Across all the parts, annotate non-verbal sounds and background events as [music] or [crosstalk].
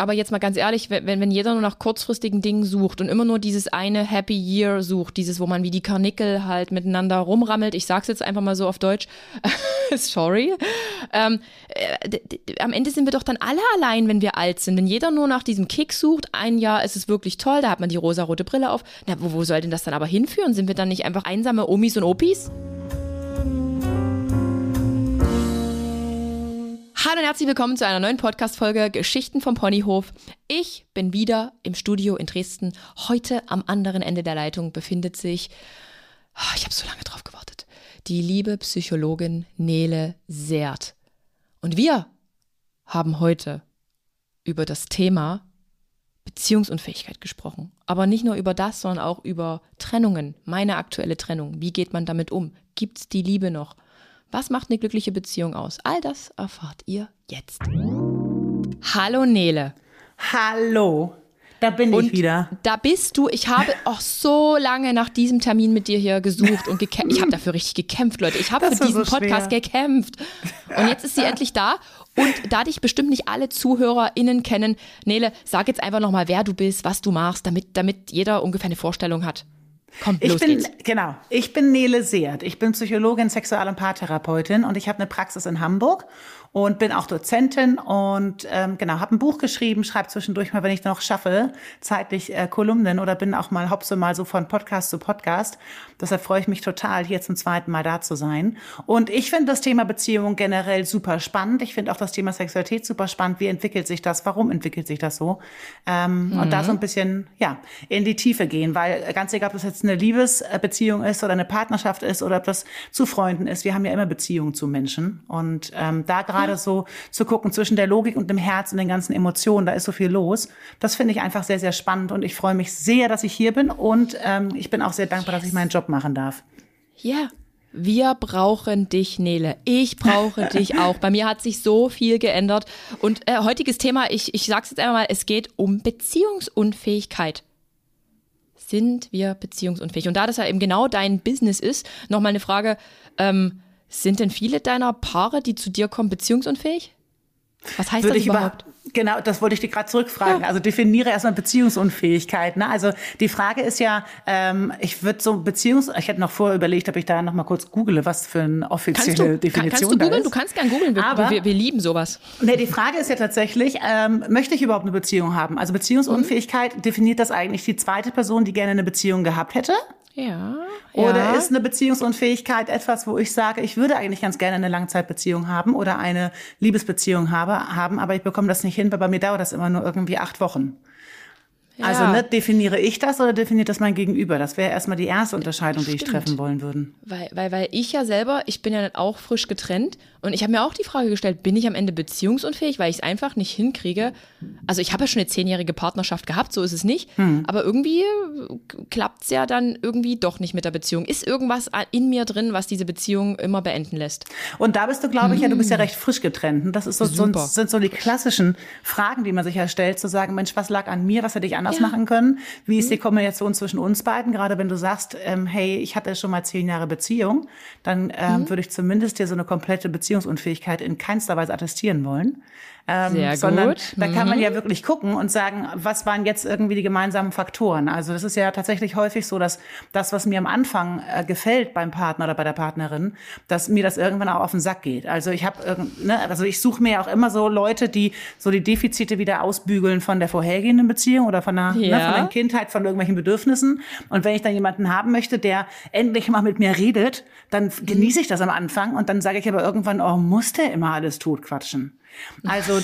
aber jetzt mal ganz ehrlich, wenn, wenn jeder nur nach kurzfristigen Dingen sucht und immer nur dieses eine Happy Year sucht, dieses, wo man wie die Karnickel halt miteinander rumrammelt, ich sag's jetzt einfach mal so auf Deutsch, [laughs] sorry, ähm, äh, am Ende sind wir doch dann alle allein, wenn wir alt sind. Wenn jeder nur nach diesem Kick sucht, ein Jahr ist es wirklich toll, da hat man die rosa-rote Brille auf. Na, wo, wo soll denn das dann aber hinführen? Sind wir dann nicht einfach einsame Omis und Opis? Hallo und herzlich willkommen zu einer neuen Podcast-Folge Geschichten vom Ponyhof. Ich bin wieder im Studio in Dresden. Heute am anderen Ende der Leitung befindet sich, oh, ich habe so lange drauf gewartet, die liebe Psychologin Nele Seert. Und wir haben heute über das Thema Beziehungsunfähigkeit gesprochen. Aber nicht nur über das, sondern auch über Trennungen, meine aktuelle Trennung. Wie geht man damit um? Gibt es die Liebe noch? Was macht eine glückliche Beziehung aus? All das erfahrt ihr jetzt. Hallo Nele. Hallo. Da bin und ich wieder. Da bist du. Ich habe [laughs] auch so lange nach diesem Termin mit dir hier gesucht und gekämpft. Ich habe dafür richtig gekämpft, Leute. Ich habe für diesen so Podcast gekämpft. Und jetzt ist sie endlich da. Und da dich bestimmt nicht alle ZuhörerInnen kennen, Nele, sag jetzt einfach nochmal, wer du bist, was du machst, damit, damit jeder ungefähr eine Vorstellung hat. Komm, ich bin, geht's. Genau. Ich bin Nele Seert. Ich bin Psychologin, Sexual- und Paartherapeutin und ich habe eine Praxis in Hamburg und bin auch Dozentin und ähm, genau, habe ein Buch geschrieben, schreibe zwischendurch mal, wenn ich noch schaffe, zeitlich äh, Kolumnen oder bin auch mal hopse mal so von Podcast zu Podcast. Deshalb freue ich mich total, hier zum zweiten Mal da zu sein. Und ich finde das Thema Beziehung generell super spannend. Ich finde auch das Thema Sexualität super spannend. Wie entwickelt sich das? Warum entwickelt sich das so? Ähm, mhm. Und da so ein bisschen, ja, in die Tiefe gehen, weil ganz egal, ob das jetzt eine Liebesbeziehung ist oder eine Partnerschaft ist oder ob das zu Freunden ist, wir haben ja immer Beziehungen zu Menschen. Und ähm, da gerade gerade so zu gucken zwischen der Logik und dem Herz und den ganzen Emotionen, da ist so viel los. Das finde ich einfach sehr, sehr spannend und ich freue mich sehr, dass ich hier bin und ähm, ich bin auch sehr dankbar, yes. dass ich meinen Job machen darf. Ja, wir brauchen dich, Nele. Ich brauche [laughs] dich auch. Bei mir hat sich so viel geändert. Und äh, heutiges Thema, ich, ich sag's jetzt einmal, es geht um Beziehungsunfähigkeit. Sind wir beziehungsunfähig? Und da das ja eben genau dein Business ist, nochmal eine Frage, ähm, sind denn viele deiner Paare, die zu dir kommen, beziehungsunfähig? Was heißt Würde das überhaupt? Über, genau, das wollte ich dir gerade zurückfragen. Ja. Also definiere erstmal Beziehungsunfähigkeit. Ne? Also die Frage ist ja, ähm, ich würde so Beziehungs... Ich hätte noch vorher überlegt, ob ich da noch mal kurz google, was für eine offizielle kannst du, Definition kannst du da googeln? Du kannst gern googeln. Wir, Aber, wir, wir, lieben sowas. Ne, die Frage ist ja tatsächlich, ähm, möchte ich überhaupt eine Beziehung haben? Also Beziehungsunfähigkeit mhm. definiert das eigentlich die zweite Person, die gerne eine Beziehung gehabt hätte? Ja. Oder ja. ist eine Beziehungsunfähigkeit etwas, wo ich sage, ich würde eigentlich ganz gerne eine Langzeitbeziehung haben oder eine Liebesbeziehung habe, haben, aber ich bekomme das nicht hin, weil bei mir dauert das immer nur irgendwie acht Wochen. Also ne, definiere ich das oder definiert das mein Gegenüber? Das wäre erstmal die erste Unterscheidung, die ich treffen wollen würden. Weil, weil, weil ich ja selber, ich bin ja auch frisch getrennt und ich habe mir auch die Frage gestellt, bin ich am Ende beziehungsunfähig, weil ich es einfach nicht hinkriege? Also ich habe ja schon eine zehnjährige Partnerschaft gehabt, so ist es nicht. Hm. Aber irgendwie klappt es ja dann irgendwie doch nicht mit der Beziehung. Ist irgendwas in mir drin, was diese Beziehung immer beenden lässt? Und da bist du, glaube ich, hm. ja, du bist ja hm. recht frisch getrennt. Und das ist so, so, sind so die klassischen Fragen, die man sich ja stellt, zu sagen, Mensch, was lag an mir, was hätte ich anders ja. machen können? Wie ist die mhm. Kombination zwischen uns beiden? Gerade wenn du sagst, ähm, hey, ich hatte schon mal zehn Jahre Beziehung, dann ähm, mhm. würde ich zumindest dir so eine komplette Beziehungsunfähigkeit in keinster Weise attestieren wollen. Ähm, Sehr sondern gut. da kann man mhm. ja wirklich gucken und sagen, was waren jetzt irgendwie die gemeinsamen Faktoren. Also das ist ja tatsächlich häufig so, dass das, was mir am Anfang äh, gefällt beim Partner oder bei der Partnerin, dass mir das irgendwann auch auf den Sack geht. Also ich habe, ne, also ich suche mir ja auch immer so Leute, die so die Defizite wieder ausbügeln von der vorhergehenden Beziehung oder von der, ja. ne, von der Kindheit, von irgendwelchen Bedürfnissen. Und wenn ich dann jemanden haben möchte, der endlich mal mit mir redet, dann genieße ich das am Anfang und dann sage ich aber irgendwann, oh, muss der immer alles totquatschen? Also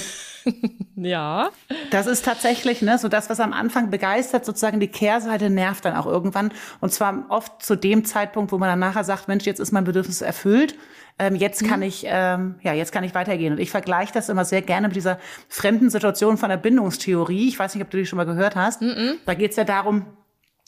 [laughs] ja. Das ist tatsächlich, ne, so das, was am Anfang begeistert, sozusagen die Kehrseite nervt dann auch irgendwann. Und zwar oft zu dem Zeitpunkt, wo man dann nachher sagt, Mensch, jetzt ist mein Bedürfnis erfüllt. Ähm, jetzt kann mhm. ich, ähm, ja, jetzt kann ich weitergehen. Und ich vergleiche das immer sehr gerne mit dieser fremden Situation von der Bindungstheorie. Ich weiß nicht, ob du die schon mal gehört hast. Mhm. Da geht es ja darum,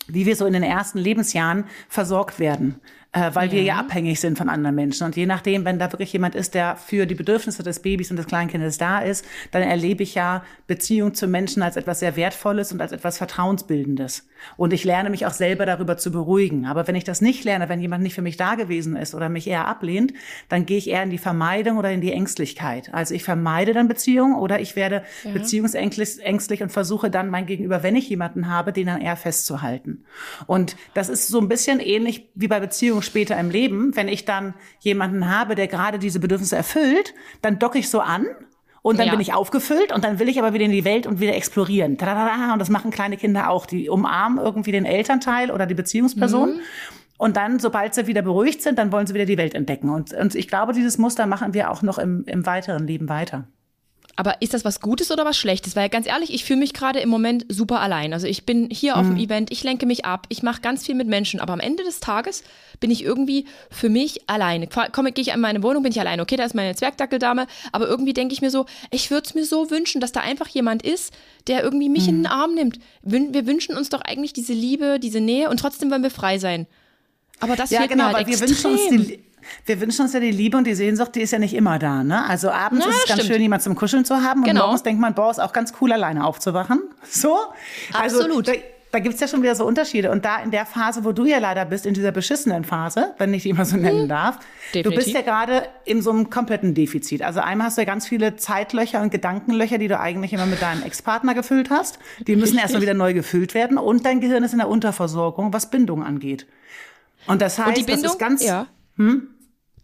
wie wir so in den ersten Lebensjahren versorgt werden. Äh, weil ja. wir ja abhängig sind von anderen Menschen. Und je nachdem, wenn da wirklich jemand ist, der für die Bedürfnisse des Babys und des Kleinkindes da ist, dann erlebe ich ja Beziehung zu Menschen als etwas sehr Wertvolles und als etwas Vertrauensbildendes. Und ich lerne mich auch selber darüber zu beruhigen. Aber wenn ich das nicht lerne, wenn jemand nicht für mich da gewesen ist oder mich eher ablehnt, dann gehe ich eher in die Vermeidung oder in die Ängstlichkeit. Also ich vermeide dann Beziehungen oder ich werde ja. beziehungsängstlich und versuche dann mein Gegenüber, wenn ich jemanden habe, den dann eher festzuhalten. Und das ist so ein bisschen ähnlich wie bei Beziehungen später im Leben. Wenn ich dann jemanden habe, der gerade diese Bedürfnisse erfüllt, dann docke ich so an und dann ja. bin ich aufgefüllt und dann will ich aber wieder in die Welt und wieder explorieren. Und das machen kleine Kinder auch. Die umarmen irgendwie den Elternteil oder die Beziehungsperson. Mhm. Und dann, sobald sie wieder beruhigt sind, dann wollen sie wieder die Welt entdecken. Und, und ich glaube, dieses Muster machen wir auch noch im, im weiteren Leben weiter. Aber ist das was Gutes oder was Schlechtes? Weil ganz ehrlich, ich fühle mich gerade im Moment super allein. Also ich bin hier mhm. auf dem mhm. Event, ich lenke mich ab, ich mache ganz viel mit Menschen, aber am Ende des Tages bin ich irgendwie für mich alleine. Komme, gehe ich in meine Wohnung, bin ich alleine. Okay, da ist meine Zwergdackeldame, aber irgendwie denke ich mir so, ich würde es mir so wünschen, dass da einfach jemand ist, der irgendwie mich mhm. in den Arm nimmt. Wir wünschen uns doch eigentlich diese Liebe, diese Nähe und trotzdem wollen wir frei sein. Aber das ja, fehlt genau, mir halt extrem. Wir wünschen uns ja die Liebe und die Sehnsucht, die ist ja nicht immer da. Ne? Also abends Na, ist es ganz schön, jemand zum Kuscheln zu haben genau. und morgens denkt man, boah, ist auch ganz cool, alleine aufzuwachen. [laughs] So. Also, Absolut. Da, da gibt's ja schon wieder so Unterschiede. Und da in der Phase, wo du ja leider bist, in dieser beschissenen Phase, wenn ich die immer so nennen hm. darf, Definitiv. du bist ja gerade in so einem kompletten Defizit. Also einmal hast du ja ganz viele Zeitlöcher und Gedankenlöcher, die du eigentlich immer mit deinem Ex-Partner gefüllt hast. Die müssen erstmal wieder neu gefüllt werden. Und dein Gehirn ist in der Unterversorgung, was Bindung angeht. Und das heißt, und die Bindung, das ist ganz... Ja. Hm?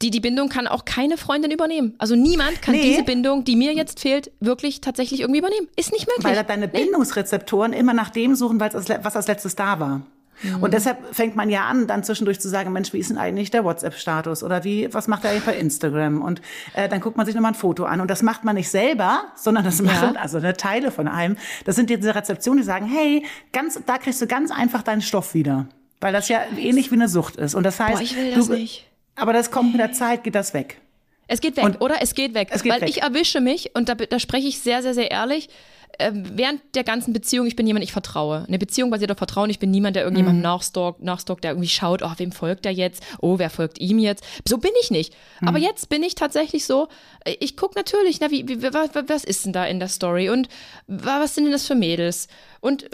Die, die Bindung kann auch keine Freundin übernehmen. Also niemand kann nee. diese Bindung, die mir jetzt fehlt, wirklich tatsächlich irgendwie übernehmen. Ist nicht möglich. Weil deine nee. Bindungsrezeptoren immer nach dem suchen, was als letztes da war. Mhm. Und deshalb fängt man ja an, dann zwischendurch zu sagen, Mensch, wie ist denn eigentlich der WhatsApp-Status? Oder wie, was macht er eigentlich bei Instagram? Und äh, dann guckt man sich nochmal ein Foto an. Und das macht man nicht selber, sondern das machen, ja. also eine Teile von einem. Das sind diese Rezeptionen, die sagen, hey, ganz, da kriegst du ganz einfach deinen Stoff wieder. Weil das ja ähnlich wie eine Sucht ist. Und das heißt, Boah, ich will das du, nicht aber das kommt mit der Zeit, geht das weg. Es geht weg, und oder? Es geht weg. Es geht Weil weg. ich erwische mich, und da, da spreche ich sehr, sehr, sehr ehrlich, äh, während der ganzen Beziehung, ich bin jemand, ich vertraue. Eine Beziehung basiert auf Vertrauen. Ich bin niemand, der irgendjemandem mhm. nachstalkt, nachstalkt, der irgendwie schaut, oh, wem folgt er jetzt? Oh, wer folgt ihm jetzt? So bin ich nicht. Mhm. Aber jetzt bin ich tatsächlich so, ich gucke natürlich, na, wie, wie, was, was ist denn da in der Story? Und was sind denn das für Mädels? Und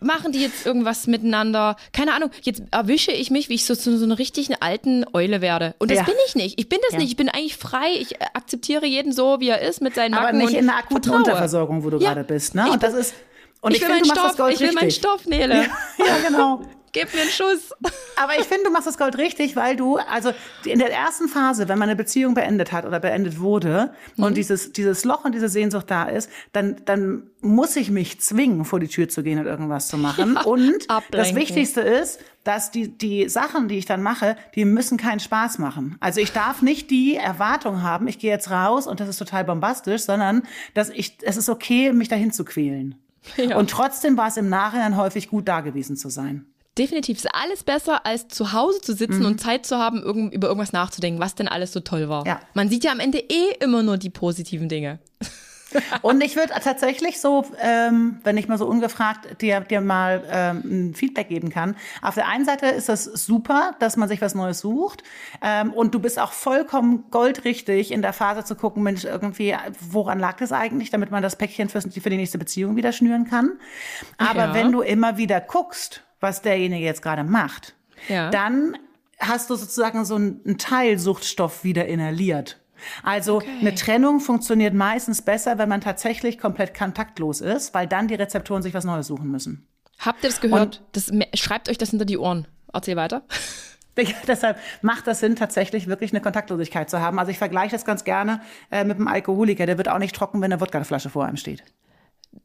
machen die jetzt irgendwas miteinander? Keine Ahnung. Jetzt erwische ich mich, wie ich so zu so, einer richtigen alten Eule werde. Und das ja. bin ich nicht. Ich bin das ja. nicht. Ich bin eigentlich frei. Ich akzeptiere jeden so, wie er ist, mit seinen Macken Aber nicht in einer akuten. Unterversorgung, wo du ja. gerade bist. Ne? Und das ist und ich, ich will meinen Stoff, ich will meinen Stoff, Nele. Ja, [laughs] ja, genau. Gib mir einen Schuss. Aber ich finde, du machst das Gold richtig, weil du, also in der ersten Phase, wenn man eine Beziehung beendet hat oder beendet wurde mhm. und dieses, dieses Loch und diese Sehnsucht da ist, dann, dann muss ich mich zwingen, vor die Tür zu gehen und irgendwas zu machen. Ja, und ablenken. das Wichtigste ist, dass die, die Sachen, die ich dann mache, die müssen keinen Spaß machen. Also ich darf nicht die Erwartung haben, ich gehe jetzt raus und das ist total bombastisch, sondern dass ich, es ist okay, mich dahin zu quälen. Ja. Und trotzdem war es im Nachhinein häufig gut da gewesen zu sein. Definitiv ist alles besser, als zu Hause zu sitzen mhm. und Zeit zu haben, irgend, über irgendwas nachzudenken, was denn alles so toll war. Ja. Man sieht ja am Ende eh immer nur die positiven Dinge. [laughs] Und ich würde tatsächlich so, ähm, wenn ich mal so ungefragt dir, dir mal ähm, ein Feedback geben kann. Auf der einen Seite ist das super, dass man sich was Neues sucht. Ähm, und du bist auch vollkommen goldrichtig in der Phase zu gucken, Mensch, irgendwie, woran lag das eigentlich, damit man das Päckchen für, für die nächste Beziehung wieder schnüren kann. Aber ja. wenn du immer wieder guckst, was derjenige jetzt gerade macht, ja. dann hast du sozusagen so einen Teilsuchtstoff wieder inhaliert. Also okay. eine Trennung funktioniert meistens besser, wenn man tatsächlich komplett kontaktlos ist, weil dann die Rezeptoren sich was Neues suchen müssen. Habt ihr das gehört? Das, schreibt euch das hinter die Ohren. Erzähl weiter. [laughs] deshalb macht das Sinn, tatsächlich wirklich eine Kontaktlosigkeit zu haben. Also ich vergleiche das ganz gerne äh, mit einem Alkoholiker. Der wird auch nicht trocken, wenn eine Wodkaflasche vor einem steht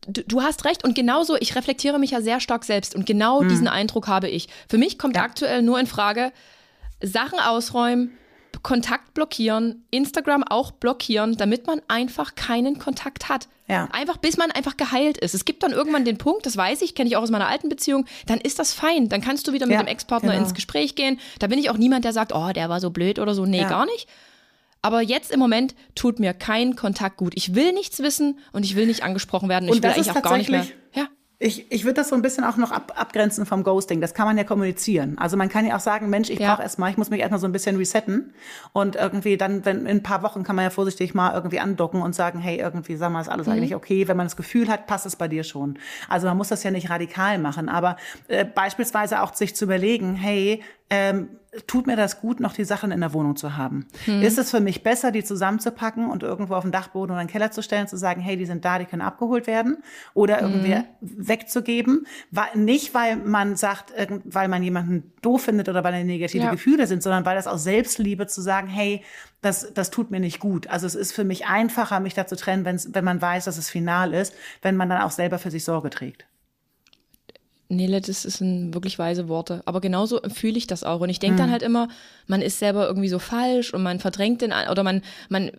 du, hast recht und genauso, ich reflektiere mich ja sehr stark selbst und genau hm. diesen Eindruck habe ich. Für mich kommt ja. aktuell nur in Frage, Sachen ausräumen, Kontakt blockieren, Instagram auch blockieren, damit man einfach keinen Kontakt hat. Ja. Einfach bis man einfach geheilt ist. Es gibt dann irgendwann den Punkt, das weiß ich, kenne ich auch aus meiner alten Beziehung, dann ist das fein. Dann kannst du wieder mit ja, dem Ex-Partner genau. ins Gespräch gehen. Da bin ich auch niemand, der sagt, oh, der war so blöd oder so. Nee, ja. gar nicht. Aber jetzt im Moment tut mir kein Kontakt gut. Ich will nichts wissen und ich will nicht angesprochen werden. Und ich will eigentlich auch gar nicht mehr. Ja. Ich, ich würde das so ein bisschen auch noch ab, abgrenzen vom Ghosting. Das kann man ja kommunizieren. Also man kann ja auch sagen, Mensch, ich ja. brauche erstmal, ich muss mich erstmal so ein bisschen resetten. Und irgendwie dann, wenn in ein paar Wochen kann man ja vorsichtig mal irgendwie andocken und sagen, hey, irgendwie, sag mal, ist alles mhm. eigentlich okay. Wenn man das Gefühl hat, passt es bei dir schon. Also man muss das ja nicht radikal machen, aber äh, beispielsweise auch sich zu überlegen, hey, ähm, tut mir das gut, noch die Sachen in der Wohnung zu haben? Hm. Ist es für mich besser, die zusammenzupacken und irgendwo auf den Dachboden oder einen Keller zu stellen, zu sagen, hey, die sind da, die können abgeholt werden oder irgendwie hm. wegzugeben? Nicht, weil man sagt, weil man jemanden doof findet oder weil er negative ja. Gefühle sind, sondern weil das aus Selbstliebe zu sagen, hey, das, das tut mir nicht gut. Also es ist für mich einfacher, mich da zu trennen, wenn man weiß, dass es final ist, wenn man dann auch selber für sich Sorge trägt. Nele, das sind wirklich weise Worte. Aber genauso fühle ich das auch. Und ich denke hm. dann halt immer, man ist selber irgendwie so falsch und man verdrängt den, oder man, man,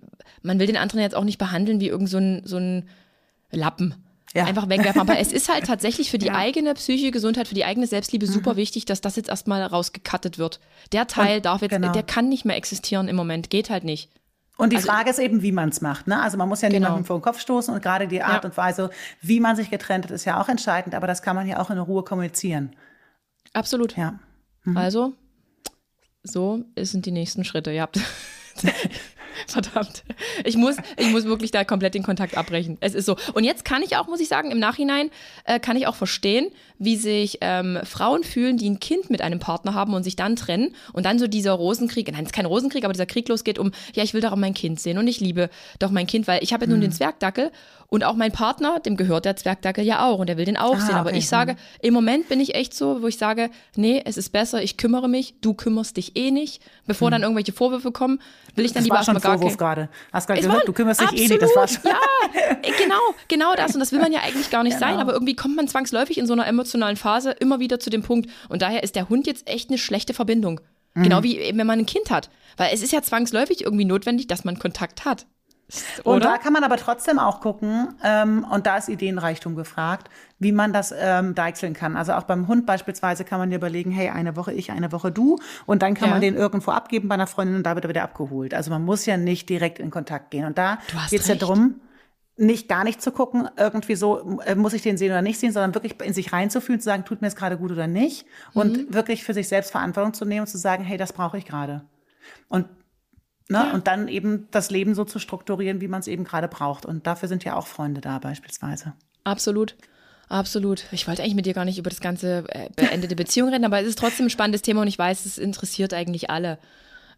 man will den anderen jetzt auch nicht behandeln wie irgend so ein, so ein Lappen. Ja. Einfach wegwerfen. Aber es ist halt tatsächlich für die [laughs] ja. eigene psychische Gesundheit, für die eigene Selbstliebe mhm. super wichtig, dass das jetzt erstmal rausgekattet wird. Der Teil und, darf jetzt, genau. der kann nicht mehr existieren im Moment. Geht halt nicht. Und die also, Frage ist eben, wie man es macht. Ne? Also man muss ja genau. niemandem vor den Kopf stoßen und gerade die Art ja. und Weise, wie man sich getrennt hat, ist ja auch entscheidend, aber das kann man ja auch in Ruhe kommunizieren. Absolut. Ja. Mhm. Also, so sind die nächsten Schritte. Ihr habt [laughs] [laughs] Verdammt. Ich muss, ich muss wirklich da komplett den Kontakt abbrechen. Es ist so. Und jetzt kann ich auch, muss ich sagen, im Nachhinein äh, kann ich auch verstehen, wie sich ähm, Frauen fühlen, die ein Kind mit einem Partner haben und sich dann trennen und dann so dieser Rosenkrieg, nein, es ist kein Rosenkrieg, aber dieser Krieg losgeht um, ja, ich will doch auch mein Kind sehen und ich liebe doch mein Kind, weil ich habe ja nun mhm. den Zwergdackel und auch mein Partner, dem gehört der Zwergdackel ja auch und er will den auch ah, sehen. Aber okay. ich sage, im Moment bin ich echt so, wo ich sage, nee, es ist besser, ich kümmere mich, du kümmerst dich eh nicht. Bevor hm. dann irgendwelche Vorwürfe kommen, will ich dann das lieber erstmal gar Vorwurf gerade. Hast gerade gesagt, du kümmerst dich absolut, eh nicht. Das war schon. Ja, äh, genau, genau das. Und das will man ja eigentlich gar nicht genau. sein. Aber irgendwie kommt man zwangsläufig in so einer emotionalen Phase immer wieder zu dem Punkt. Und daher ist der Hund jetzt echt eine schlechte Verbindung. Mhm. Genau wie wenn man ein Kind hat. Weil es ist ja zwangsläufig irgendwie notwendig, dass man Kontakt hat. Oder? Und da kann man aber trotzdem auch gucken, ähm, und da ist Ideenreichtum gefragt, wie man das ähm, deichseln kann. Also auch beim Hund beispielsweise kann man dir überlegen, hey, eine Woche ich, eine Woche du. Und dann kann ja. man den irgendwo abgeben bei einer Freundin und da wird er wieder abgeholt. Also man muss ja nicht direkt in Kontakt gehen. Und da geht es ja darum, nicht gar nicht zu gucken, irgendwie so, äh, muss ich den sehen oder nicht sehen, sondern wirklich in sich reinzufühlen, zu sagen, tut mir es gerade gut oder nicht. Und mhm. wirklich für sich selbst Verantwortung zu nehmen und zu sagen, hey, das brauche ich gerade. Und Ne? Ja. Und dann eben das Leben so zu strukturieren, wie man es eben gerade braucht. Und dafür sind ja auch Freunde da beispielsweise. Absolut. Absolut. Ich wollte eigentlich mit dir gar nicht über das ganze äh, beendete Beziehung reden, aber es ist trotzdem ein spannendes Thema und ich weiß, es interessiert eigentlich alle.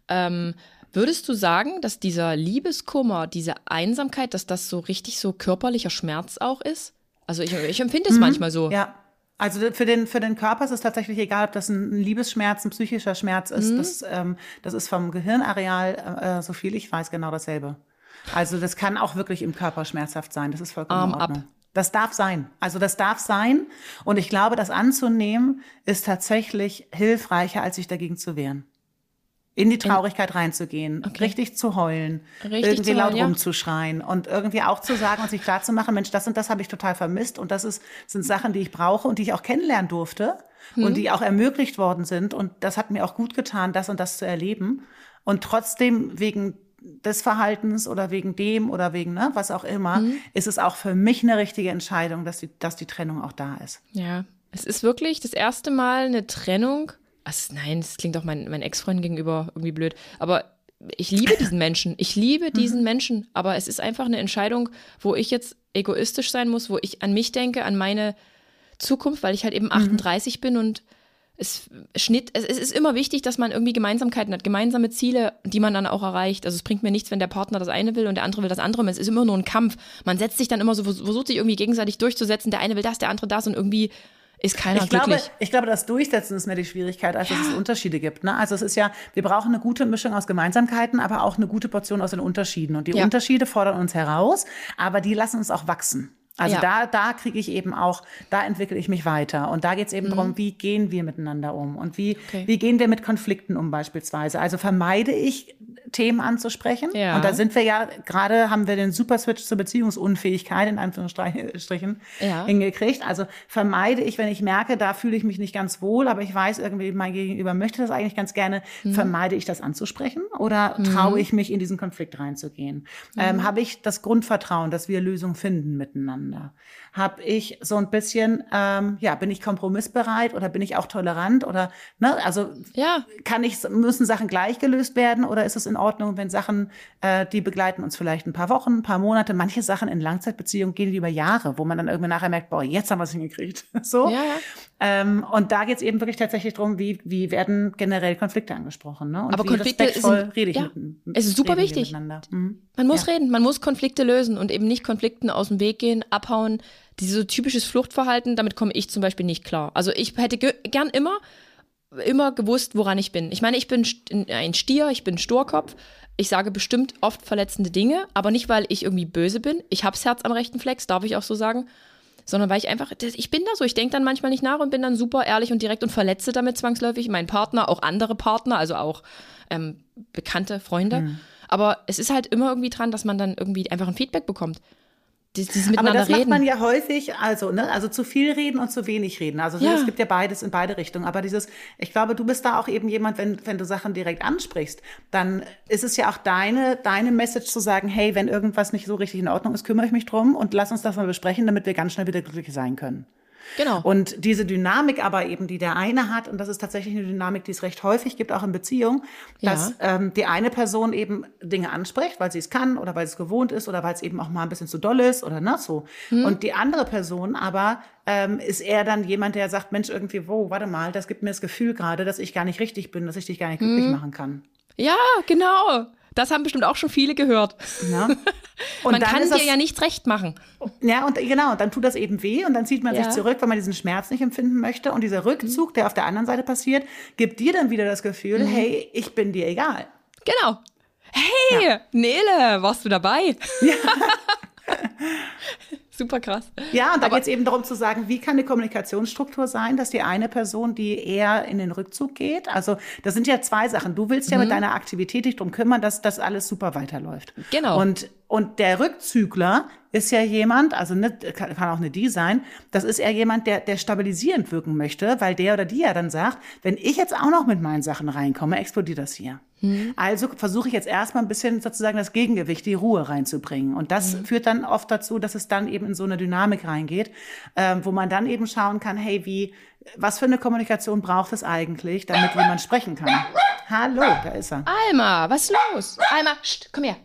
Ähm, würdest du sagen, dass dieser Liebeskummer, diese Einsamkeit, dass das so richtig so körperlicher Schmerz auch ist? Also ich, ich empfinde es mhm. manchmal so. Ja, also für den, für den Körper ist es tatsächlich egal, ob das ein Liebesschmerz, ein psychischer Schmerz ist. Mhm. Das, ähm, das ist vom Gehirnareal, äh, so viel ich weiß, genau dasselbe. Also das kann auch wirklich im Körper schmerzhaft sein. Das ist vollkommen Arm in Ordnung. Ab. Das darf sein. Also das darf sein. Und ich glaube, das anzunehmen ist tatsächlich hilfreicher, als sich dagegen zu wehren in die Traurigkeit reinzugehen, okay. richtig zu heulen, richtig irgendwie laut ja. rumzuschreien und irgendwie auch zu sagen und sich klar zu machen, Mensch, das und das habe ich total vermisst und das ist, sind Sachen, die ich brauche und die ich auch kennenlernen durfte hm. und die auch ermöglicht worden sind und das hat mir auch gut getan, das und das zu erleben und trotzdem wegen des Verhaltens oder wegen dem oder wegen ne, was auch immer, hm. ist es auch für mich eine richtige Entscheidung, dass die, dass die Trennung auch da ist. Ja, es ist wirklich das erste Mal eine Trennung, also nein, das klingt auch mein, mein Ex-Freund gegenüber irgendwie blöd, aber ich liebe diesen Menschen. Ich liebe mhm. diesen Menschen, aber es ist einfach eine Entscheidung, wo ich jetzt egoistisch sein muss, wo ich an mich denke, an meine Zukunft, weil ich halt eben 38 mhm. bin und es Schnitt, es, es ist immer wichtig, dass man irgendwie Gemeinsamkeiten hat, gemeinsame Ziele, die man dann auch erreicht. Also es bringt mir nichts, wenn der Partner das eine will und der andere will das andere. Es ist immer nur ein Kampf. Man setzt sich dann immer so, versucht sich irgendwie gegenseitig durchzusetzen. Der eine will das, der andere das und irgendwie ist keiner ich glaube, Ich glaube, das Durchsetzen ist mehr die Schwierigkeit, als ja. dass es Unterschiede gibt. Ne? Also es ist ja, wir brauchen eine gute Mischung aus Gemeinsamkeiten, aber auch eine gute Portion aus den Unterschieden. Und die ja. Unterschiede fordern uns heraus, aber die lassen uns auch wachsen. Also ja. da, da kriege ich eben auch, da entwickle ich mich weiter. Und da geht es eben mhm. darum, wie gehen wir miteinander um und wie, okay. wie gehen wir mit Konflikten um beispielsweise. Also vermeide ich Themen anzusprechen. Ja. Und da sind wir ja, gerade haben wir den Superswitch zur Beziehungsunfähigkeit in Anführungsstrichen Ja. hingekriegt. Also vermeide ich, wenn ich merke, da fühle ich mich nicht ganz wohl, aber ich weiß irgendwie, mein Gegenüber möchte das eigentlich ganz gerne, Mhm. vermeide ich das anzusprechen oder traue ich mich in diesen Konflikt reinzugehen? Ähm, Habe ich das Grundvertrauen, dass wir Lösungen finden miteinander? Habe ich so ein bisschen, ähm, ja, bin ich kompromissbereit oder bin ich auch tolerant oder, ne, also Ja. kann ich, müssen Sachen gleich gelöst werden oder ist es in Ordnung, wenn Sachen, äh, die begleiten uns vielleicht ein paar Wochen, ein paar Monate, manche Sachen in Langzeitbeziehungen gehen über Jahre, wo man dann irgendwie nachher merkt, boah, jetzt haben wir es hingekriegt. [laughs] so. Ja. Ähm, und da geht es eben wirklich tatsächlich darum, wie, wie werden generell Konflikte angesprochen. Ne? Und Aber wie Konflikte respektvoll sind- rede ich ja, mit, es ist super wichtig. Mhm. Man muss Ja. reden, man muss Konflikte lösen und eben nicht Konflikten aus dem Weg gehen, abhauen. Dieses so typisches Fluchtverhalten, damit komme ich zum Beispiel nicht klar. Also ich hätte ge gern immer, immer gewusst, woran ich bin. Ich meine, ich bin ein Stier, ich bin Sturkopf. Ich sage bestimmt oft verletzende Dinge, aber nicht, weil ich irgendwie böse bin. Ich hab's Herz am rechten Flex, darf ich auch so sagen. Sondern weil ich einfach, das- ich bin da so, ich denke dann manchmal nicht nach und bin dann super ehrlich und direkt und verletze damit zwangsläufig meinen Partner, auch andere Partner, also auch ähm, bekannte Freunde. Hm. Aber es ist halt immer irgendwie dran, dass man dann irgendwie einfach ein Feedback bekommt. Dies- Dieses Aber das macht reden. man ja häufig, also, ne, also zu viel reden und zu wenig reden. Also Ja. es gibt ja beides in beide Richtungen. Aber dieses, ich glaube, du bist da auch eben jemand, wenn, wenn du Sachen direkt ansprichst, dann ist es ja auch deine, deine Message zu sagen, hey, wenn irgendwas nicht so richtig in Ordnung ist, kümmere ich mich drum und lass uns das mal besprechen, damit wir ganz schnell wieder glücklich sein können. Genau. Und diese Dynamik aber eben, die der eine hat, und das ist tatsächlich eine Dynamik, die es recht häufig gibt, auch in Beziehungen, dass ähm, die eine Person eben Dinge anspricht, weil sie es kann oder weil es gewohnt ist oder weil es eben auch mal ein bisschen zu doll ist oder ne, so. Und die andere Person aber ähm, ist eher dann jemand, der sagt, Mensch, irgendwie, wo, warte mal, das gibt mir das Gefühl gerade, dass ich gar nicht richtig bin, dass ich dich gar nicht glücklich machen kann. ja, genau. Das haben bestimmt auch schon viele gehört. [laughs] Und man kann dir das- ja nichts recht machen. Ja, und genau, und dann tut das eben weh und dann zieht man Ja. sich zurück, weil man diesen Schmerz nicht empfinden möchte. Und dieser Rückzug, der auf der anderen Seite passiert, gibt dir dann wieder das Gefühl, Mhm. hey, ich bin dir egal. Genau. Hey, Nele, warst du dabei? [laughs] [laughs] Super krass. Ja, und da geht es eben darum zu sagen, wie kann eine Kommunikationsstruktur sein, dass die eine Person, die eher in den Rückzug geht, also das sind ja zwei Sachen. Du willst ja Mhm. mit deiner Aktivität dich drum kümmern, dass das alles super weiterläuft. Genau. Und, und der Rückzügler ist ja jemand, also ne, kann, kann auch eine die sein, das ist eher jemand, der, der stabilisierend wirken möchte, weil der oder die ja dann sagt, wenn ich jetzt auch noch mit meinen Sachen reinkomme, explodiert das hier. Mhm. Also versuche ich jetzt erstmal ein bisschen sozusagen das Gegengewicht, die Ruhe reinzubringen. Und das Mhm. führt dann oft dazu, dass es dann eben in so eine Dynamik reingeht, ähm, wo man dann eben schauen kann, hey, wie, was für eine Kommunikation braucht es eigentlich, damit jemand sprechen kann? Hallo, da ist er. Alma, was ist los? Alma, scht, komm her.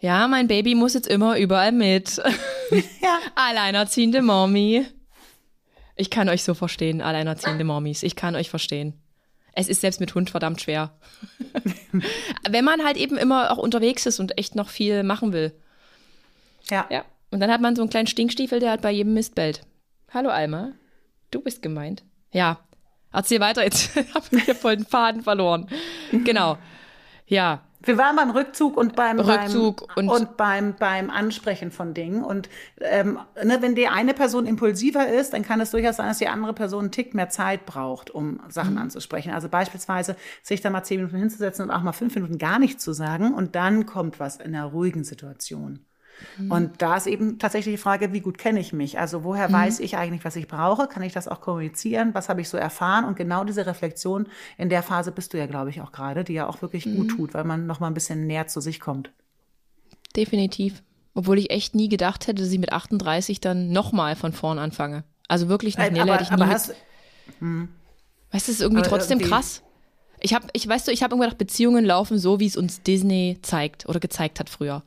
Ja, mein Baby muss jetzt immer überall mit. [laughs] Ja. Alleinerziehende Mommy. Ich kann euch so verstehen, alleinerziehende Mommies. Ich kann euch verstehen. Es ist selbst mit Hund verdammt schwer. [laughs] Wenn man halt eben immer auch unterwegs ist und echt noch viel machen will. Ja. Ja. Und dann hat man so einen kleinen Stinkstiefel, der halt bei jedem Mist bellt. Hallo Alma, du bist gemeint. Ja, erzähl weiter, jetzt [laughs] habe ich hier voll den Faden verloren. Genau. Ja, Wir waren beim Rückzug und beim Rückzug beim, und- und, beim beim Ansprechen von Dingen und ähm, ne, wenn die eine Person impulsiver ist, dann kann es durchaus sein, dass die andere Person einen Tick mehr Zeit braucht, um Sachen anzusprechen. Also beispielsweise sich da mal zehn Minuten hinzusetzen und auch mal fünf Minuten gar nichts zu sagen und dann kommt was in einer ruhigen Situation. Und da ist eben tatsächlich die Frage, wie gut kenne ich mich? Also woher weiß ich eigentlich, was ich brauche? Kann ich das auch kommunizieren? Was habe ich so erfahren? Und genau diese Reflexion, in der Phase bist du ja, glaube ich, auch gerade, die ja auch wirklich gut tut, weil man noch mal ein bisschen näher zu sich kommt. definitiv. Obwohl ich echt nie gedacht hätte, dass ich mit 38 dann nochmal von vorn anfange. Also wirklich nach Nele hätte ich nie hast, Weißt du, es ist irgendwie aber trotzdem irgendwie- krass. Ich habe, ich weißt du, ich habe immer gedacht, Beziehungen laufen so, wie es uns Disney zeigt oder gezeigt hat früher.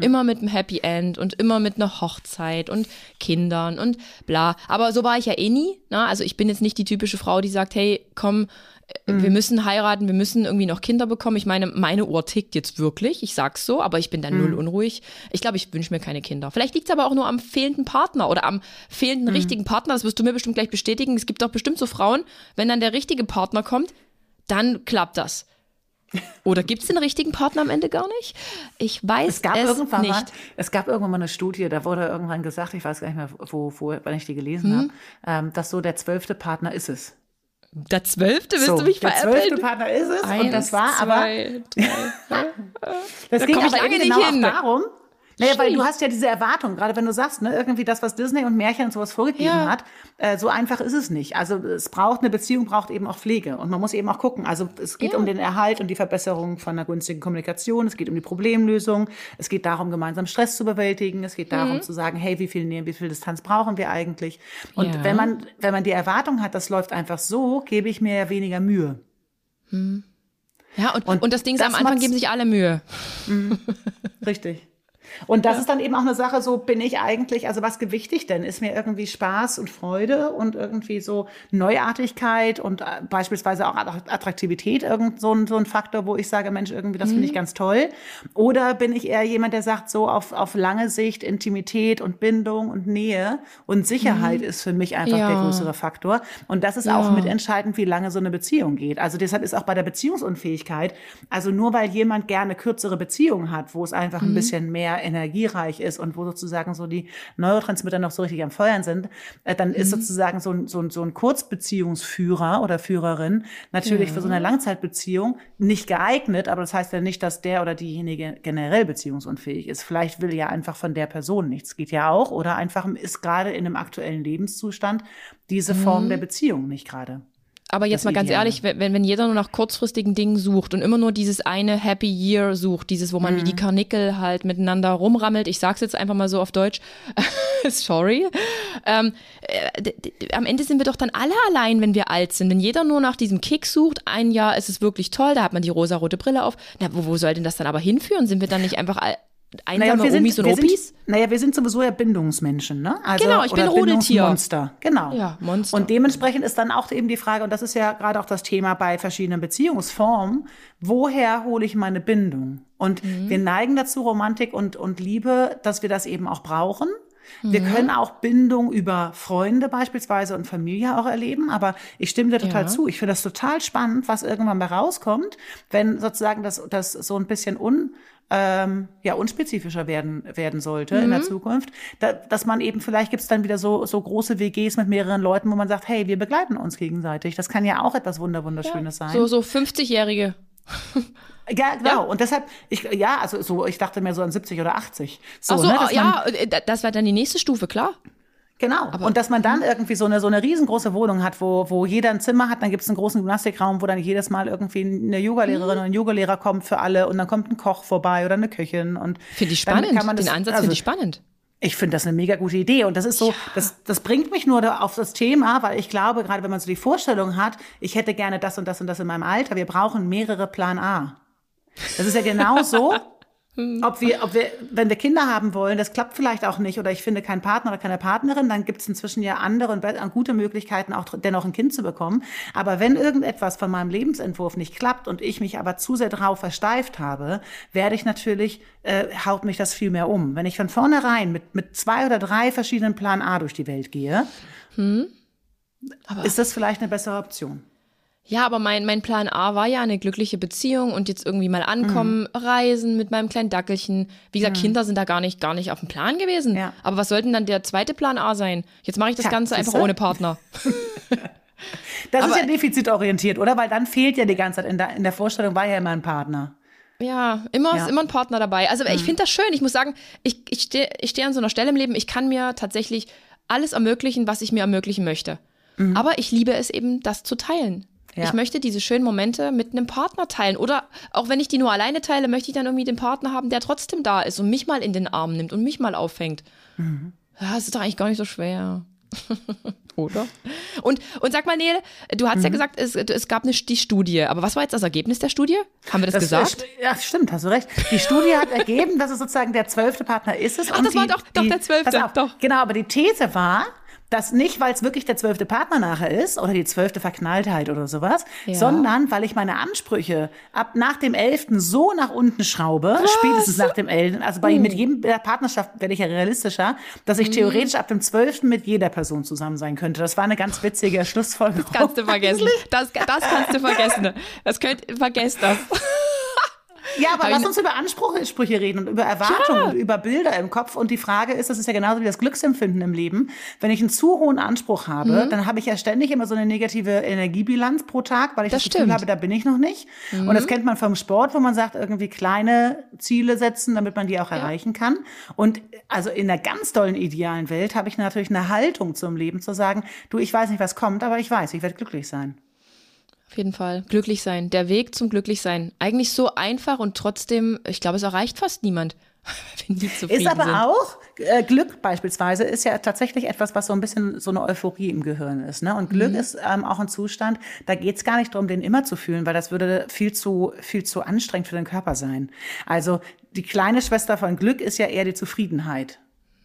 Immer mit einem Happy End und immer mit einer Hochzeit und Kindern und bla. Aber so war ich ja eh nie. Ne? Also ich bin jetzt nicht die typische Frau, die sagt, hey, komm, äh, wir müssen heiraten, wir müssen irgendwie noch Kinder bekommen. Ich meine, meine Uhr tickt jetzt wirklich, ich sag's so, aber ich bin da null unruhig. Ich glaube, ich wünsche mir keine Kinder. Vielleicht liegt's aber auch nur am fehlenden Partner oder am fehlenden richtigen Partner. Das wirst du mir bestimmt gleich bestätigen. Es gibt auch bestimmt so Frauen, wenn dann der richtige Partner kommt, dann klappt das. Oder gibt's den richtigen Partner am Ende gar nicht? Ich weiß es gab es irgendwann nicht. mal, es gab irgendwann mal eine Studie, da wurde irgendwann gesagt, ich weiß gar nicht mehr, wo, wo wann ich die gelesen Mhm. habe, ähm, dass so der zwölfte Partner ist es. Der zwölfte, willst so, du mich der veräppeln? zwölfte Partner ist es Eins, und das war zwei, aber drei. [laughs] das Da ging aber lange eben nicht genau darum. Naja, weil du hast ja diese Erwartung, gerade wenn du sagst, ne, irgendwie das, was Disney und Märchen und sowas vorgegeben Ja. hat, äh, so einfach ist es nicht. Also es braucht eine Beziehung, braucht eben auch Pflege und man muss eben auch gucken. Also es geht Ja. um den Erhalt und die Verbesserung von einer günstigen Kommunikation, es geht um die Problemlösung, es geht darum, gemeinsam Stress zu bewältigen, es geht Mhm. darum zu sagen, hey, wie viel Nähe, wie viel Distanz brauchen wir eigentlich? Und Ja. wenn man wenn man die Erwartung hat, das läuft einfach so, gebe ich mir ja weniger Mühe. Ja, und, und, Und das Ding ist, am Anfang geben sich alle Mühe. Richtig. Und das ist dann eben auch eine Sache, so bin ich eigentlich, also was gewichtig denn? Ist mir irgendwie Spaß und Freude und irgendwie so Neuartigkeit und äh, beispielsweise auch Attraktivität irgend so ein, so ein Faktor, wo ich sage, Mensch, irgendwie das finde ich ganz toll? Oder bin ich eher jemand, der sagt, so auf, auf lange Sicht Intimität und Bindung und Nähe und Sicherheit ist für mich einfach der Ja. größere Faktor. Und das ist Ja. auch mitentscheidend, wie lange so eine Beziehung geht. Also deshalb ist auch bei der Beziehungsunfähigkeit, also nur weil jemand gerne kürzere Beziehungen hat, wo es einfach ein bisschen mehr energiereich ist und wo sozusagen so die Neurotransmitter noch so richtig am Feuern sind, äh, dann ist sozusagen so ein, so ein, so ein Kurzbeziehungsführer oder Führerin natürlich für so eine Langzeitbeziehung nicht geeignet, aber das heißt ja nicht, dass der oder diejenige generell beziehungsunfähig ist. Vielleicht will ja einfach von der Person nichts, geht ja auch, oder einfach ist gerade in einem aktuellen Lebenszustand diese Form der Beziehung nicht gerade. Aber jetzt Das mal ganz Ideale. ehrlich, wenn, wenn jeder nur nach kurzfristigen Dingen sucht und immer nur dieses eine Happy Year sucht, dieses, wo man wie Mhm. die Karnickel halt miteinander rumrammelt, ich sag's jetzt einfach mal so auf Deutsch, [laughs] sorry, ähm, äh, am Ende sind wir doch dann alle allein, wenn wir alt sind. Wenn jeder nur nach diesem Kick sucht, ein Jahr ist es wirklich toll, da hat man die rosa-rote Brille auf, na, wo, wo soll denn das dann aber hinführen? Sind wir dann nicht einfach all- einsame sind, Omis und wir Opis? Sind, naja, wir sind sowieso ja Bindungsmenschen, ne? Also, Genau, ich bin Rudeltier. Bindungsmonster. Genau. Ja, Monster. Und dementsprechend ist dann auch eben die Frage, und das ist ja gerade auch das Thema bei verschiedenen Beziehungsformen, woher hole ich meine Bindung? Und Mhm. wir neigen dazu, Romantik und, und Liebe, dass wir das eben auch brauchen. Wir können auch Bindung über Freunde beispielsweise und Familie auch erleben, aber ich stimme dir total Ja. zu. Ich finde das total spannend, was irgendwann mal rauskommt, wenn sozusagen das, das so ein bisschen un, ähm, ja, unspezifischer werden, werden sollte in der Zukunft. Da, dass man eben, vielleicht gibt's dann wieder so, so große WGs mit mehreren Leuten, wo man sagt, hey, wir begleiten uns gegenseitig. Das kann ja auch etwas Wunder Wunderschönes sein. So, so 50-Jährige. ja, [laughs] genau. Und deshalb, ich, ja, also so, ich dachte mir so an 70 oder 80. So, Ach so, ne, man- ja, äh, das war dann die nächste Stufe, klar. Genau. und dass man dann irgendwie so eine, so eine riesengroße Wohnung hat, wo, wo jeder ein Zimmer hat, dann gibt's einen großen Gymnastikraum, wo dann jedes Mal irgendwie eine Yogalehrerin oder ein Yogalehrer kommt für alle und dann kommt ein Koch vorbei oder eine Köchin. und Finde ich spannend. kann man das- Den Ansatz also, finde ich spannend. Ich finde das eine mega gute Idee. Und das ist so, das, das bringt mich nur auf das Thema, weil ich glaube, gerade wenn man so die Vorstellung hat, ich hätte gerne das und das und das in meinem Alter, wir brauchen mehrere Plan A. Das ist ja genau so. [laughs] Ob wir, ob wir, wenn wir Kinder haben wollen, das klappt vielleicht auch nicht, oder ich finde keinen Partner oder keine Partnerin, dann gibt es inzwischen ja andere und be- gute Möglichkeiten, auch dennoch ein Kind zu bekommen. Aber wenn irgendetwas von meinem Lebensentwurf nicht klappt und ich mich aber zu sehr drauf versteift habe, werde ich natürlich, äh, haut mich das viel mehr um. Wenn ich von vornherein mit, mit zwei oder drei verschiedenen Plan A durch die Welt gehe, ist das vielleicht eine bessere Option. Ja, aber mein, mein Plan A war ja eine glückliche Beziehung und jetzt irgendwie mal ankommen, Mhm. reisen mit meinem kleinen Dackelchen. Wie gesagt, Kinder sind da gar nicht, gar nicht auf dem Plan gewesen. Ja. Aber was sollte denn dann der zweite Plan A sein? Jetzt mache ich das Tja, Ganze einfach siehste? ohne Partner. [laughs] [laughs] Das ist Aber- ja defizitorientiert, oder? Weil dann fehlt ja die ganze Zeit, in der, in der Vorstellung war ja immer ein Partner. Ja, immer Ja. Mhm. ist immer ein Partner dabei. Also ich finde das schön. Ich muss sagen, ich, ich stehe ich steh an so einer Stelle im Leben, ich kann mir tatsächlich alles ermöglichen, was ich mir ermöglichen möchte. Aber ich liebe es eben, das zu teilen. Mhm. Ja. Ich möchte diese schönen Momente mit einem Partner teilen. Oder auch wenn ich die nur alleine teile, möchte ich dann irgendwie den Partner haben, der trotzdem da ist und mich mal in den Arm nimmt und mich mal auffängt. Mhm. Ja, das ist doch eigentlich gar nicht so schwer. [laughs] Oder? Und, und sag mal, Nele, du Mhm. hast ja gesagt, es, es gab eine, die Studie. Aber was war jetzt das Ergebnis der Studie? Haben wir das, gesagt? äh, Ja, stimmt, hast du recht. Die Studie hat ergeben, dass es sozusagen der zwölfte Partner ist. Es Ach, das war die, doch- doch die, der zwölfte, doch. Genau, aber die These war, dass nicht, weil es wirklich der zwölfte Partner nachher ist oder die zwölfte Verknalltheit oder sowas, Ja. sondern weil ich meine Ansprüche ab nach dem elften so nach unten schraube, spätestens nach dem elften, also bei mit Uh. jedem der Partnerschaft werde ich ja realistischer, dass Mhm. ich theoretisch ab dem zwölften mit jeder Person zusammen sein könnte. Das war eine ganz witzige Schlussfolgerung. kannst du vergessen. [laughs] Das, das kannst du vergessen. Das könnt, vergesst das. Ja, aber lass uns über Ansprüche reden und über Erwartungen ja. und über Bilder im Kopf. Und die Frage ist, das ist ja genauso wie das Glücksempfinden im Leben. Wenn ich einen zu hohen Anspruch habe, mhm. dann habe ich ja ständig immer so eine negative Energiebilanz pro Tag, weil ich das, das Gefühl habe, da bin ich noch nicht. Mhm. Und das kennt man vom Sport, wo man sagt, irgendwie kleine Ziele setzen, damit man die auch ja. erreichen kann. Und also in der ganz tollen idealen Welt habe ich natürlich eine Haltung zum Leben zu sagen, du, ich weiß nicht, was kommt, aber ich weiß, ich werde glücklich sein. Auf jeden Fall. Glücklich sein. Der Weg zum Glücklichsein. Eigentlich so einfach und trotzdem, ich glaube, es erreicht fast niemand. [laughs] Ist aber sind. auch, äh, Glück beispielsweise ist ja tatsächlich etwas, was so ein bisschen so eine Euphorie im Gehirn ist. Ne? Und Glück mhm. ist ähm, auch ein Zustand, da geht es gar nicht darum, den immer zu fühlen, weil das würde viel zu, viel zu anstrengend für den Körper sein. Also die kleine Schwester von Glück ist ja eher die Zufriedenheit.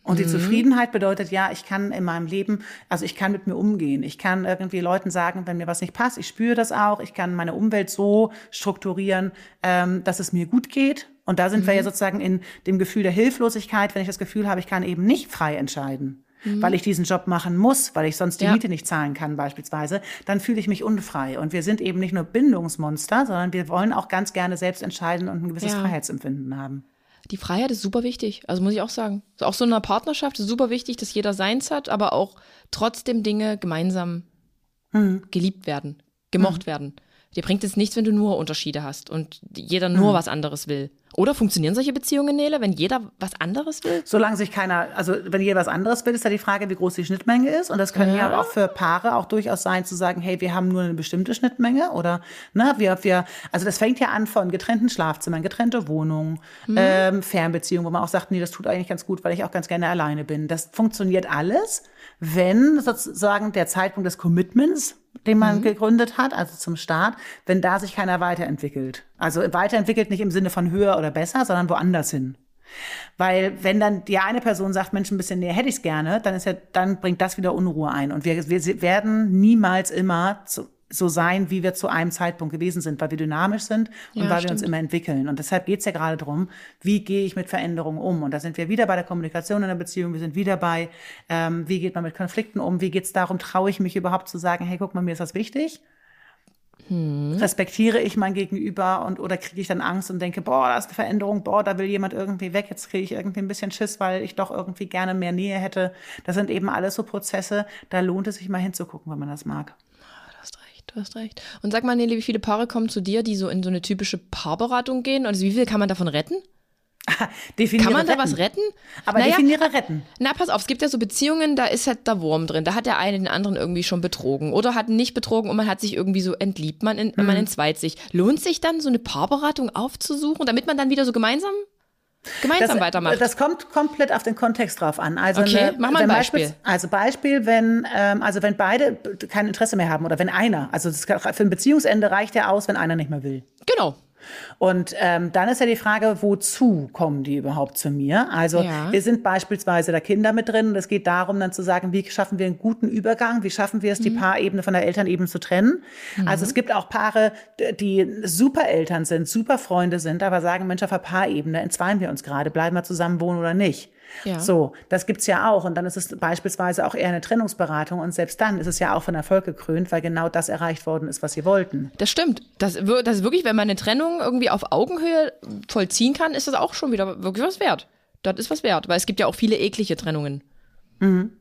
Und die mhm. Zufriedenheit bedeutet, ja, ich kann in meinem Leben, also ich kann mit mir umgehen. Ich kann irgendwie Leuten sagen, wenn mir was nicht passt, ich spüre das auch. Ich kann meine Umwelt so strukturieren, ähm, dass es mir gut geht. Und da sind mhm. wir ja mhm. sozusagen in dem Gefühl der Hilflosigkeit, wenn ich das Gefühl habe, ich kann eben nicht frei entscheiden. Mhm. Weil ich diesen Job machen muss, weil ich sonst die ja. Miete nicht zahlen kann, beispielsweise, dann fühle ich mich unfrei. Und wir sind eben nicht nur Bindungsmonster, sondern wir wollen auch ganz gerne selbst entscheiden und ein gewisses ja. Freiheitsempfinden haben die Freiheit ist super wichtig. Also muss ich auch sagen. Auch so in einer Partnerschaft ist super wichtig, dass jeder seins hat, aber auch trotzdem Dinge gemeinsam mhm. geliebt werden, gemocht mhm. werden. Dir bringt es nichts, wenn du nur Unterschiede hast und jeder nur mhm. was anderes will. Oder funktionieren solche Beziehungen, Nele, wenn jeder was anderes will? Solange sich keiner, also wenn jeder was anderes will, ist ja die Frage, wie groß die Schnittmenge ist. Und das können ja, ja auch für Paare auch durchaus sein, zu sagen, hey, wir haben nur eine bestimmte Schnittmenge oder, ne, wir, wir, also das fängt ja an von getrennten Schlafzimmern, getrennte Wohnungen, mhm. ähm, Fernbeziehungen, wo man auch sagt, nee, das tut eigentlich ganz gut, weil ich auch ganz gerne alleine bin. Das funktioniert alles, wenn sozusagen der Zeitpunkt des Commitments den man mhm. gegründet hat, also zum Start, wenn da sich keiner weiterentwickelt. Also weiterentwickelt nicht im Sinne von höher oder besser, sondern woanders hin. Weil wenn dann die eine Person sagt, Mensch, ein bisschen näher hätte ich es gerne, dann ist ja, dann bringt das wieder Unruhe ein. Und wir, wir werden niemals immer zu, so sein, wie wir zu einem Zeitpunkt gewesen sind, weil wir dynamisch sind und ja, weil stimmt. wir uns immer entwickeln. Und deshalb geht es ja gerade darum, wie gehe ich mit Veränderungen um? Und da sind wir wieder bei der Kommunikation in der Beziehung, wir sind wieder bei, ähm, wie geht man mit Konflikten um, wie geht es darum, traue ich mich überhaupt zu sagen, hey, guck mal, mir ist das wichtig. Hm. Respektiere ich mein Gegenüber und oder kriege ich dann Angst und denke, boah, da ist eine Veränderung, boah, da will jemand irgendwie weg, jetzt kriege ich irgendwie ein bisschen Schiss, weil ich doch irgendwie gerne mehr Nähe hätte. Das sind eben alles so Prozesse, da lohnt es sich mal hinzugucken, wenn man das mag du hast recht. Und sag mal, Nelly, wie viele Paare kommen zu dir, die so in so eine typische Paarberatung gehen? Also wie viel kann man davon retten? [laughs] definiere Kann man retten. da was retten? Aber naja, definiere retten. Na, pass auf, es gibt ja so Beziehungen, da ist halt der Wurm drin. Da hat der eine den anderen irgendwie schon betrogen oder hat nicht betrogen und man hat sich irgendwie so entliebt. Man, in, hm. man entzweit sich. Lohnt sich dann, so eine Paarberatung aufzusuchen, damit man dann wieder so gemeinsam gemeinsam das, weitermacht. Das kommt komplett auf den Kontext drauf an. Also okay, eine, mach mal ein Beispiel. Beispiel. Also Beispiel, wenn ähm, also wenn beide kein Interesse mehr haben oder wenn einer, also das, für ein Beziehungsende reicht ja aus, wenn einer nicht mehr will. Genau. Und ähm, dann ist ja die Frage, wozu kommen die überhaupt zu mir? Also ja. wir sind beispielsweise da Kinder mit drin und es geht darum, dann zu sagen, wie schaffen wir einen guten Übergang? Wie schaffen wir es, mhm. die Paarebene von der Elternebene zu trennen? Mhm. Also es gibt auch Paare, die super Eltern sind, super Freunde sind, aber sagen, Mensch, auf der Paarebene entzweien wir uns gerade, bleiben wir zusammen wohnen oder nicht? Ja. So, das gibt's ja auch. Und dann ist es beispielsweise auch eher eine Trennungsberatung. Und selbst dann ist es ja auch von Erfolg gekrönt, weil genau das erreicht worden ist, was sie wollten. Das stimmt. Das, das ist wirklich, wenn man eine Trennung irgendwie auf Augenhöhe vollziehen kann, ist das auch schon wieder wirklich was wert. Das ist was wert, weil es gibt ja auch viele eklige Trennungen. Mhm.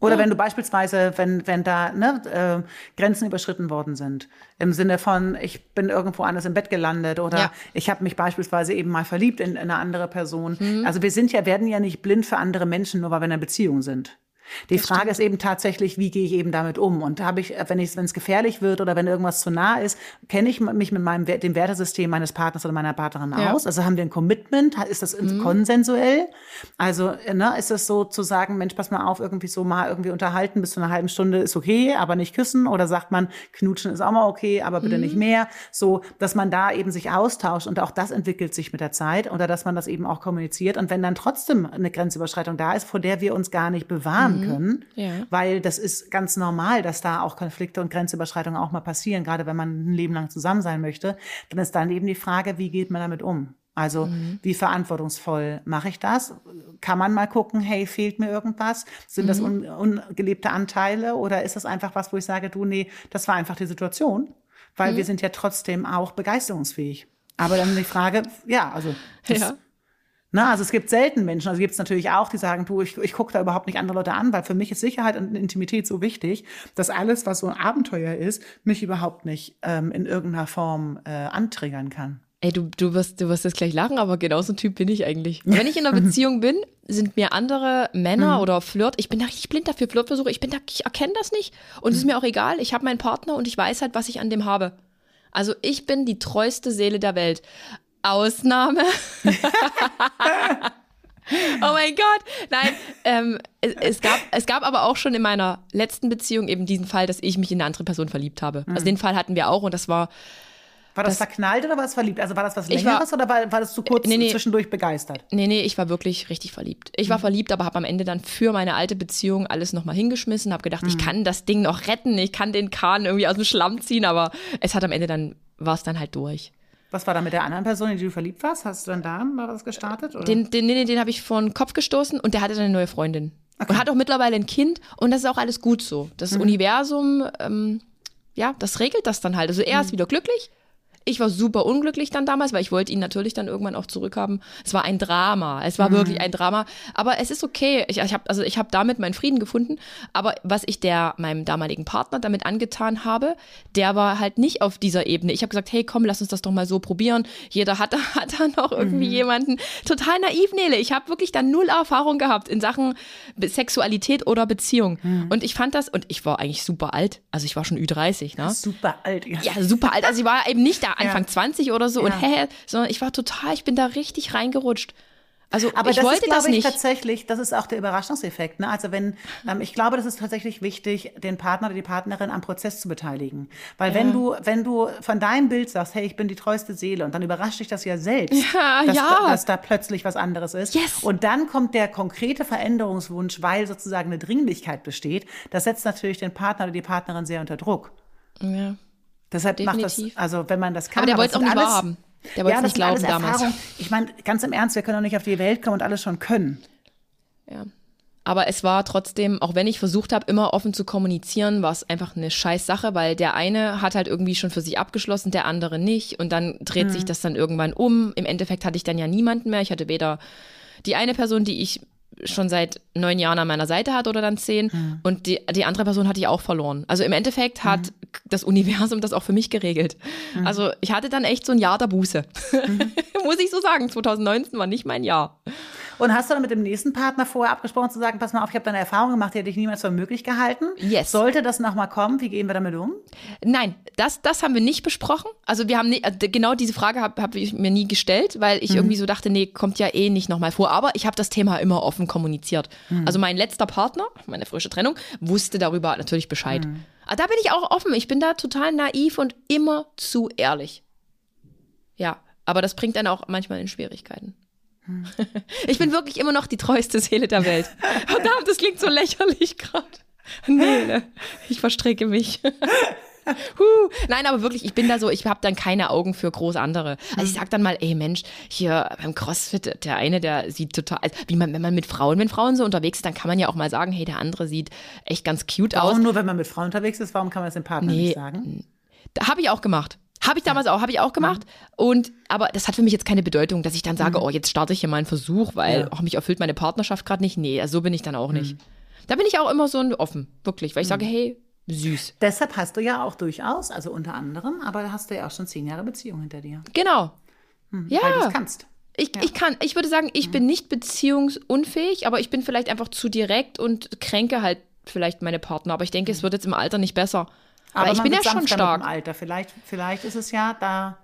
Oder ja. wenn du beispielsweise, wenn, wenn da ne, äh, Grenzen überschritten worden sind, im Sinne von, ich bin irgendwo anders im Bett gelandet oder ja. ich habe mich beispielsweise eben mal verliebt in, in eine andere Person. Mhm. Also wir sind ja, werden ja nicht blind für andere Menschen, nur weil wir in einer Beziehung sind. Die das Frage stimmt. ist eben tatsächlich, wie gehe ich eben damit um? Und da habe ich, wenn ich, wenn es gefährlich wird oder wenn irgendwas zu nah ist, kenne ich mich mit meinem dem Wertesystem meines Partners oder meiner Partnerin ja. aus. Also haben wir ein Commitment, ist das mhm. konsensuell? Also ne, ist es so zu sagen, Mensch, pass mal auf, irgendwie so mal irgendwie unterhalten bis zu einer halben Stunde ist okay, aber nicht küssen? Oder sagt man, knutschen ist auch mal okay, aber bitte mhm. nicht mehr? So, dass man da eben sich austauscht und auch das entwickelt sich mit der Zeit oder dass man das eben auch kommuniziert. Und wenn dann trotzdem eine Grenzüberschreitung da ist, vor der wir uns gar nicht bewahren mhm. Können, ja. weil das ist ganz normal, dass da auch Konflikte und Grenzüberschreitungen auch mal passieren, gerade wenn man ein Leben lang zusammen sein möchte, dann ist dann eben die Frage, wie geht man damit um? Also mhm. wie verantwortungsvoll mache ich das? Kann man mal gucken, hey, fehlt mir irgendwas? Sind mhm. das un ungelebte Anteile oder ist das einfach was, wo ich sage, du, nee, das war einfach die Situation? Weil mhm. wir sind ja trotzdem auch begeisterungsfähig. Aber dann die Frage, ja, also. Das, Ja. Na, also es gibt selten Menschen, also gibt es natürlich auch, die sagen, du, ich, ich gucke da überhaupt nicht andere Leute an, weil für mich ist Sicherheit und Intimität so wichtig, dass alles, was so ein Abenteuer ist, mich überhaupt nicht ähm, in irgendeiner Form äh, antriggern kann. Ey, du, du, wirst, du wirst jetzt gleich lachen, aber genau so ein Typ bin ich eigentlich. [laughs] Wenn ich in einer Beziehung bin, sind mir andere Männer oder Flirt, ich bin da richtig blind dafür, Flirtversuche, ich bin da, ich erkenne das nicht. Und es ist mir auch egal, ich habe meinen Partner und ich weiß halt, was ich an dem habe. Also ich bin die treueste Seele der Welt. Ausnahme. [laughs] oh mein Gott. Nein, ähm, es, es, gab, es gab aber auch schon in meiner letzten Beziehung eben diesen Fall, dass ich mich in eine andere Person verliebt habe. Also den Fall hatten wir auch und das war, War das, verknallt oder war es verliebt? Also war das was Ich war- Längeres oder war, war das zu kurz Nee, nee. zwischendurch begeistert? Nee, nee, ich war wirklich richtig verliebt. Ich war verliebt, aber habe am Ende dann für meine alte Beziehung alles nochmal hingeschmissen, habe gedacht, ich kann das Ding noch retten, ich kann den Kahn irgendwie aus dem Schlamm ziehen, aber es hat am Ende dann, war es dann halt durch. Was war da mit der anderen Person, in die du verliebt warst? Hast du dann da mal was gestartet? Oder? Den, den, nee, nee, den habe ich vor den Kopf gestoßen und der hatte dann eine neue Freundin. Und hat auch mittlerweile ein Kind und das ist auch alles gut so. Das Universum, ähm, ja, das regelt das dann halt. Also er ist wieder glücklich. Ich war super unglücklich dann damals, weil ich wollte ihn natürlich dann irgendwann auch zurückhaben. Es war ein Drama. Es war wirklich ein Drama. Aber es ist okay. Ich, ich habe also ich habe damit meinen Frieden gefunden. Aber was ich der meinem damaligen Partner damit angetan habe, der war halt nicht auf dieser Ebene. Ich habe gesagt, hey, komm, lass uns das doch mal so probieren. Jeder hat, [laughs] hat da noch irgendwie jemanden. Total naiv, Nele. Ich habe wirklich da null Erfahrung gehabt in Sachen Sexualität oder Beziehung. Und ich fand das, und ich war eigentlich super alt. Also ich war schon Ü30, ne? Super alt. Ja, super alt. Also ich war eben nicht da Anfang Ja. 20 oder so und Ja. hä, sondern ich war total, ich bin da richtig reingerutscht. Also Aber ich das wollte ist, das glaube ich, nicht. tatsächlich, das ist auch der Überraschungseffekt. Ne? Also wenn, ähm, ich glaube, das ist tatsächlich wichtig, den Partner oder die Partnerin am Prozess zu beteiligen. Weil wenn du, wenn du von deinem Bild sagst, hey, ich bin die treueste Seele, und dann überrascht dich das ja selbst, Ja, dass, ja. Da, dass da plötzlich was anderes ist. Yes. Und dann kommt der konkrete Veränderungswunsch, weil sozusagen eine Dringlichkeit besteht. Das setzt natürlich den Partner oder die Partnerin sehr unter Druck. Ja. Deshalb macht Definitiv. das, also wenn man das kann. Aber der wollte es auch nicht alles- wahrhaben. Der wollte ja, es nicht glauben damals. Ich meine, ganz im Ernst, wir können doch nicht auf die Welt kommen und alles schon können. Ja. Aber es war trotzdem, auch wenn ich versucht habe, immer offen zu kommunizieren, war es einfach eine scheiß Sache, weil der eine hat halt irgendwie schon für sich abgeschlossen, der andere nicht. Und dann dreht sich das dann irgendwann um. Im Endeffekt hatte ich dann ja niemanden mehr. Ich hatte weder die eine Person, die ich schon seit neun Jahren an meiner Seite hatte oder dann zehn. Und die, die andere Person hatte ich auch verloren. Also im Endeffekt hat das Universum das auch für mich geregelt. Also ich hatte dann echt so ein Jahr der Buße. [laughs] Muss ich so sagen. 2019 war nicht mein Jahr. Und hast du dann mit dem nächsten Partner vorher abgesprochen zu sagen, pass mal auf, ich habe da eine Erfahrung gemacht, die hätte ich niemals für möglich gehalten. Yes. Sollte das nochmal kommen, wie gehen wir damit um? Nein, das, das haben wir nicht besprochen. Also wir haben nie, äh, genau diese Frage habe hab ich mir nie gestellt, weil ich irgendwie so dachte, nee, kommt ja eh nicht nochmal vor. Aber ich habe das Thema immer offen kommuniziert. Also mein letzter Partner, meine frische Trennung, wusste darüber natürlich Bescheid. Aber da bin ich auch offen. Ich bin da total naiv und immer zu ehrlich. Ja, aber das bringt dann auch manchmal in Schwierigkeiten. Ich bin wirklich immer noch die treueste Seele der Welt. [laughs] Verdammt, das klingt so lächerlich gerade. Nee, ne? ich verstricke mich. [laughs] Huh. Nein, aber wirklich, ich bin da so, ich habe dann keine Augen für groß andere. Also ich sag dann mal, ey Mensch, hier beim CrossFit, der eine, der sieht total, also wie man, wenn man mit Frauen, wenn Frauen so unterwegs ist, dann kann man ja auch mal sagen, hey, der andere sieht echt ganz cute aus. Auch nur, wenn man mit Frauen unterwegs ist, warum kann man das dem Partner Nee. nicht sagen? Habe ich auch gemacht. Habe ich damals auch, habe ich auch gemacht. Und aber das hat für mich jetzt keine Bedeutung, dass ich dann sage, oh, jetzt starte ich hier mal einen Versuch, weil Ja. oh, mich erfüllt meine Partnerschaft gerade nicht. Nee, also so bin ich dann auch nicht. Da bin ich auch immer so offen, wirklich, weil ich sage, hey, süß. Deshalb hast du ja auch durchaus, also unter anderem, aber da hast du ja auch schon zehn Jahre Beziehung hinter dir. Genau. Weil du es Ja. kannst. Ich, ich kann, ich würde sagen, ich bin nicht beziehungsunfähig, aber ich bin vielleicht einfach zu direkt und kränke halt vielleicht meine Partner. Aber ich denke, es wird jetzt im Alter nicht besser. Aber, ich bin ja schon stark. Alter. Vielleicht, vielleicht ist es ja, da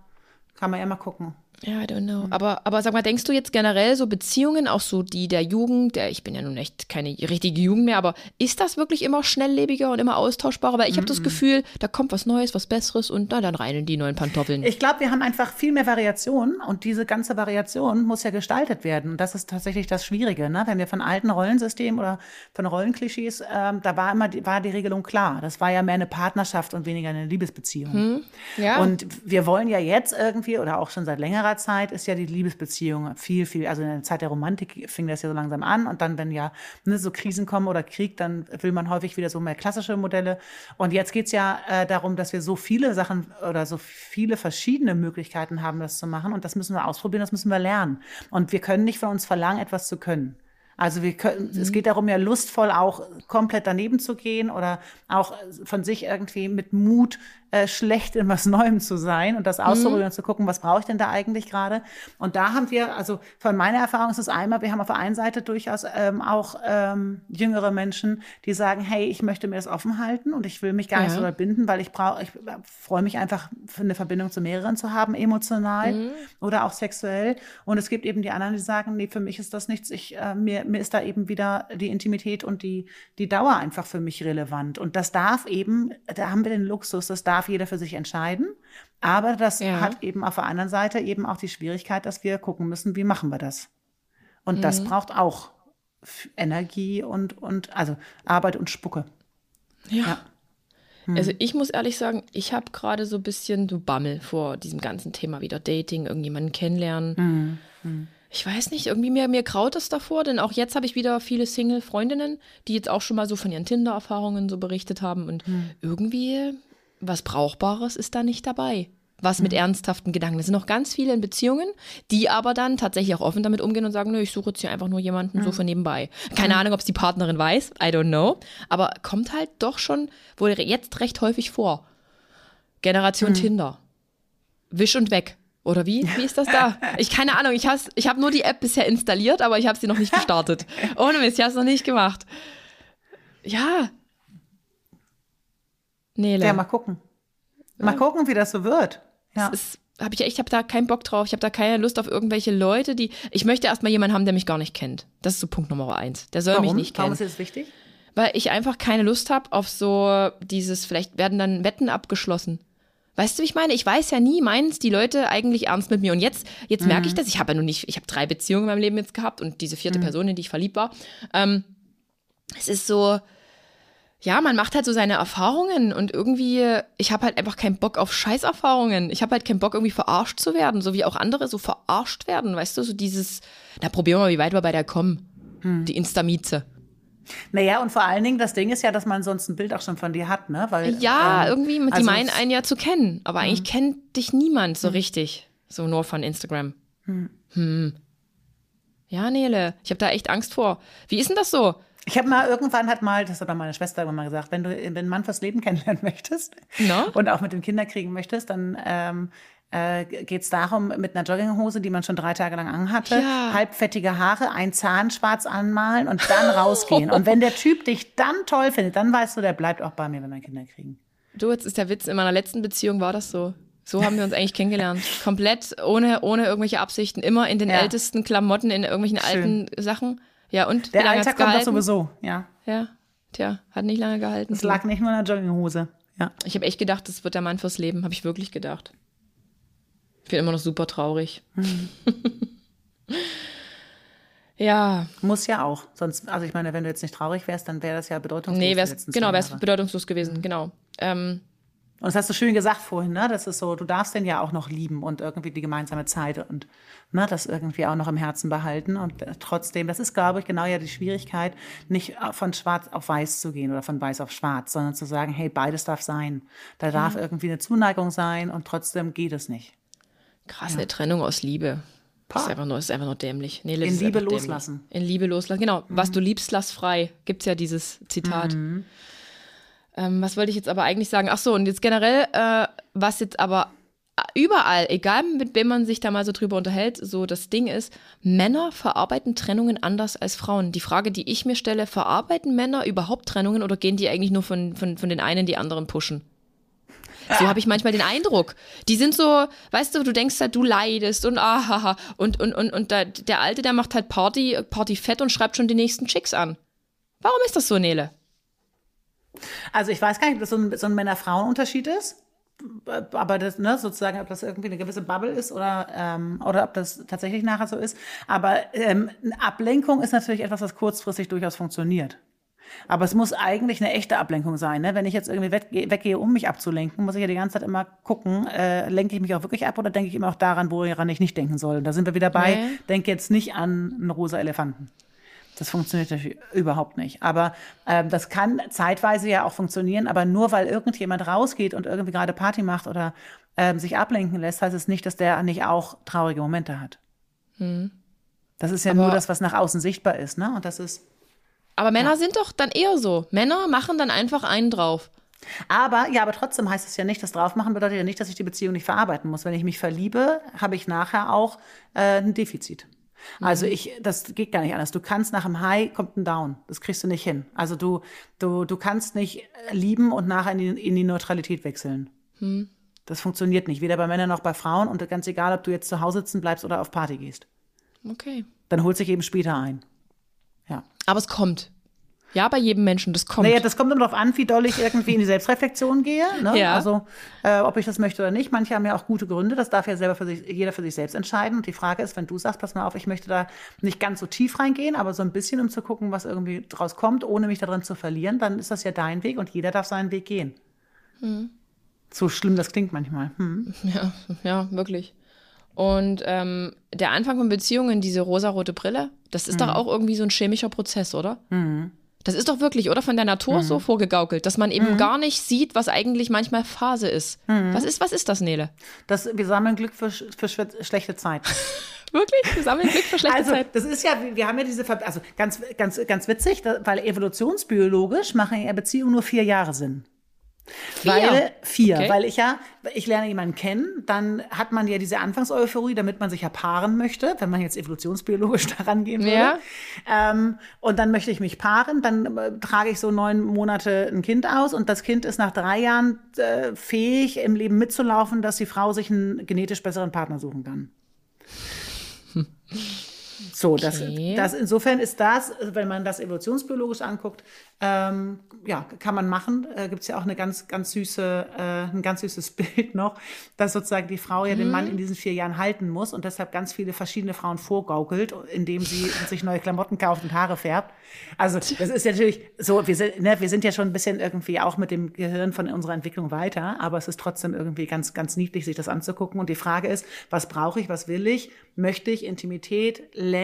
kann man ja mal gucken. Ja, I don't know. Aber, aber sag mal, denkst du jetzt generell so Beziehungen, auch so die der Jugend, der, ich bin ja nun echt keine richtige Jugend mehr, aber ist das wirklich immer schnelllebiger und immer austauschbarer? Weil ich habe das Gefühl, da kommt was Neues, was Besseres und na, dann rein in die neuen Pantoffeln. Ich glaube, wir haben einfach viel mehr Variation und diese ganze Variation muss ja gestaltet werden. Und das ist tatsächlich das Schwierige. Ne? Wenn wir von alten Rollensystemen oder von Rollenklischees, ähm, da war immer die, war die Regelung klar. Das war ja mehr eine Partnerschaft und weniger eine Liebesbeziehung. ja. Und wir wollen ja jetzt irgendwie oder auch schon seit längerer unserer Zeit ist ja die Liebesbeziehung viel, viel, also in der Zeit der Romantik fing das ja so langsam an und dann, wenn ja ne, so Krisen kommen oder Krieg, dann will man häufig wieder so mehr klassische Modelle. Und jetzt geht's ja äh, darum, dass wir so viele Sachen oder so viele verschiedene Möglichkeiten haben, das zu machen. Und das müssen wir ausprobieren, das müssen wir lernen. Und wir können nicht von uns verlangen, etwas zu können. Also wir können, mhm. es geht darum, ja lustvoll auch komplett daneben zu gehen oder auch von sich irgendwie mit Mut äh, schlecht in was Neuem zu sein und das auszuprobieren mhm. und zu gucken, was brauche ich denn da eigentlich gerade. Und da haben wir, also von meiner Erfahrung ist es einmal, wir haben auf der einen Seite durchaus ähm, auch ähm, jüngere Menschen, die sagen, hey, ich möchte mir das offen halten und ich will mich gar ja. nicht so binden, weil ich brauche, ich freue mich einfach, eine Verbindung zu mehreren zu haben, emotional mhm. oder auch sexuell. Und es gibt eben die anderen, die sagen, nee, für mich ist das nichts, ich, äh, mir, mir ist da eben wieder die Intimität und die, die Dauer einfach für mich relevant. Und das darf eben, da haben wir den Luxus, das darf darf jeder für sich entscheiden. Aber das ja. hat eben auf der anderen Seite eben auch die Schwierigkeit, dass wir gucken müssen, wie machen wir das? Und mhm. das braucht auch Energie und, und also Arbeit und Spucke. Ja. ja. Hm. Also ich muss ehrlich sagen, ich habe gerade so ein bisschen so Bammel vor diesem ganzen Thema wieder Dating, irgendjemanden kennenlernen. Hm. Hm. Ich weiß nicht, irgendwie mir, mir kraut es davor, denn auch jetzt habe ich wieder viele Single-Freundinnen, die jetzt auch schon mal so von ihren Tinder-Erfahrungen so berichtet haben und hm. irgendwie was Brauchbares ist da nicht dabei. Was mit mhm. ernsthaften Gedanken. Es sind noch ganz viele in Beziehungen, die aber dann tatsächlich auch offen damit umgehen und sagen, nö, ich suche jetzt hier einfach nur jemanden mhm. so für nebenbei. Keine mhm. Ahnung, ob es die Partnerin weiß, I don't know. Aber kommt halt doch schon wohl jetzt recht häufig vor. Generation mhm. Tinder. Wisch und weg. Oder wie? Wie ist das da? [laughs] Ich keine Ahnung. Ich, ich habe nur die App bisher installiert, aber ich habe sie noch nicht gestartet. [laughs] Ohne Mist, ich habe es noch nicht gemacht. Ja, Nele. Ja, mal gucken. Mal ja. gucken, wie das so wird. Ja. habe ich echt, ich habe da keinen Bock drauf. Ich habe da keine Lust auf irgendwelche Leute, die. Ich möchte erstmal jemanden haben, der mich gar nicht kennt. Das ist so Punkt Nummer eins. Der soll Warum? mich nicht kennen. Warum ist das wichtig? Weil ich einfach keine Lust habe auf so dieses, vielleicht werden dann Wetten abgeschlossen. Weißt du, wie ich meine? Ich weiß ja nie, meins die Leute eigentlich ernst mit mir. Und jetzt, jetzt mhm. merke ich das. Ich habe ja nur nicht, ich habe drei Beziehungen in meinem Leben jetzt gehabt und diese vierte mhm. Person, in die ich verliebt war. Ähm, es ist so, ja, man macht halt so seine Erfahrungen und irgendwie, ich habe halt einfach keinen Bock auf Scheißerfahrungen. Ich habe halt keinen Bock, irgendwie verarscht zu werden, so wie auch andere so verarscht werden, weißt du, so dieses, na probieren wir mal, wie weit wir bei der kommen. Hm. Die Instamieze. Naja, und vor allen Dingen, das Ding ist ja, dass man sonst ein Bild auch schon von dir hat, ne? Weil, ja, ähm, irgendwie, die also meinen einen ja zu kennen, aber hm. eigentlich kennt dich niemand so hm. richtig. So nur von Instagram. Hm. hm. Ja, Nele, ich habe da echt Angst vor. Wie ist denn das so? Ich habe mal irgendwann hat mal, das hat auch meine Schwester immer mal gesagt, wenn du wenn einen Mann fürs Leben [laughs] kennenlernen möchtest no? und auch mit den Kindern kriegen möchtest, dann ähm, äh, geht es darum, mit einer Jogginghose, die man schon drei Tage lang anhatte, ja. halbfettige Haare, ein Zahn schwarz anmalen und dann rausgehen. und wenn der Typ dich dann toll findet, dann weißt du, der bleibt auch bei mir, wenn wir Kinder kriegen. Du, jetzt ist der Witz, in meiner letzten Beziehung war das so. So haben wir uns eigentlich kennengelernt. [laughs] Komplett ohne, ohne irgendwelche Absichten, immer in den ja. ältesten Klamotten, in irgendwelchen Schön. alten Sachen. Ja, und der Alltag kommt doch sowieso, ja. Ja, tja, hat nicht lange gehalten. Es lag nicht nur in der Jogginghose. Ja. Ich habe echt gedacht, das wird der Mann fürs Leben. Habe ich wirklich gedacht. Ich bin immer noch super traurig. Mhm. [laughs] ja. Muss ja auch. Sonst, also ich meine, wenn du jetzt nicht traurig wärst, dann wäre das ja bedeutungslos. Nee, wär's, genau, wäre es bedeutungslos gewesen, mhm. genau. Ähm, und das hast du schön gesagt vorhin, ne? Das ist so, du darfst den ja auch noch lieben und irgendwie die gemeinsame Zeit und ne, das irgendwie auch noch im Herzen behalten. Und äh, trotzdem, das ist, glaube ich, genau ja die Schwierigkeit, nicht von schwarz auf weiß zu gehen oder von weiß auf schwarz, sondern zu sagen, hey, beides darf sein. Da darf irgendwie eine Zuneigung sein und trotzdem geht es nicht. Krass, ja. eine Trennung aus Liebe. Das ist einfach nur, ist einfach nur dämlich. Nee, In Liebe loslassen. Dämlich. In Liebe loslassen. Genau. Mhm. Was du liebst, lass frei. Gibt's ja dieses Zitat. Mhm. Ähm, was wollte ich jetzt aber eigentlich sagen? Ach so, und jetzt generell, äh, was jetzt aber überall, egal mit wem man sich da mal so drüber unterhält, so das Ding ist, Männer verarbeiten Trennungen anders als Frauen. Die Frage, die ich mir stelle, verarbeiten Männer überhaupt Trennungen oder gehen die eigentlich nur von, von, von den einen die anderen pushen? So habe ich manchmal den Eindruck. Die sind so, weißt du, du denkst halt, du leidest und ahaha. Und, und, und, und der, der Alte, der macht halt Party, Party fett und schreibt schon die nächsten Chicks an. Warum ist das so, Nele? Also ich weiß gar nicht, ob das so ein, so ein Männer-Frauen-Unterschied ist. Aber das, ne, sozusagen, ob das irgendwie eine gewisse Bubble ist oder, ähm, oder ob das tatsächlich nachher so ist. Aber ähm, Ablenkung ist natürlich etwas, was kurzfristig durchaus funktioniert. Aber es muss eigentlich eine echte Ablenkung sein. Ne? Wenn ich jetzt irgendwie weggehe, weggehe, um mich abzulenken, muss ich ja die ganze Zeit immer gucken, äh, lenke ich mich auch wirklich ab oder denke ich immer auch daran, woran ich nicht denken soll. Da sind wir wieder bei, nee. denke jetzt nicht an einen rosa Elefanten. Das funktioniert natürlich überhaupt nicht. Aber ähm, das kann zeitweise ja auch funktionieren, aber nur weil irgendjemand rausgeht und irgendwie gerade Party macht oder ähm, sich ablenken lässt, heißt es nicht, dass der nicht auch traurige Momente hat. Hm. Das ist ja aber nur das, was nach außen sichtbar ist, ne? Und das ist. Aber Männer ja. sind doch dann eher so. Männer machen dann einfach einen drauf. Aber, ja, aber trotzdem heißt es ja nicht, das draufmachen bedeutet ja nicht, dass ich die Beziehung nicht verarbeiten muss. Wenn ich mich verliebe, habe ich nachher auch äh, ein Defizit. Also mhm. ich, das geht gar nicht anders. Du kannst nach dem High kommt ein Down. Das kriegst du nicht hin. Also du, du, du kannst nicht lieben und nachher in die, in die Neutralität wechseln. Hm. Das funktioniert nicht. Weder bei Männern noch bei Frauen. Und ganz egal, ob du jetzt zu Hause sitzen bleibst oder auf Party gehst. Okay. Dann holt sich eben später ein. Ja. Aber es kommt. Ja, bei jedem Menschen, das kommt. Naja, das kommt immer darauf an, wie doll ich irgendwie in die Selbstreflexion gehe. Ne? Ja. Also, äh, ob ich das möchte oder nicht. Manche haben ja auch gute Gründe. Das darf ja selber für sich, jeder für sich selbst entscheiden. Und die Frage ist, wenn du sagst, pass mal auf, ich möchte da nicht ganz so tief reingehen, aber so ein bisschen, um zu gucken, was irgendwie draus kommt, ohne mich darin zu verlieren, dann ist das ja dein Weg und jeder darf seinen Weg gehen. Hm. So schlimm das klingt manchmal. Hm. Ja, ja, wirklich. Und ähm, der Anfang von Beziehungen, diese rosarote Brille, das ist mhm. doch auch irgendwie so ein chemischer Prozess, oder? Mhm. Das ist doch wirklich, oder von der Natur mhm. so vorgegaukelt, dass man eben mhm. gar nicht sieht, was eigentlich manchmal Phase ist. Mhm. Was ist, was ist das, Nele? Das, wir sammeln Glück für, für schlechte Zeit. [laughs] wirklich? Wir sammeln Glück für schlechte also, Zeit. Das ist ja, wir haben ja diese, also ganz, ganz, ganz witzig, weil evolutionsbiologisch machen ja Beziehungen nur vier Jahre Sinn. Vier. Weil vier, okay. weil ich ja, ich lerne jemanden kennen, dann hat man ja diese Anfangseuphorie, damit man sich ja paaren möchte, wenn man jetzt evolutionsbiologisch [laughs] daran gehen würde. Ja. Ähm, und dann möchte ich mich paaren, dann äh, trage ich so neun Monate ein Kind aus und das Kind ist nach drei Jahren äh, fähig, im Leben mitzulaufen, dass die Frau sich einen genetisch besseren Partner suchen kann. Hm. [laughs] So, okay. das, das insofern ist das, wenn man das evolutionsbiologisch anguckt, ähm, ja, kann man machen. Äh, Gibt es ja auch eine ganz, ganz süße, äh, ein ganz süßes [laughs] Bild noch, dass sozusagen die Frau ja den Mann mhm. in diesen vier Jahren halten muss und deshalb ganz viele verschiedene Frauen vorgaukelt, indem sie [laughs] sich neue Klamotten kauft und Haare färbt. Also das ist natürlich so, wir sind, ne, wir sind ja schon ein bisschen irgendwie auch mit dem Gehirn von unserer Entwicklung weiter, aber es ist trotzdem irgendwie ganz, ganz niedlich, sich das anzugucken. Und die Frage ist, was brauche ich, was will ich? Möchte ich Intimität, Länge,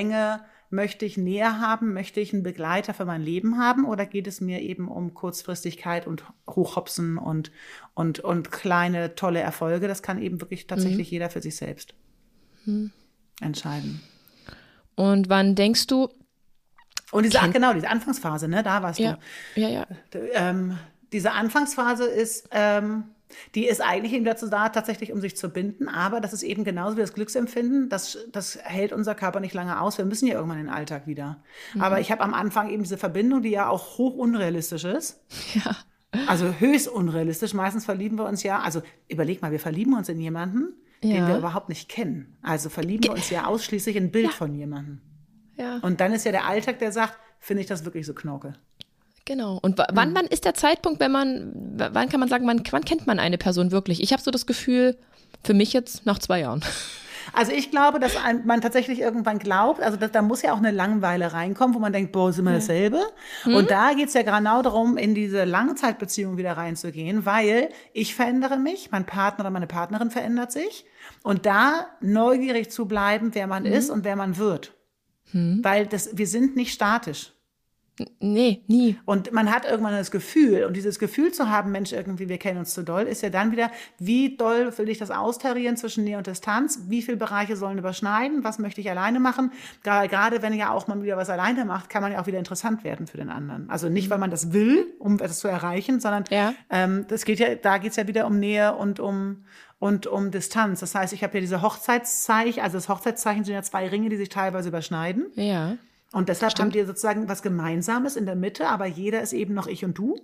Möchte ich näher haben? Möchte ich einen Begleiter für mein Leben haben? Oder geht es mir eben um Kurzfristigkeit und Hochhopsen und, und, und kleine, tolle Erfolge? Das kann eben wirklich tatsächlich mhm. jeder für sich selbst mhm. entscheiden. Und wann denkst du? Und diese, genau, diese Anfangsphase, ne, da warst ja. du. Ja, ja. Ähm, diese Anfangsphase ist, ähm, die ist eigentlich eben dazu da, tatsächlich um sich zu binden, aber das ist eben genauso wie das Glücksempfinden, das, das hält unser Körper nicht lange aus. Wir müssen ja irgendwann in den Alltag wieder. Mhm. Aber ich habe am Anfang eben diese Verbindung, die ja auch hoch unrealistisch ist. Ja. Also höchst unrealistisch. Meistens verlieben wir uns ja, also überleg mal, wir verlieben uns in jemanden, ja. den wir überhaupt nicht kennen. Also verlieben wir uns ja ausschließlich in ein Bild ja. von jemandem. Ja. Und dann ist ja der Alltag, der sagt, finde ich das wirklich so knorke. Genau. Und wann, wann ist der Zeitpunkt, wenn man, wann kann man sagen, wann, wann kennt man eine Person wirklich? Ich habe so das Gefühl, für mich jetzt nach zwei Jahren. [laughs] Also ich glaube, dass man tatsächlich irgendwann glaubt, also da muss ja auch eine Langweile reinkommen, wo man denkt, boah, sind wir dasselbe? Mhm. Und da geht es ja genau darum, in diese Langzeitbeziehung wieder reinzugehen, weil ich verändere mich, mein Partner oder meine Partnerin verändert sich. Und da neugierig zu bleiben, wer man mhm. ist und wer man wird. Mhm. Weil das, wir sind nicht statisch. Nee, nie. Und man hat irgendwann das Gefühl, und dieses Gefühl zu haben, Mensch, irgendwie, wir kennen uns zu doll, ist ja dann wieder, wie doll will ich das austarieren zwischen Nähe und Distanz? Wie viele Bereiche sollen überschneiden? Was möchte ich alleine machen? Gerade wenn ja auch mal wieder was alleine macht, kann man ja auch wieder interessant werden für den anderen. Also nicht, weil man das will, um etwas zu erreichen, sondern ja. ähm, das geht ja, da geht es ja wieder um Nähe und um, und um Distanz. Das heißt, ich habe ja diese Hochzeitszeichen, also das Hochzeitszeichen sind ja zwei Ringe, die sich teilweise überschneiden. Ja. Und deshalb Stimmt. haben die sozusagen was Gemeinsames in der Mitte, aber jeder ist eben noch ich und du.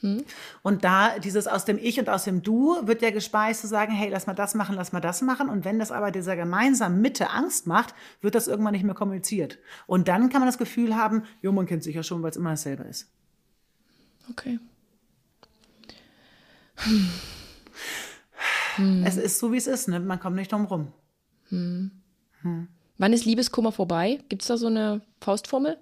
Hm. Und da dieses aus dem Ich und aus dem Du wird ja gespeist zu sagen, hey, lass mal das machen, lass mal das machen. Und wenn das aber dieser gemeinsamen Mitte Angst macht, wird das irgendwann nicht mehr kommuniziert. Und dann kann man das Gefühl haben, jo, man kennt sich ja schon, weil es immer dasselbe ist. Okay. Hm. Es ist so, wie es ist, ne? Man kommt nicht drum rum. Hm. Wann ist Liebeskummer vorbei? Gibt es da so eine Faustformel?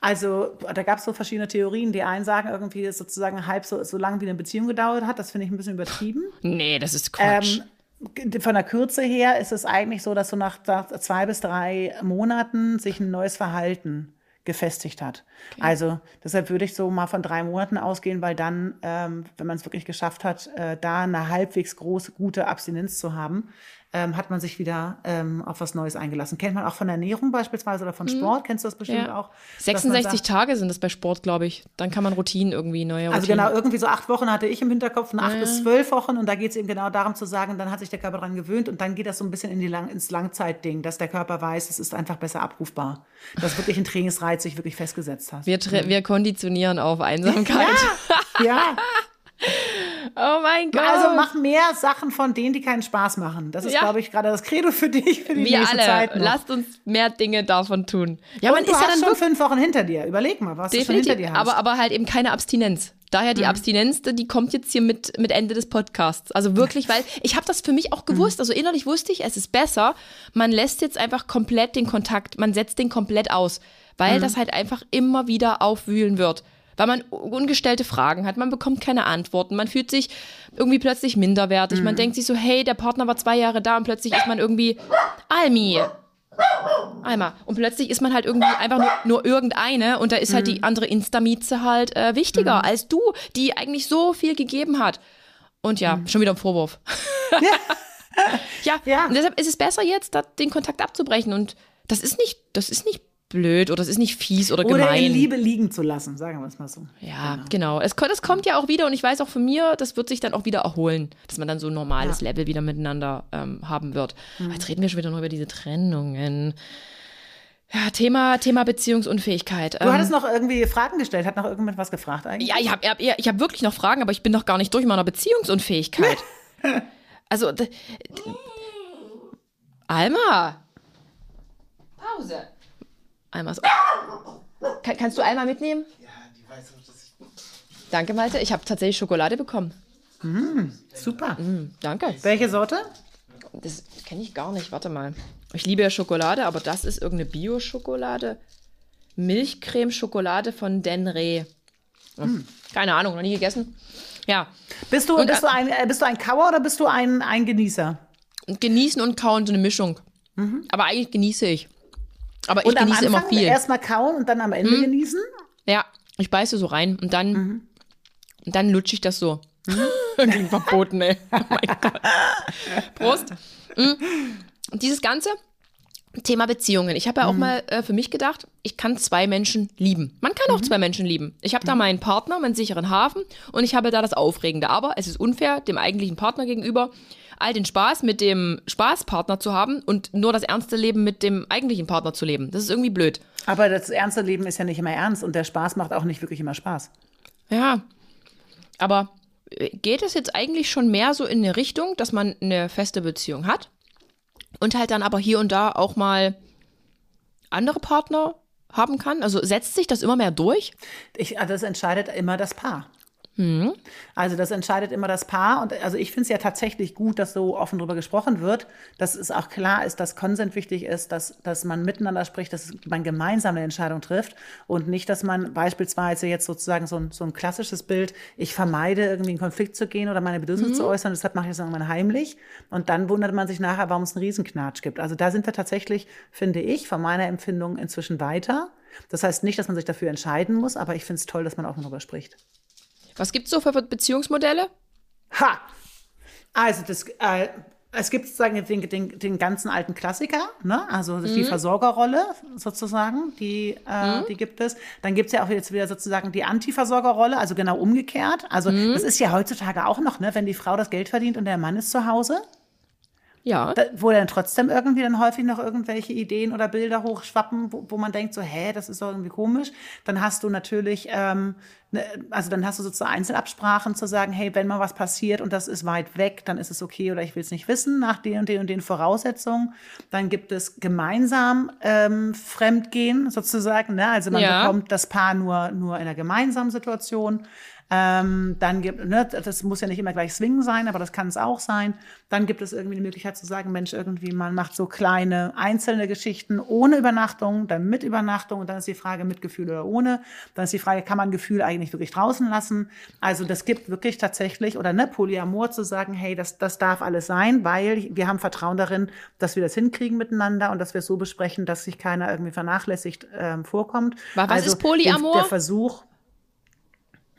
Also da gab es so verschiedene Theorien. Die einen sagen irgendwie, sozusagen halb so, so lange wie eine Beziehung gedauert hat. Das finde ich ein bisschen übertrieben. [laughs] Nee, das ist Quatsch. Ähm, von der Kürze her ist es eigentlich so, dass so nach, nach zwei bis drei Monaten sich ein neues Verhalten gefestigt hat. Okay. Also deshalb würde ich so mal von drei Monaten ausgehen, weil dann, ähm, wenn man es wirklich geschafft hat, äh, da eine halbwegs große, gute Abstinenz zu haben, ähm, hat man sich wieder ähm, auf was Neues eingelassen. Kennt man auch von Ernährung beispielsweise oder von mhm. Sport? Mhm. Kennst du das bestimmt ja. auch? 66 sagt, Tage sind es bei Sport, glaube ich. Dann kann man Routinen irgendwie, neue Routinen. Also genau, irgendwie so acht Wochen hatte ich im Hinterkopf, acht ja. bis zwölf Wochen. Und da geht es eben genau darum zu sagen, dann hat sich der Körper daran gewöhnt und dann geht das so ein bisschen in die Lang ins Langzeitding, dass der Körper weiß, es ist einfach besser abrufbar. Dass wirklich ein Trainingsreiz sich wirklich festgesetzt hat. Wir, mhm. wir konditionieren auf Einsamkeit. Ja, ja. [laughs] [laughs] Oh mein Gott. Also mach mehr Sachen von denen, die keinen Spaß machen. Das ist, ja. glaube ich, gerade das Credo für dich für die Wir nächste alle. Zeit. Noch. Lasst uns mehr Dinge davon tun. Ja, man ist ja dann schon fünf Wochen hinter dir. Überleg mal, was Definitiv. du schon hinter dir hast. Aber, aber halt eben keine Abstinenz. Daher die mhm. Abstinenz, die kommt jetzt hier mit, mit Ende des Podcasts. Also wirklich, weil ich habe das für mich auch gewusst. Mhm. Also innerlich wusste ich, es ist besser. Man lässt jetzt einfach komplett den Kontakt, man setzt den komplett aus, weil mhm. das halt einfach immer wieder aufwühlen wird weil man ungestellte Fragen hat, man bekommt keine Antworten, man fühlt sich irgendwie plötzlich minderwertig, mhm. man denkt sich so, hey, der Partner war zwei Jahre da und plötzlich ist man irgendwie Almi. Alma. Und plötzlich ist man halt irgendwie einfach nur, nur irgendeine und da ist halt die mhm. andere Instamieze halt äh, wichtiger mhm. als du, die eigentlich so viel gegeben hat. Und ja, mhm. schon wieder ein Vorwurf. Ja. [laughs] ja, ja. Und deshalb ist es besser jetzt, den Kontakt abzubrechen und das ist nicht, das ist nicht blöd oder es ist nicht fies oder gemein. Oder in Liebe liegen zu lassen, sagen wir es mal so. Ja, genau. genau. Es, das kommt ja auch wieder und ich weiß auch von mir, das wird sich dann auch wieder erholen, dass man dann so ein normales ja. Level wieder miteinander ähm, haben wird. Mhm. Jetzt reden wir schon wieder noch über diese Trennungen. Ja, Thema, Thema Beziehungsunfähigkeit. Du ähm, hattest noch irgendwie Fragen gestellt, hat noch irgendjemand was gefragt eigentlich? Ja, ich habe ich hab wirklich noch Fragen, aber ich bin noch gar nicht durch meiner Beziehungsunfähigkeit. [laughs] also, Alma! Pause. Einmal so. Kann, kannst du einmal mitnehmen? Ja, die weiß auch, dass ich. Danke, Malte. Ich habe tatsächlich Schokolade bekommen. Mm, super. Mm, danke. Welche Sorte? Das kenne ich gar nicht. Warte mal. Ich liebe ja Schokolade, aber das ist irgendeine Bio-Schokolade. Milchcreme-Schokolade von Denre. Mm. Keine Ahnung, noch nie gegessen. Ja. Bist du, und, bist, du ein, äh, bist du ein Kauer oder bist du ein, ein Genießer? Genießen und kauen, so eine Mischung. Mhm. Aber eigentlich genieße ich. Aber ich genieße immer viel. Erstmal kauen und dann am Ende hm. genießen? Ja, ich beiße so rein und dann, mhm. und dann lutsche ich das so. Mhm. [laughs] Klingt verboten, ey. Oh mein Gott. Prost. Mhm. Dieses ganze Thema Beziehungen. Ich habe ja auch mhm. mal äh, für mich gedacht, ich kann zwei Menschen lieben. Man kann auch mhm. zwei Menschen lieben. Ich habe da mhm. meinen Partner, meinen sicheren Hafen und ich habe da das Aufregende. Aber es ist unfair dem eigentlichen Partner gegenüber, all den Spaß mit dem Spaßpartner zu haben und nur das ernste Leben mit dem eigentlichen Partner zu leben. Das ist irgendwie blöd. Aber das ernste Leben ist ja nicht immer ernst und der Spaß macht auch nicht wirklich immer Spaß. Ja, aber äh, geht es jetzt eigentlich schon mehr so in eine Richtung, dass man eine feste Beziehung hat und halt dann aber hier und da auch mal andere Partner haben kann? Also setzt sich das immer mehr durch? Ich, also das entscheidet immer das Paar. Mhm. Also das entscheidet immer das Paar. Und also ich finde es ja tatsächlich gut, dass so offen darüber gesprochen wird, dass es auch klar ist, dass Konsent wichtig ist, dass, dass man miteinander spricht, dass man gemeinsam eine Entscheidung trifft und nicht, dass man beispielsweise jetzt sozusagen so ein, so ein klassisches Bild, ich vermeide irgendwie in Konflikt zu gehen oder meine Bedürfnisse mhm. zu äußern, deshalb mache ich das irgendwann heimlich. Und dann wundert man sich nachher, warum es einen Riesenknatsch gibt. Also da sind wir tatsächlich, finde ich, von meiner Empfindung inzwischen weiter. Das heißt nicht, dass man sich dafür entscheiden muss, aber ich finde es toll, dass man offen darüber spricht. Was gibt es so für Beziehungsmodelle? Ha! Also, das, äh, es gibt sozusagen den, den, den, ganzen alten Klassiker, ne? also mhm. die Versorgerrolle sozusagen, die, äh, mhm. die gibt es. Dann gibt es ja auch jetzt wieder sozusagen die Antiversorgerrolle, also genau umgekehrt. Also mhm. das ist ja heutzutage auch noch, ne? wenn die Frau das Geld verdient und der Mann ist zu Hause. Ja. Da, wo dann trotzdem irgendwie dann häufig noch irgendwelche Ideen oder Bilder hochschwappen, wo, wo man denkt so, hä, das ist doch irgendwie komisch. Dann hast du natürlich, ähm, ne, also dann hast du sozusagen Einzelabsprachen zu sagen, hey, wenn mal was passiert und das ist weit weg, dann ist es okay oder ich will es nicht wissen nach den und den und den Voraussetzungen. Dann gibt es gemeinsam ähm, Fremdgehen sozusagen, ne? also man ja. bekommt das Paar nur, nur in einer gemeinsamen Situation. Ähm, dann gibt, ne, das muss ja nicht immer gleich Swingen sein, aber das kann es auch sein. Dann gibt es irgendwie die Möglichkeit zu sagen, Mensch, irgendwie man macht so kleine einzelne Geschichten ohne Übernachtung, dann mit Übernachtung und dann ist die Frage mit Gefühl oder ohne. Dann ist die Frage, kann man Gefühl eigentlich wirklich draußen lassen? Also das gibt wirklich tatsächlich oder ne Polyamor zu sagen, hey, das das darf alles sein, weil wir haben Vertrauen darin, dass wir das hinkriegen miteinander und dass wir es so besprechen, dass sich keiner irgendwie vernachlässigt ähm, vorkommt. Was also ist Polyamor? Der Versuch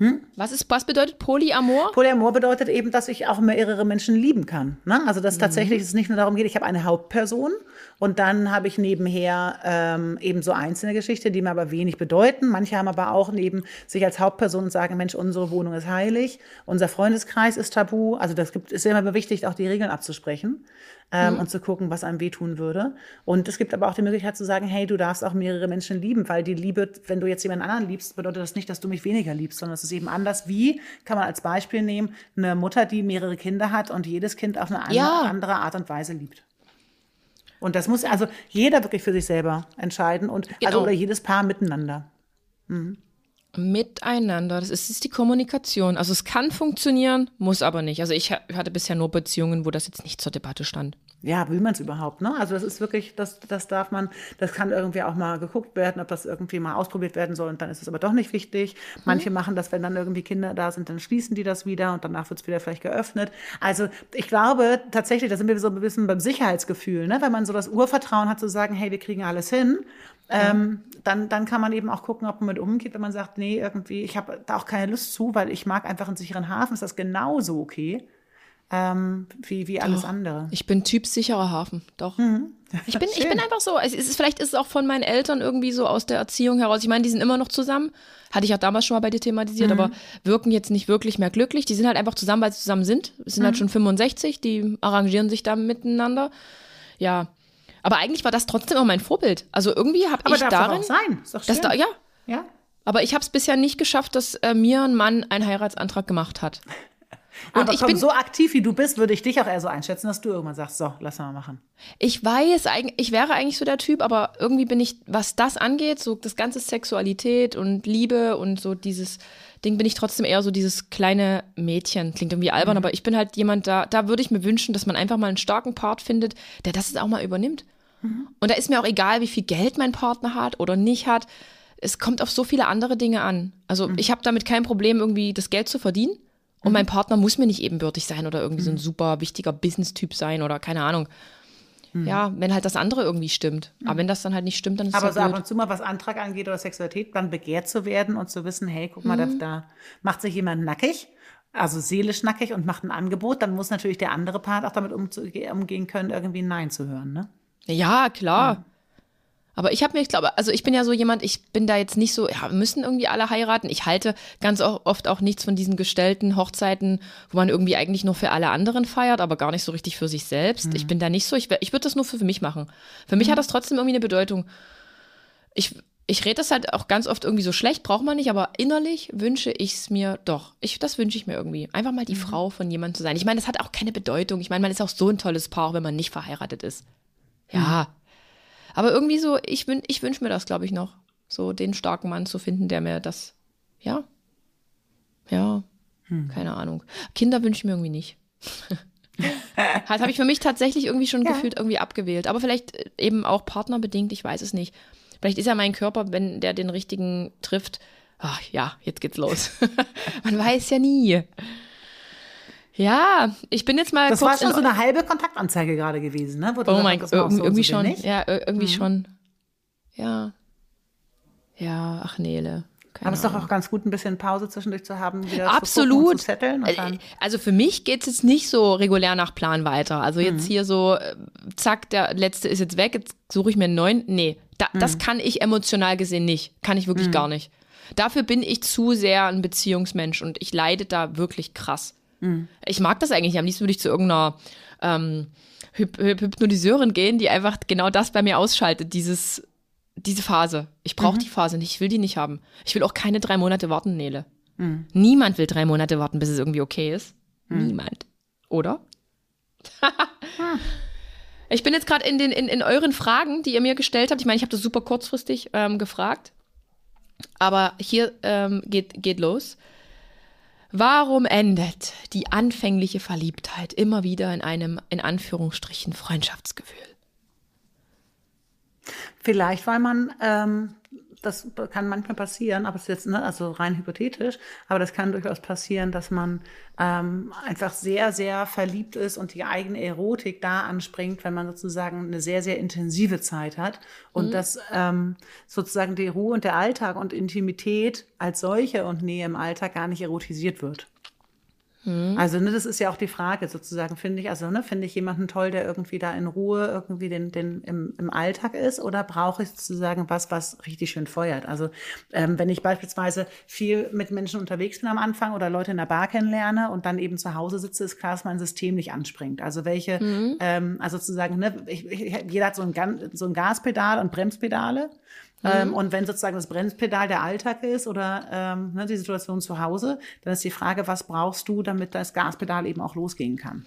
hm? Was, ist, was bedeutet Polyamor? Polyamor bedeutet eben, dass ich auch mehrere Menschen lieben kann. Ne? Also dass mhm. tatsächlich es nicht nur darum geht, ich habe eine Hauptperson und dann habe ich nebenher ähm, eben so einzelne Geschichten, die mir aber wenig bedeuten. Manche haben aber auch neben sich als Hauptperson und sagen, Mensch, unsere Wohnung ist heilig, unser Freundeskreis ist tabu. Also das gibt, ist immer wichtig, auch die Regeln abzusprechen ähm, mhm. und zu gucken, was einem wehtun würde. Und es gibt aber auch die Möglichkeit zu sagen, hey, du darfst auch mehrere Menschen lieben, weil die Liebe, wenn du jetzt jemand anderen liebst, bedeutet das nicht, dass du mich weniger liebst, sondern es ist eben anders. Wie kann man als Beispiel nehmen, eine Mutter, die mehrere Kinder hat und jedes Kind auf eine ja. andere Art und Weise liebt. Und das muss also jeder wirklich für sich selber entscheiden und genau. also oder jedes Paar miteinander. Mhm. Miteinander, das ist, ist, die Kommunikation. Also es kann funktionieren, muss aber nicht. Also ich hatte bisher nur Beziehungen, wo das jetzt nicht zur Debatte stand. Ja, will man es überhaupt, ne? Also das ist wirklich, das, das darf man, das kann irgendwie auch mal geguckt werden, ob das irgendwie mal ausprobiert werden soll und dann ist es aber doch nicht wichtig. Manche mhm. machen das, wenn dann irgendwie Kinder da sind, dann schließen die das wieder und danach wird es wieder vielleicht geöffnet. Also ich glaube tatsächlich, da sind wir so ein bisschen beim Sicherheitsgefühl, ne? Wenn man so das Urvertrauen hat zu sagen, hey, wir kriegen alles hin ähm, dann, dann kann man eben auch gucken, ob man mit umgeht. Wenn man sagt, nee, irgendwie, ich habe da auch keine Lust zu, weil ich mag einfach einen sicheren Hafen, ist das genauso okay ähm, wie, wie alles andere. Ich bin Typ sicherer Hafen, doch. Mhm. Ich bin, ich bin einfach so. Es ist, vielleicht ist es auch von meinen Eltern irgendwie so aus der Erziehung heraus. Ich meine, die sind immer noch zusammen. Hatte ich auch damals schon mal bei dir thematisiert, mhm. aber wirken jetzt nicht wirklich mehr glücklich. Die sind halt einfach zusammen, weil sie zusammen sind. Es sind halt mhm. halt schon 65, die arrangieren sich da miteinander. Ja, aber eigentlich war das trotzdem auch mein Vorbild. Also irgendwie habe ich darin. Aber auch sein. Ist doch schön. Da, ja. ja. Aber ich habe es bisher nicht geschafft, dass äh, mir ein Mann einen Heiratsantrag gemacht hat. [laughs] Und Aber ich komm, bin so aktiv wie du bist, würde ich dich auch eher so einschätzen, dass du irgendwann sagst, so, lass mal machen. Ich weiß, ich wäre eigentlich so der Typ, aber irgendwie bin ich, was das angeht, so das ganze Sexualität und Liebe und so dieses Ding, bin ich trotzdem eher so dieses kleine Mädchen. Klingt irgendwie albern, mhm. aber ich bin halt jemand, da, da würde ich mir wünschen, dass man einfach mal einen starken Part findet, der das auch mal übernimmt. Mhm. Und da ist mir auch egal, wie viel Geld mein Partner hat oder nicht hat. Es kommt auf so viele andere Dinge an. Also mhm. ich habe damit kein Problem, irgendwie das Geld zu verdienen. Und mhm. mein Partner muss mir nicht ebenbürtig sein oder irgendwie so ein mhm. super wichtiger Business-Typ sein oder keine Ahnung. Mhm. Ja, wenn halt das andere irgendwie stimmt. Aber wenn das dann halt nicht stimmt, dann ist es Aber so ab und zu mal, was Antrag angeht oder Sexualität, dann begehrt zu werden und zu wissen, hey, guck mal, da, da macht sich jemand nackig also seelisch nackig und macht ein Angebot, dann muss natürlich der andere Part auch damit umgehen können, irgendwie ein Nein zu hören, ne? Ja, klar. Ja. Aber ich habe mir, ich glaube, also ich bin ja so jemand, ich bin da jetzt nicht so, ja, müssen irgendwie alle heiraten. Ich halte ganz oft auch nichts von diesen gestellten Hochzeiten, wo man irgendwie eigentlich nur für alle anderen feiert, aber gar nicht so richtig für sich selbst. Mhm. Ich bin da nicht so, ich, ich würde das nur für, für mich machen. Für mich mhm. hat das trotzdem irgendwie eine Bedeutung. Ich, ich rede das halt auch ganz oft irgendwie so schlecht, braucht man nicht, aber innerlich wünsche ich es mir doch. Ich, das wünsche ich mir irgendwie. Einfach mal die mhm. Frau von jemandem zu sein. Ich meine, das hat auch keine Bedeutung. Ich meine, man ist auch so ein tolles Paar, wenn man nicht verheiratet ist. Ja. Aber irgendwie so, ich, wün, ich wünsche mir das, glaube ich, noch. So den starken Mann zu finden, der mir das, ja. Ja. Hm. Keine Ahnung. Kinder wünsche ich mir irgendwie nicht. [laughs] das habe ich für mich tatsächlich irgendwie schon ja. gefühlt irgendwie abgewählt. Aber vielleicht äh, eben auch partnerbedingt, ich weiß es nicht. Vielleicht ist ja mein Körper, wenn der den richtigen trifft, ach ja, jetzt geht's los. [laughs] Man weiß ja nie. Ja, ich bin jetzt mal. Das war schon so eine halbe Kontaktanzeige gerade gewesen, ne? oh mein Gott, irgendwie, so irgendwie schon. Nicht? Ja, irgendwie mhm. schon. Ja. Ja, ach Nele. Aber es ist doch auch ganz gut, ein bisschen Pause zwischendurch zu haben, wieder Absolut. zu, zetteln. Äh, also für mich geht es jetzt nicht so regulär nach Plan weiter. Also jetzt mhm. hier so, äh, zack, der letzte ist jetzt weg, jetzt suche ich mir einen neuen. Nee, da, mhm. das kann ich emotional gesehen nicht. Kann ich wirklich mhm. gar nicht. Dafür bin ich zu sehr ein Beziehungsmensch und ich leide da wirklich krass. Mhm. Ich mag das eigentlich. Am liebsten würde ich zu irgendeiner ähm, Hyp Hypnotiseurin gehen, die einfach genau das bei mir ausschaltet, dieses, diese Phase. Ich brauche mhm. die Phase nicht, ich will die nicht haben. Ich will auch keine drei Monate warten, Nele. Mhm. Niemand will drei Monate warten, bis es irgendwie okay ist. Mhm. Niemand. Oder? [laughs] ich bin jetzt gerade in, den, in, in euren Fragen, die ihr mir gestellt habt. Ich meine, ich habe das super kurzfristig ähm, gefragt. Aber hier ähm, geht, geht los. Warum endet die anfängliche Verliebtheit immer wieder in einem, in Anführungsstrichen, Freundschaftsgefühl? Vielleicht, weil man ähm, das kann manchmal passieren, aber es ist jetzt, ne, also rein hypothetisch, aber das kann durchaus passieren, dass man ähm, einfach sehr, sehr verliebt ist und die eigene Erotik da anspringt, wenn man sozusagen eine sehr, sehr intensive Zeit hat und mhm. dass ähm, sozusagen die Ruhe und der Alltag und Intimität als solche und Nähe im Alltag gar nicht erotisiert wird. Mhm. Also, ne, das ist ja auch die Frage sozusagen, finde ich, also, ne, finde ich jemanden toll, der irgendwie da in Ruhe irgendwie den, den im, im Alltag ist oder brauche ich sozusagen was, was richtig schön feuert? Also, ähm, wenn ich beispielsweise viel mit Menschen unterwegs bin am Anfang oder Leute in der Bar kennenlerne und dann eben zu Hause sitze, ist klar, dass mein System nicht anspringt. Also, welche, mhm. ähm, also sozusagen, ne, ich, ich, jeder hat so ein, so ein Gaspedal und Bremspedale. Ähm, mhm. und wenn sozusagen das Bremspedal der Alltag ist oder ähm, ne, die Situation zu Hause, dann ist die Frage, was brauchst du, damit das Gaspedal eben auch losgehen kann.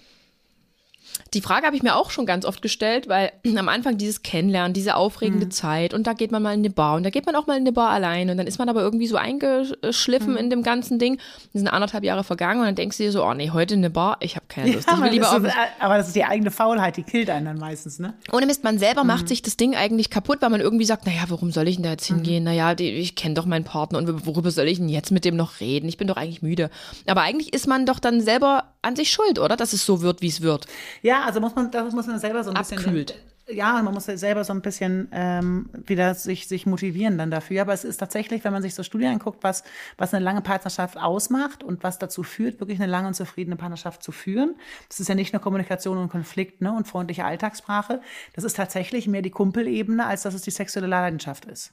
Die Frage habe ich mir auch schon ganz oft gestellt, weil [clears throat] am Anfang dieses Kennenlernen, diese aufregende mhm. Zeit und da geht man mal in eine Bar und da geht man auch mal in eine Bar allein und dann ist man aber irgendwie so eingeschliffen mhm. in dem ganzen Ding. Es sind anderthalb Jahre vergangen und dann denkst du dir so, oh nee, heute in eine Bar, ich habe keine Lust. Ja, ich will lieber so, aber das ist die eigene Faulheit, die killt einen dann meistens, ne? Ohne Mist, man selber mhm. macht sich das Ding eigentlich kaputt, weil man irgendwie sagt, naja, warum soll ich denn da jetzt mhm. hingehen? Naja, ich kenne doch meinen Partner und worüber soll ich denn jetzt mit dem noch reden? Ich bin doch eigentlich müde. Aber eigentlich ist man doch dann selber an sich schuld, oder? Dass es so wird, wie es wird. Ja, also muss man, das muss man selber so ein Abkühlt. bisschen. Ja, man muss selber so ein bisschen ähm, wieder sich, sich motivieren dann dafür. Aber es ist tatsächlich, wenn man sich so Studien anguckt, was, was eine lange Partnerschaft ausmacht und was dazu führt, wirklich eine lange und zufriedene Partnerschaft zu führen. Das ist ja nicht nur Kommunikation und Konflikt ne, und freundliche Alltagssprache. Das ist tatsächlich mehr die Kumpelebene, als dass es die sexuelle Leidenschaft ist.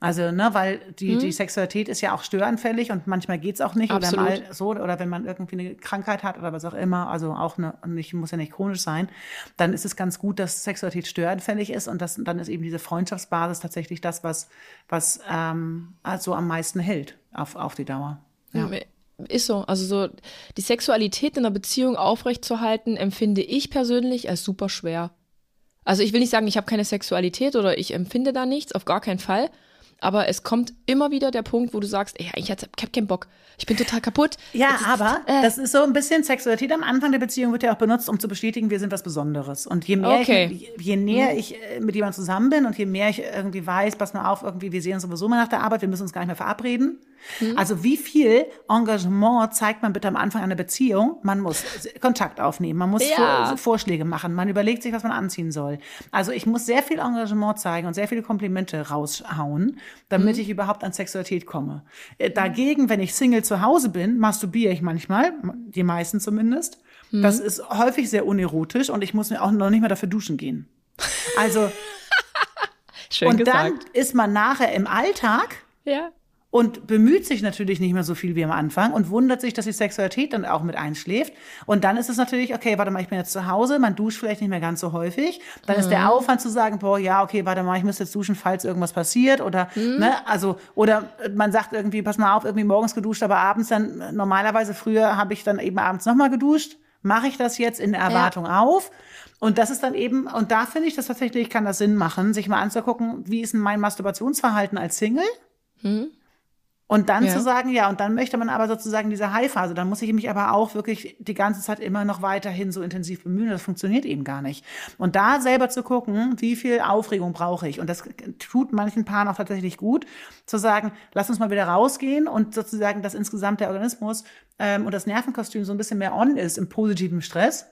Also, ne, weil die, hm. die Sexualität ist ja auch störanfällig und manchmal geht's auch nicht. Absolut. Oder mal so, oder wenn man irgendwie eine Krankheit hat oder was auch immer, also auch eine, nicht, muss ja nicht chronisch sein, dann ist es ganz gut, dass Sexualität störanfällig ist und das, dann ist eben diese Freundschaftsbasis tatsächlich das, was, was ähm, also am meisten hält auf, auf die Dauer. Ja. Ist so. Also so die Sexualität in einer Beziehung aufrechtzuerhalten, empfinde ich persönlich als super schwer. Also ich will nicht sagen, ich habe keine Sexualität oder ich empfinde da nichts, auf gar keinen Fall. Aber es kommt immer wieder der Punkt, wo du sagst, ey, ich habe keinen Bock. Ich bin total kaputt. Ja, ist, aber äh, das ist so ein bisschen Sexualität am Anfang der Beziehung wird ja auch benutzt, um zu bestätigen, wir sind was Besonderes. Und je mehr okay. ich, je näher mhm. ich äh, mit jemandem zusammen bin und je mehr ich irgendwie weiß, pass mal auf, irgendwie, wir sehen uns sowieso mal nach der Arbeit, wir müssen uns gar nicht mehr verabreden. Mhm. Also wie viel Engagement zeigt man bitte am Anfang einer Beziehung? Man muss Kontakt aufnehmen, man muss ja. Vor Vorschläge machen, man überlegt sich, was man anziehen soll. Also ich muss sehr viel Engagement zeigen und sehr viele Komplimente raushauen, damit mhm. ich überhaupt an Sexualität komme. Äh, dagegen, wenn ich Single zu Hause bin, masturbiere ich manchmal, die meisten zumindest. Mhm. Das ist häufig sehr unerotisch und ich muss mir auch noch nicht mehr dafür duschen gehen. Also [laughs] Schön und gesagt. dann ist man nachher im Alltag ja und bemüht sich natürlich nicht mehr so viel wie am Anfang und wundert sich, dass die Sexualität dann auch mit einschläft. Und dann ist es natürlich, okay, warte mal, ich bin jetzt zu Hause, man duscht vielleicht nicht mehr ganz so häufig. Dann mhm. ist der mhm. Aufwand zu sagen, boah, ja, okay, warte mal, ich muss jetzt duschen, falls irgendwas passiert oder, mhm. ne, also, oder man sagt irgendwie, pass mal auf, irgendwie morgens geduscht, aber abends dann, normalerweise früher habe ich dann eben abends nochmal geduscht. Mache ich das jetzt in der Erwartung ja. auf? Und das ist dann eben, und da finde ich das tatsächlich, kann das Sinn machen, sich mal anzugucken, wie ist denn mein Masturbationsverhalten als Single? Mhm. Und dann ja. zu sagen, ja, und dann möchte man aber sozusagen diese High-Phase, dann muss ich mich aber auch wirklich die ganze Zeit immer noch weiterhin so intensiv bemühen. Das funktioniert eben gar nicht. Und da selber zu gucken, wie viel Aufregung brauche ich. Und das tut manchen Paaren auch tatsächlich gut, zu sagen, lass uns mal wieder rausgehen und sozusagen, dass insgesamt der Organismus ähm, und das Nervenkostüm so ein bisschen mehr on ist im positiven Stress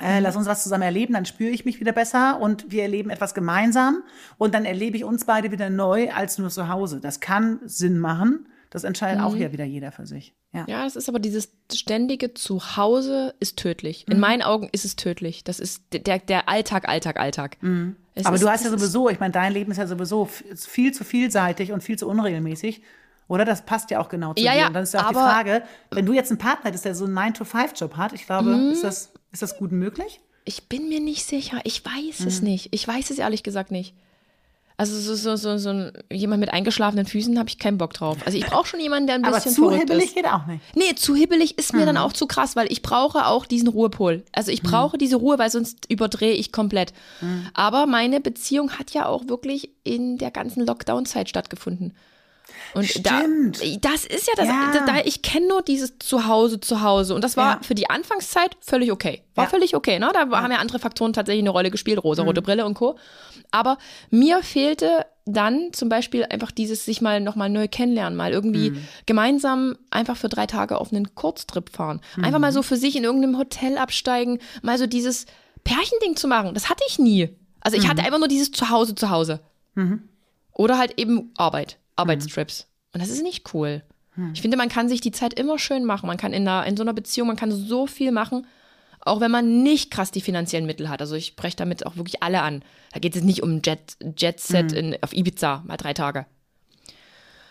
äh, lass uns was zusammen erleben, dann spüre ich mich wieder besser und wir erleben etwas gemeinsam und dann erlebe ich uns beide wieder neu als nur zu Hause. Das kann Sinn machen. Das entscheidet mhm. auch ja wieder jeder für sich. Ja. ja, es ist aber dieses ständige Zuhause ist tödlich. In mhm. meinen Augen ist es tödlich. Das ist der, der Alltag, Alltag, Alltag. Mhm. Aber ist, du hast ja sowieso, ich meine, dein Leben ist ja sowieso viel zu vielseitig und viel zu unregelmäßig. Oder das passt ja auch genau zu ja, dir. Ja, und dann ist ja auch die Frage, wenn du jetzt einen Partner hättest, der so einen 9-to-5-Job hat, ich glaube, mhm. ist, das, ist das gut möglich? Ich bin mir nicht sicher. Ich weiß mhm. es nicht. Ich weiß es ehrlich gesagt nicht. Also so, so, so, so jemand mit eingeschlafenen Füßen habe ich keinen Bock drauf. Also ich brauche schon jemanden, der ein bisschen Aber zu hibbelig ist. geht auch nicht. Nee, zu hibbelig ist mir mhm. dann auch zu krass, weil ich brauche auch diesen Ruhepol. Also ich mhm. brauche mhm. diese Ruhe, weil sonst überdrehe ich komplett. Mhm. Aber meine Beziehung hat ja auch wirklich in der ganzen Lockdown-Zeit stattgefunden. Und Stimmt. Da, das ist ja das. Ja. Da, da, ich kenne nur dieses Zuhause, Zuhause. Und das war Ja. für die Anfangszeit völlig okay. War Ja. völlig okay. Ne? Da haben ja andere Faktoren tatsächlich eine Rolle gespielt, rosa-rote Brille und Co. Aber mir fehlte dann zum Beispiel einfach dieses sich mal nochmal neu kennenlernen, mal irgendwie gemeinsam einfach für drei Tage auf einen Kurztrip fahren. Einfach mal so für sich in irgendeinem Hotel absteigen, mal so dieses Pärchending zu machen. Das hatte ich nie. Also ich hatte einfach nur dieses Zuhause, Zuhause. Oder halt eben Arbeit, Arbeitstrips. Und das ist nicht cool. Ich finde, man kann sich die Zeit immer schön machen. Man kann in, einer, in so einer Beziehung, man kann so viel machen, auch wenn man nicht krass die finanziellen Mittel hat. Also ich spreche damit auch wirklich alle an. Da geht es nicht um Jet, Jet-Set in, auf Ibiza, mal drei Tage.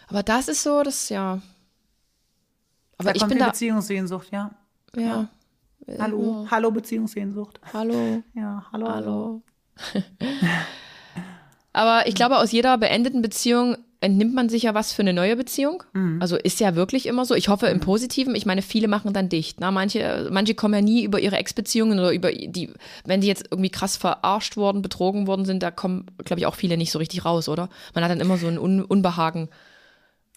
Aber das ist so, das ja. Aber Da ich bin da. Beziehungssehnsucht, ja. Ja. Hallo, hallo Beziehungssehnsucht. Hallo. Ja, hallo. Hallo. [laughs] Aber ich glaube, aus jeder beendeten Beziehung entnimmt man sich ja was für eine neue Beziehung. Also ist ja wirklich immer so. Ich hoffe im Positiven. Ich meine, viele machen dann dicht. Na, manche, manche kommen ja nie über ihre Ex-Beziehungen oder über die, wenn die jetzt irgendwie krass verarscht worden, betrogen worden sind, da kommen, glaube ich, auch viele nicht so richtig raus, oder? Man hat dann immer so ein Un Unbehagen,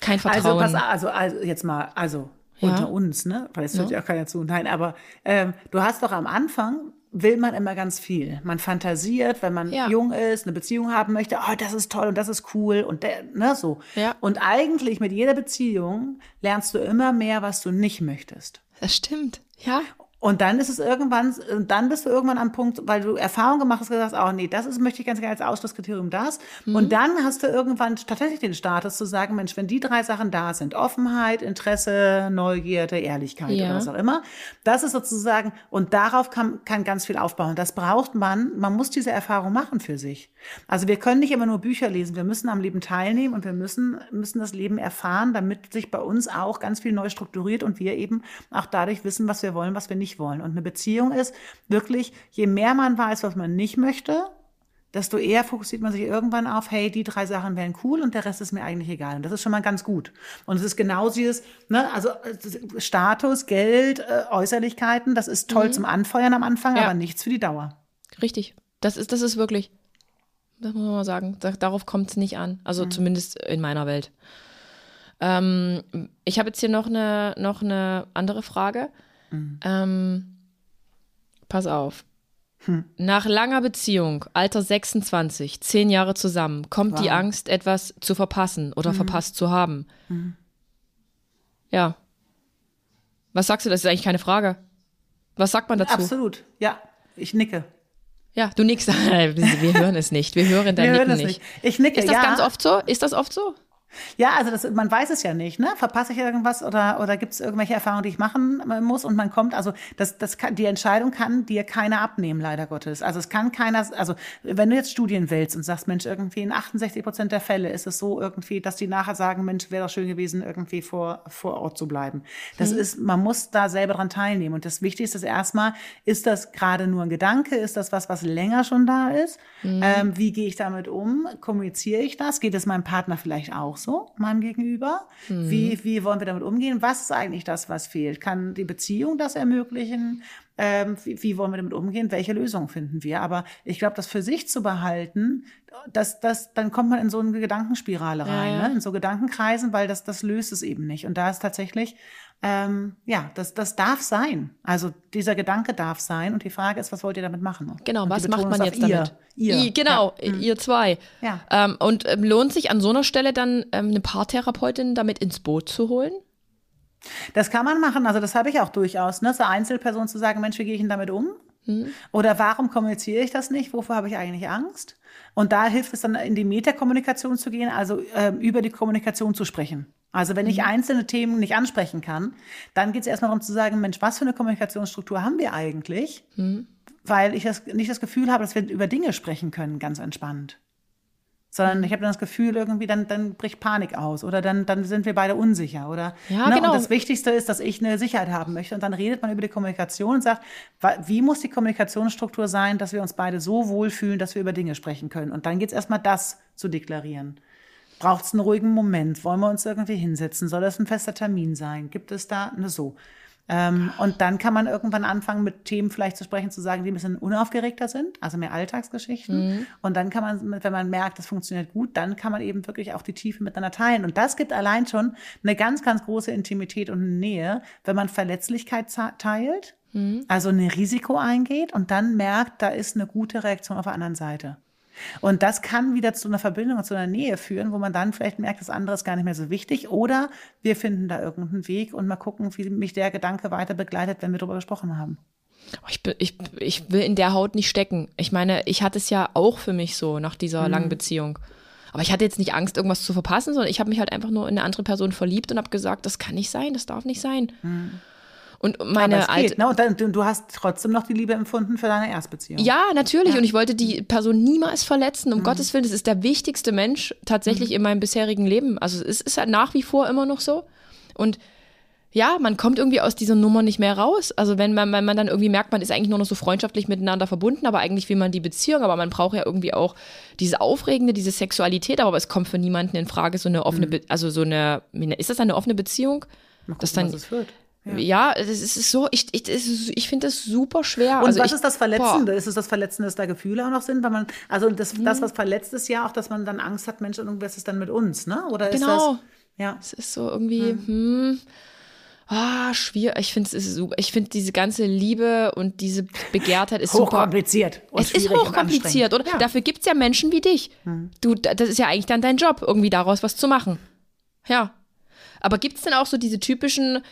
kein Also, Vertrauen. pass, also, also jetzt mal, also Ja. unter uns, ne? Weil es hört ja auch keiner zu. Nein, aber ähm, du hast doch am Anfang will man immer ganz viel. Man fantasiert, wenn man Ja. jung ist, eine Beziehung haben möchte, oh, das ist toll und das ist cool und der, ne, so. Ja. Und eigentlich mit jeder Beziehung lernst du immer mehr, was du nicht möchtest. das stimmt. Ja. Und dann ist es irgendwann, dann bist du irgendwann am Punkt, weil du Erfahrung gemacht hast, gesagt, oh nee, das ist, möchte ich ganz gerne als Ausschlusskriterium das. Und dann hast du irgendwann tatsächlich den Status zu sagen, Mensch, wenn die drei Sachen da sind, Offenheit, Interesse, Neugierde, Ehrlichkeit Ja. oder was auch immer, das ist sozusagen, und darauf kann, kann ganz viel aufbauen. Das braucht man, man muss diese Erfahrung machen für sich. Also wir können nicht immer nur Bücher lesen, wir müssen am Leben teilnehmen und wir müssen, müssen das Leben erfahren, damit sich bei uns auch ganz viel neu strukturiert und wir eben auch dadurch wissen, was wir wollen, was wir nicht wollen. Und eine Beziehung ist wirklich, je mehr man weiß, was man nicht möchte, desto eher fokussiert man sich irgendwann auf, hey, die drei Sachen wären cool und der Rest ist mir eigentlich egal. Und das ist schon mal ganz gut. Und es ist genau dieses, ne, also äh, Status, Geld, äh, Äußerlichkeiten, das ist toll zum Anfeuern am Anfang, Ja. aber nichts für die Dauer. Richtig. Das ist, das ist wirklich, das muss man mal sagen, da, darauf kommt es nicht an. Also zumindest in meiner Welt. Ähm, ich habe jetzt hier noch eine, noch eine andere Frage. Ähm, pass auf. Nach langer Beziehung, Alter 26, zehn Jahre zusammen, kommt die Wow. Angst, etwas zu verpassen oder verpasst zu haben. Ja. Was sagst du? Das ist eigentlich keine Frage. Was sagt man dazu? Absolut, ja. Ich nicke. Ja, du nickst. [laughs] Wir hören es nicht. Wir hören dein Wir Nicken nicht. nicht. Ich nicke, Ist das ja. ganz oft so? Ist das oft so? Ja, also das, man weiß es ja nicht, ne? Verpasse ich irgendwas oder, oder gibt es irgendwelche Erfahrungen, die ich machen äh, muss und man kommt, also das, das kann, die Entscheidung kann dir keiner abnehmen, leider Gottes. Also es kann keiner, also wenn du jetzt Studien willst und sagst, Mensch, irgendwie in 68 Prozent der Fälle ist es so irgendwie, dass die nachher sagen, Mensch, wäre doch schön gewesen, irgendwie vor, vor Ort zu bleiben. Das ist, man muss da selber dran teilnehmen und das Wichtigste ist erstmal, ist das gerade nur ein Gedanke, ist das was, was länger schon da ist? Ähm, wie gehe ich damit um? Kommuniziere ich das? Geht es meinem Partner vielleicht auch so, meinem Gegenüber? Wie, wie wollen wir damit umgehen? Was ist eigentlich das, was fehlt? Kann die Beziehung das ermöglichen? Ähm, wie, wie wollen wir damit umgehen? Welche Lösung finden wir? Aber ich glaube, das für sich zu behalten, das, das, dann kommt man in so eine Gedankenspirale rein, ja. Ne? in so Gedankenkreisen, weil das, das löst es eben nicht. Und da ist tatsächlich, ähm, ja, das, das darf sein. Also dieser Gedanke darf sein. Und die Frage ist, was wollt ihr damit machen? Genau, Und was macht man jetzt damit? Ihr. I, genau, Ja. ihr zwei. Ja. Ähm, und ähm, lohnt sich an so einer Stelle dann ähm, eine Paartherapeutin damit ins Boot zu holen? Das kann man machen, also das habe ich auch durchaus, ne? So Einzelperson zu sagen, Mensch, wie gehe ich denn damit um? Oder warum kommuniziere ich das nicht? Wovor habe ich eigentlich Angst? Und da hilft es dann, in die Metakommunikation zu gehen, also ähm, über die Kommunikation zu sprechen. Also wenn ich einzelne Themen nicht ansprechen kann, dann geht es erstmal darum zu sagen, Mensch, was für eine Kommunikationsstruktur haben wir eigentlich? Weil ich das, nicht das Gefühl habe, dass wir über Dinge sprechen können, ganz entspannt. Sondern ich habe dann das Gefühl, irgendwie, dann, dann bricht Panik aus oder dann, dann sind wir beide unsicher. Oder, Ja, ne? genau. Und das Wichtigste ist, dass ich eine Sicherheit haben möchte. Und dann redet man über die Kommunikation und sagt, wie muss die Kommunikationsstruktur sein, dass wir uns beide so wohlfühlen, dass wir über Dinge sprechen können. Und dann geht es erstmal das zu deklarieren. Braucht es einen ruhigen Moment? Wollen wir uns irgendwie hinsetzen? Soll das ein fester Termin sein? Gibt es da eine so? Ähm, und dann kann man irgendwann anfangen, mit Themen vielleicht zu sprechen, zu sagen, die ein bisschen unaufgeregter sind, also mehr Alltagsgeschichten. Mhm. Und dann kann man, wenn man merkt, das funktioniert gut, dann kann man eben wirklich auch die Tiefe miteinander teilen. Und das gibt allein schon eine ganz, ganz große Intimität und Nähe, wenn man Verletzlichkeit teilt, mhm. also ein Risiko eingeht und dann merkt, da ist eine gute Reaktion auf der anderen Seite. Und das kann wieder zu einer Verbindung und zu einer Nähe führen, wo man dann vielleicht merkt, das andere ist gar nicht mehr so wichtig. Oder wir finden da irgendeinen Weg und mal gucken, wie mich der Gedanke weiter begleitet, wenn wir darüber gesprochen haben. Oh, ich, ich, ich will in der Haut nicht stecken. Ich meine, ich hatte es ja auch für mich so nach dieser mhm. langen Beziehung. Aber ich hatte jetzt nicht Angst, irgendwas zu verpassen, sondern ich habe mich halt einfach nur in eine andere Person verliebt und habe gesagt, das kann nicht sein, das darf nicht sein. Mhm. Und meine alte. Ne? Und dann, du hast trotzdem noch die Liebe empfunden für deine Erstbeziehung. Ja, natürlich. Ja. Und ich wollte die Person niemals verletzen. Um mhm. Gottes Willen, das ist der wichtigste Mensch tatsächlich mhm. in meinem bisherigen Leben. Also es ist halt nach wie vor immer noch so. Und ja, man kommt irgendwie aus dieser Nummer nicht mehr raus. Also wenn man, wenn man dann irgendwie merkt, man ist eigentlich nur noch so freundschaftlich miteinander verbunden, aber eigentlich will man die Beziehung, aber man braucht ja irgendwie auch diese Aufregende, diese Sexualität, aber es kommt für niemanden in Frage, so eine offene, mhm. also so eine, ist das eine offene Beziehung? Mal gucken, das dann, was es wird. Ja, es ist so, ich, ich, ich finde das super schwer. Und also was ich, ist das Verletzende? Boah. Ist es das Verletzende, dass da Gefühle auch noch sind? Weil man, also das, mhm. das, was verletzt ist ja auch, dass man dann Angst hat, Mensch, irgendwas ist dann mit uns, ne? Oder ist genau. das? Ja. Es ist so irgendwie, mhm. hm, ah, schwierig. Ich finde es super. Ich finde diese ganze Liebe und diese Begehrtheit ist hochkompliziert. Super. Es ist hochkompliziert, oder? Ja. Dafür gibt es ja Menschen wie dich. Mhm. Du, das ist ja eigentlich dann dein Job, irgendwie daraus was zu machen. Ja. Aber gibt es denn auch so diese typischen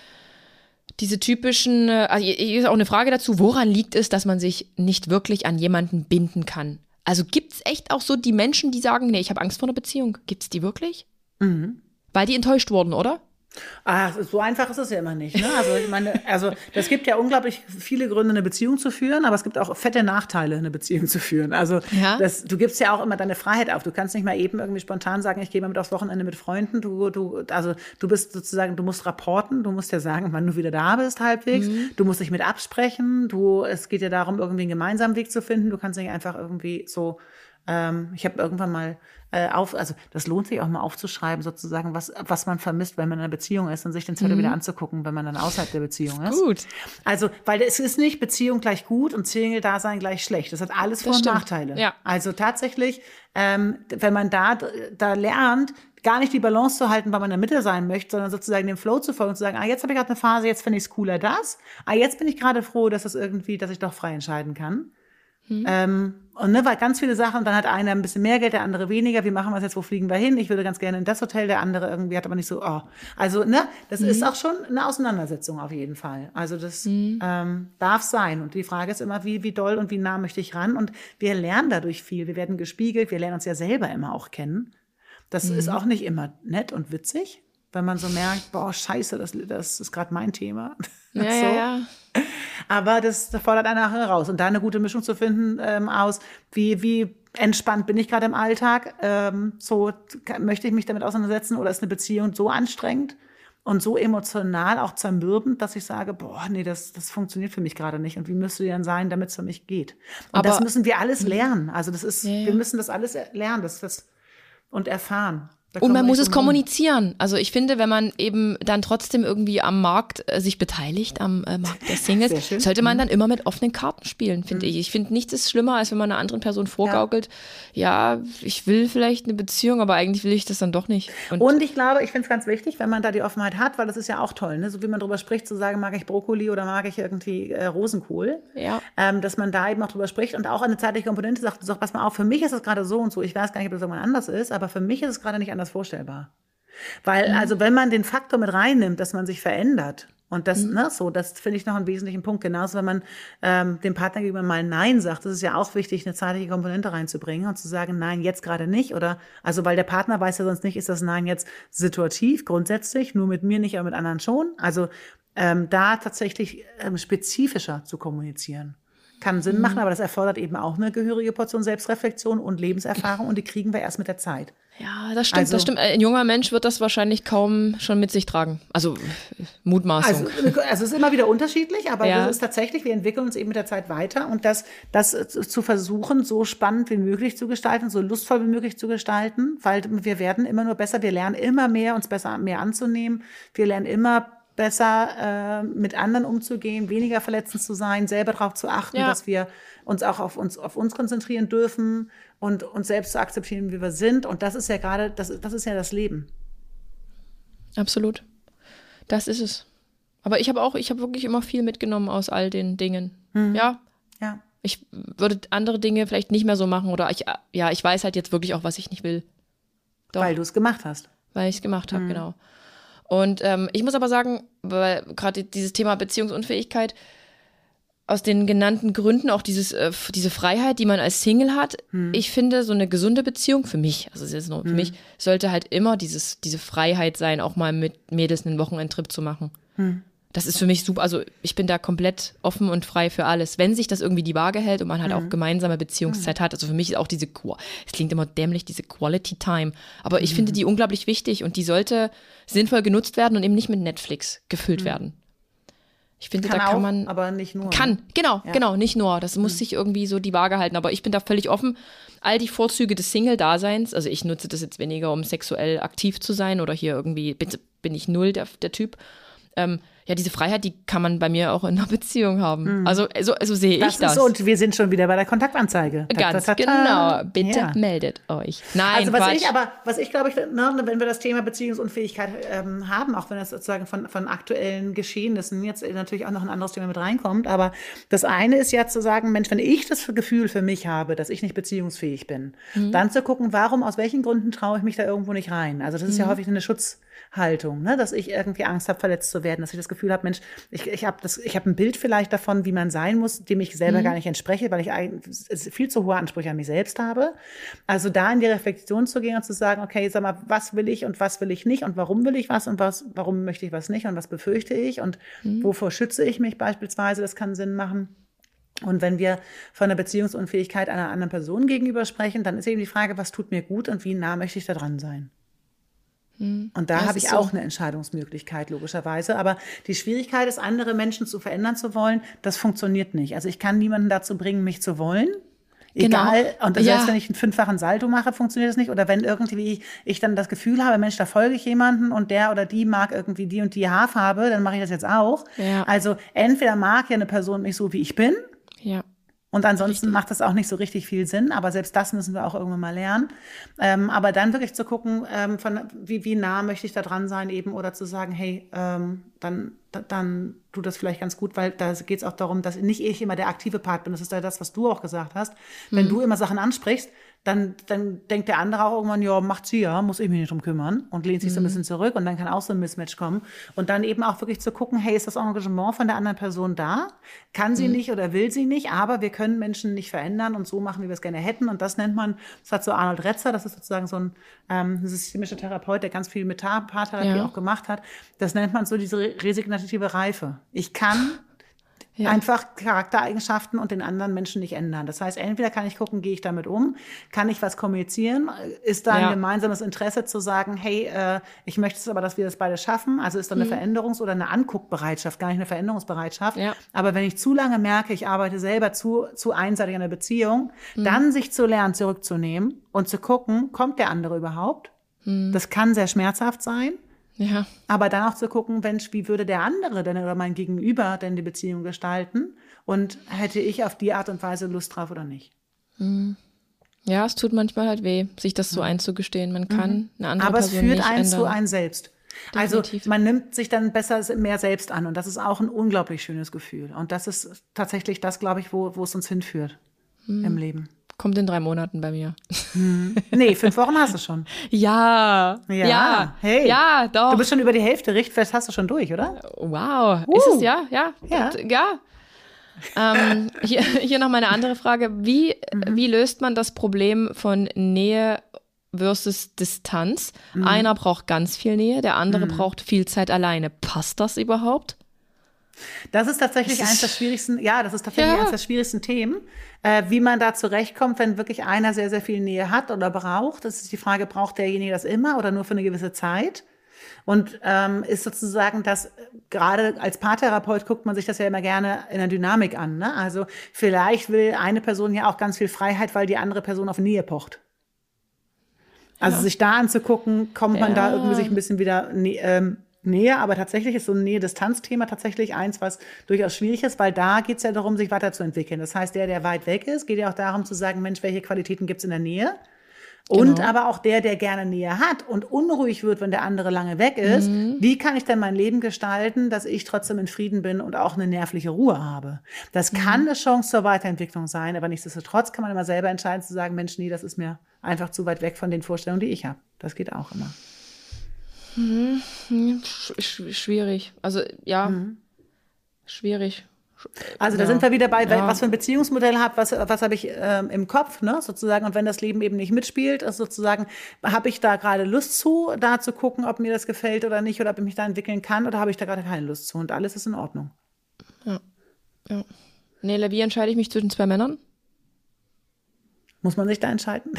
diese typischen, äh, also hier ist auch eine Frage dazu, woran liegt es, dass man sich nicht wirklich an jemanden binden kann? Also gibt es echt auch so die Menschen, die sagen, nee, ich habe Angst vor einer Beziehung? Gibt es die wirklich? Mhm. Weil die enttäuscht wurden, oder? Ah, so einfach ist es ja immer nicht. Ne? Also ich meine, also das gibt ja unglaublich viele Gründe, eine Beziehung zu führen, aber es gibt auch fette Nachteile, eine Beziehung zu führen. Also ja. das, du gibst ja auch immer deine Freiheit auf. Du kannst nicht mal eben irgendwie spontan sagen, ich gehe mal mit aufs Wochenende mit Freunden. Du, du, also du bist sozusagen, du musst rapporten, du musst ja sagen, wann du wieder da bist halbwegs. Mhm. Du musst dich mit absprechen. Du, es geht ja darum, irgendwie einen gemeinsamen Weg zu finden. Du kannst nicht einfach irgendwie so ähm, ich habe irgendwann mal äh, auf, also das lohnt sich auch mal aufzuschreiben, sozusagen, was, was man vermisst, wenn man in einer Beziehung ist und sich den Zettel mhm. wieder anzugucken, wenn man dann außerhalb der Beziehung ist. Gut. Also, weil es ist nicht Beziehung gleich gut und Single-Dasein gleich schlecht. Das hat alles Vor- und Nachteile. Ja. Also tatsächlich, ähm, wenn man da, da lernt, gar nicht die Balance zu halten, weil man in der Mitte sein möchte, sondern sozusagen dem Flow zu folgen und zu sagen, ah, jetzt habe ich gerade eine Phase, jetzt finde ich es cooler das. Ah, jetzt bin ich gerade froh, dass es irgendwie, dass ich doch frei entscheiden kann. Mhm. Ähm, und ne, weil ganz viele Sachen, dann hat einer ein bisschen mehr Geld, der andere weniger. Wie machen wir es jetzt? Wo fliegen wir hin? Ich würde ganz gerne in das Hotel, der andere irgendwie hat aber nicht so, oh. Also, ne, das mhm. ist auch schon eine Auseinandersetzung auf jeden Fall. Also, das mhm. ähm, darf sein. Und die Frage ist immer, wie, wie doll und wie nah möchte ich ran? Und wir lernen dadurch viel. Wir werden gespiegelt. Wir lernen uns ja selber immer auch kennen. Das mhm. ist auch nicht immer nett und witzig, wenn man so merkt, boah, scheiße, das, das ist gerade mein Thema. [laughs] Ja, so. ja, ja. Aber das fordert einen nachher raus. Und da eine gute Mischung zu finden ähm, aus, wie, wie entspannt bin ich gerade im Alltag, ähm, so möchte ich mich damit auseinandersetzen oder ist eine Beziehung so anstrengend und so emotional auch zermürbend, dass ich sage, boah, nee, das, das funktioniert für mich gerade nicht. Und wie müsste die dann sein, damit es für mich geht? Und Aber, das müssen wir alles lernen. Also das ist, ja, ja. wir müssen das alles lernen das, das, und erfahren. Und man muss es kommunizieren. Also ich finde, wenn man eben dann trotzdem irgendwie am Markt äh, sich beteiligt, am äh, Markt der Singles, sollte man mhm. dann immer mit offenen Karten spielen, finde mhm. ich. Ich finde nichts ist schlimmer, als wenn man einer anderen Person vorgaukelt, ja. ja. ich will vielleicht eine Beziehung, aber eigentlich will ich das dann doch nicht. Und, Und ich glaube, ich finde es ganz wichtig, wenn man da die Offenheit hat, weil das ist ja auch toll, ne? so wie man darüber spricht, zu sagen, mag ich Brokkoli oder mag ich irgendwie äh, Rosenkohl, ja. ähm, dass man da eben auch drüber spricht und auch eine zeitliche Komponente sagt, sagt, pass mal auf, für mich ist das gerade so und so, ich weiß gar nicht, ob das irgendwann anders ist, aber für mich ist es gerade nicht anders anders vorstellbar. Weil, mhm. also, wenn man den Faktor mit reinnimmt, dass man sich verändert, und das, mhm. ne, so, das finde ich noch einen wesentlichen Punkt. Genauso, wenn man ähm, dem Partner gegenüber mal Nein sagt, das ist ja auch wichtig, eine zeitliche Komponente reinzubringen und zu sagen, nein, jetzt gerade nicht. Oder, also, weil der Partner weiß ja sonst nicht, ist das Nein jetzt situativ, grundsätzlich, nur mit mir nicht, aber mit anderen schon. Also, ähm, da tatsächlich ähm, spezifischer zu kommunizieren. Kann Sinn mhm. machen, aber das erfordert eben auch eine gehörige Portion Selbstreflexion und Lebenserfahrung und die kriegen wir erst mit der Zeit. Ja, das stimmt, also, das stimmt. Ein junger Mensch wird das wahrscheinlich kaum schon mit sich tragen. Also Mutmaßung. Also, also es ist immer wieder unterschiedlich, aber ja. es ist tatsächlich, wir entwickeln uns eben mit der Zeit weiter und das, das zu versuchen, so spannend wie möglich zu gestalten, so lustvoll wie möglich zu gestalten, weil wir werden immer nur besser, wir lernen immer mehr, uns besser mehr anzunehmen, wir lernen immer besser äh, mit anderen umzugehen, weniger verletzend zu sein, selber darauf zu achten, ja. dass wir uns auch auf uns, auf uns konzentrieren dürfen und uns selbst zu akzeptieren, wie wir sind. Und das ist ja gerade, das, das ist ja das Leben. Absolut. Das ist es. Aber ich habe auch, ich habe wirklich immer viel mitgenommen aus all den Dingen. Mhm. Ja. Ja. Ich würde andere Dinge vielleicht nicht mehr so machen oder ich, ja, ich weiß halt jetzt wirklich auch, was ich nicht will. Doch. Weil du es gemacht hast. Weil ich es gemacht habe, mhm. genau. Und ähm, ich muss aber sagen, weil gerade dieses Thema Beziehungsunfähigkeit, aus den genannten Gründen auch dieses, äh, diese Freiheit, die man als Single hat. Hm. Ich finde, so eine gesunde Beziehung für mich, also es ist nur für hm. mich, sollte halt immer dieses, diese Freiheit sein, auch mal mit Mädels einen Wochenendtrip zu machen. Hm. Das ist für mich super. Also ich bin da komplett offen und frei für alles. Wenn sich das irgendwie die Waage hält und man halt auch hm. gemeinsame Beziehungszeit hm. hat. Also für mich ist auch diese, es klingt immer dämlich, diese Quality Time. Aber ich finde die unglaublich wichtig und die sollte sinnvoll genutzt werden und eben nicht mit Netflix gefüllt werden. Ich finde, kann da kann auch, man. Aber nicht nur. Kann, ne? genau, ja. genau, nicht nur. Das muss mhm. sich irgendwie so die Waage halten. Aber ich bin da völlig offen. All die Vorzüge des Single-Daseins, also ich nutze das jetzt weniger, um sexuell aktiv zu sein oder hier irgendwie, bin, bin ich null der, der Typ. Ähm, ja, diese Freiheit, die kann man bei mir auch in einer [laughs] Beziehung haben. Mhm. Also so, so sehe das ich das. So, und wir sind schon wieder bei der Kontaktanzeige. Ganz ta, ta, ta, genau. Bitte ja. meldet euch. Nein, also was Quatsch. ich aber, was ich glaube ich, ne, wenn wir das Thema Beziehungsunfähigkeit ähm, haben, auch wenn das sozusagen von, von aktuellen Geschehnissen jetzt natürlich auch noch ein anderes Thema mit reinkommt, aber das eine ist ja zu sagen, Mensch, wenn ich das Gefühl für mich habe, dass ich nicht beziehungsfähig bin, mhm. dann zu gucken, warum, aus welchen Gründen traue ich mich da irgendwo nicht rein. Also das ist mhm. ja häufig eine Schutz Haltung, ne? dass ich irgendwie Angst habe, verletzt zu werden, dass ich das Gefühl habe, Mensch, ich, ich habe hab ein Bild vielleicht davon, wie man sein muss, dem ich selber mhm. gar nicht entspreche, weil ich viel zu hohe Ansprüche an mich selbst habe. Also da in die Reflexion zu gehen und zu sagen, okay, sag mal, was will ich und was will ich nicht und warum will ich was und was, warum möchte ich was nicht und was befürchte ich und mhm. wovor schütze ich mich beispielsweise, das kann Sinn machen. Und wenn wir von der Beziehungsunfähigkeit einer anderen Person gegenüber sprechen, dann ist eben die Frage, was tut mir gut und wie nah möchte ich da dran sein? Mhm. Und da habe ich so. auch eine Entscheidungsmöglichkeit, logischerweise. Aber die Schwierigkeit ist, andere Menschen zu verändern zu wollen, das funktioniert nicht. Also ich kann niemanden dazu bringen, mich zu wollen. Genau. Egal. Genau. Und selbst ja. wenn ich einen fünffachen Salto mache, funktioniert das nicht. Oder wenn irgendwie ich dann das Gefühl habe, Mensch, da folge ich jemanden und der oder die mag irgendwie die und die Haarfarbe, dann mache ich das jetzt auch. Ja. Also entweder mag ja eine Person mich so, wie ich bin. Ja. Und ansonsten richtig. macht das auch nicht so richtig viel Sinn, aber selbst das müssen wir auch irgendwann mal lernen. Ähm, aber dann wirklich zu gucken, ähm, von, wie, wie nah möchte ich da dran sein eben oder zu sagen, hey, ähm, dann, dann tut das vielleicht ganz gut, weil da geht es auch darum, dass nicht ich immer der aktive Part bin. Das ist ja das, was du auch gesagt hast. Wenn mhm. du immer Sachen ansprichst, dann, dann denkt der andere auch irgendwann, ja, macht sie ja, muss ich mich nicht drum kümmern und lehnt sich mhm. so ein mhm. bisschen zurück und dann kann auch so ein Mismatch kommen. Und dann eben auch wirklich zu gucken, hey, ist das Engagement von der anderen Person da? Kann sie mhm. nicht oder will sie nicht, aber wir können Menschen nicht verändern und so machen, wie wir es gerne hätten. Und das nennt man, das hat so Arnold Retzer, das ist sozusagen so ein ähm, systemischer Therapeut, der ganz viel mit Paartherapie ja. auch gemacht hat. Das nennt man so diese resignative Reife. Ich kann ja. einfach Charaktereigenschaften und den anderen Menschen nicht ändern. Das heißt, entweder kann ich gucken, gehe ich damit um, kann ich was kommunizieren, ist da ein ja. gemeinsames Interesse zu sagen, hey, äh, ich möchte es aber, dass wir das beide schaffen. Also ist da eine mhm. Veränderungs- oder eine Anguckbereitschaft, gar nicht eine Veränderungsbereitschaft. Ja. Aber wenn ich zu lange merke, ich arbeite selber zu, zu einseitig in der Beziehung, mhm. dann sich zu lernen, zurückzunehmen und zu gucken, kommt der andere überhaupt? Mhm. Das kann sehr schmerzhaft sein. Ja. Aber dann auch zu gucken, Mensch, wie würde der andere denn oder mein Gegenüber denn die Beziehung gestalten? Und hätte ich auf die Art und Weise Lust drauf oder nicht? Mhm. Ja, es tut manchmal halt weh, sich das so einzugestehen. Man kann mhm. eine andere Aber Person es führt einen zu einem selbst. Also Definitiv. Also man nimmt sich dann besser mehr selbst an und das ist auch ein unglaublich schönes Gefühl. Und das ist tatsächlich das, glaube ich, wo, wo es uns hinführt mhm. im Leben. Kommt in drei Monaten bei mir. Hm. Nee, fünf Wochen hast du schon. ja. Ja. Ja. Hey. Ja, doch. Du bist schon über die Hälfte, Richtfest hast du schon durch, oder? Wow. Uh. Ist es ja? Ja. Ja. ja. ähm, hier, hier noch mal eine andere Frage. Wie, mhm. wie löst man das Problem von Nähe versus Distanz? Mhm. Einer braucht ganz viel Nähe, der andere mhm. braucht viel Zeit alleine. Passt das überhaupt? Das ist tatsächlich eines der schwierigsten, ja, das ist tatsächlich ja. eines der schwierigsten Themen, äh, wie man da zurechtkommt, wenn wirklich einer sehr, sehr viel Nähe hat oder braucht. Das ist die Frage, braucht derjenige das immer oder nur für eine gewisse Zeit? Und ähm, ist sozusagen das, gerade als Paartherapeut guckt man sich das ja immer gerne in der Dynamik an. Ne? Also vielleicht will eine Person ja auch ganz viel Freiheit, weil die andere Person auf Nähe pocht. Also ja. sich da anzugucken, kommt man ja. da irgendwie sich ein bisschen wieder ähm, Nähe, aber tatsächlich ist so ein Nähe-Distanz-Thema tatsächlich eins, was durchaus schwierig ist, weil da geht es ja darum, sich weiterzuentwickeln. Das heißt, der, der weit weg ist, geht ja auch darum zu sagen, Mensch, welche Qualitäten gibt es in der Nähe? Und genau. aber auch der, der gerne Nähe hat und unruhig wird, wenn der andere lange weg ist, mhm. wie kann ich denn mein Leben gestalten, dass ich trotzdem in Frieden bin und auch eine nervliche Ruhe habe? Das mhm. kann eine Chance zur Weiterentwicklung sein, aber nichtsdestotrotz kann man immer selber entscheiden zu sagen, Mensch, nee, das ist mir einfach zu weit weg von den Vorstellungen, die ich habe. Das geht auch immer. Mhm. Schwierig. Also ja, mhm. schwierig. Also da ja. sind wir wieder bei, ja. was für ein Beziehungsmodell habe, was, was habe ich ähm, im Kopf, ne, sozusagen. Und wenn das Leben eben nicht mitspielt, ist sozusagen, habe ich da gerade Lust zu, da zu gucken, ob mir das gefällt oder nicht, oder ob ich mich da entwickeln kann, oder habe ich da gerade keine Lust zu? Und alles ist in Ordnung. Ja. ja. Nele, wie entscheide ich mich zwischen zwei Männern? Muss man sich da entscheiden?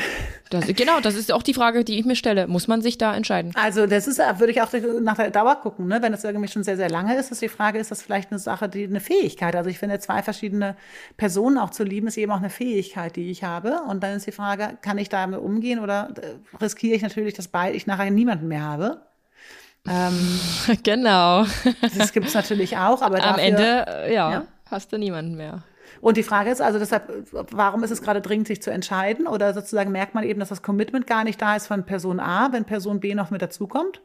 Das, genau, das ist auch die Frage, die ich mir stelle. Muss man sich da entscheiden? Also das ist, würde ich auch nach der Dauer gucken. Ne? Wenn das irgendwie schon sehr, sehr lange ist, ist die Frage, ist das vielleicht eine Sache, die eine Fähigkeit? Also ich finde, zwei verschiedene Personen auch zu lieben, ist eben auch eine Fähigkeit, die ich habe. Und dann ist die Frage, kann ich damit umgehen oder äh, riskiere ich natürlich, dass ich nachher niemanden mehr habe? Ähm, [laughs] genau. Das gibt es natürlich auch, aber dafür, am Ende, äh, ja, ja, hast du niemanden mehr. Und die Frage ist also deshalb, warum ist es gerade dringend, sich zu entscheiden? Oder sozusagen merkt man eben, dass das Commitment gar nicht da ist von Person A, wenn Person B noch mit dazukommt?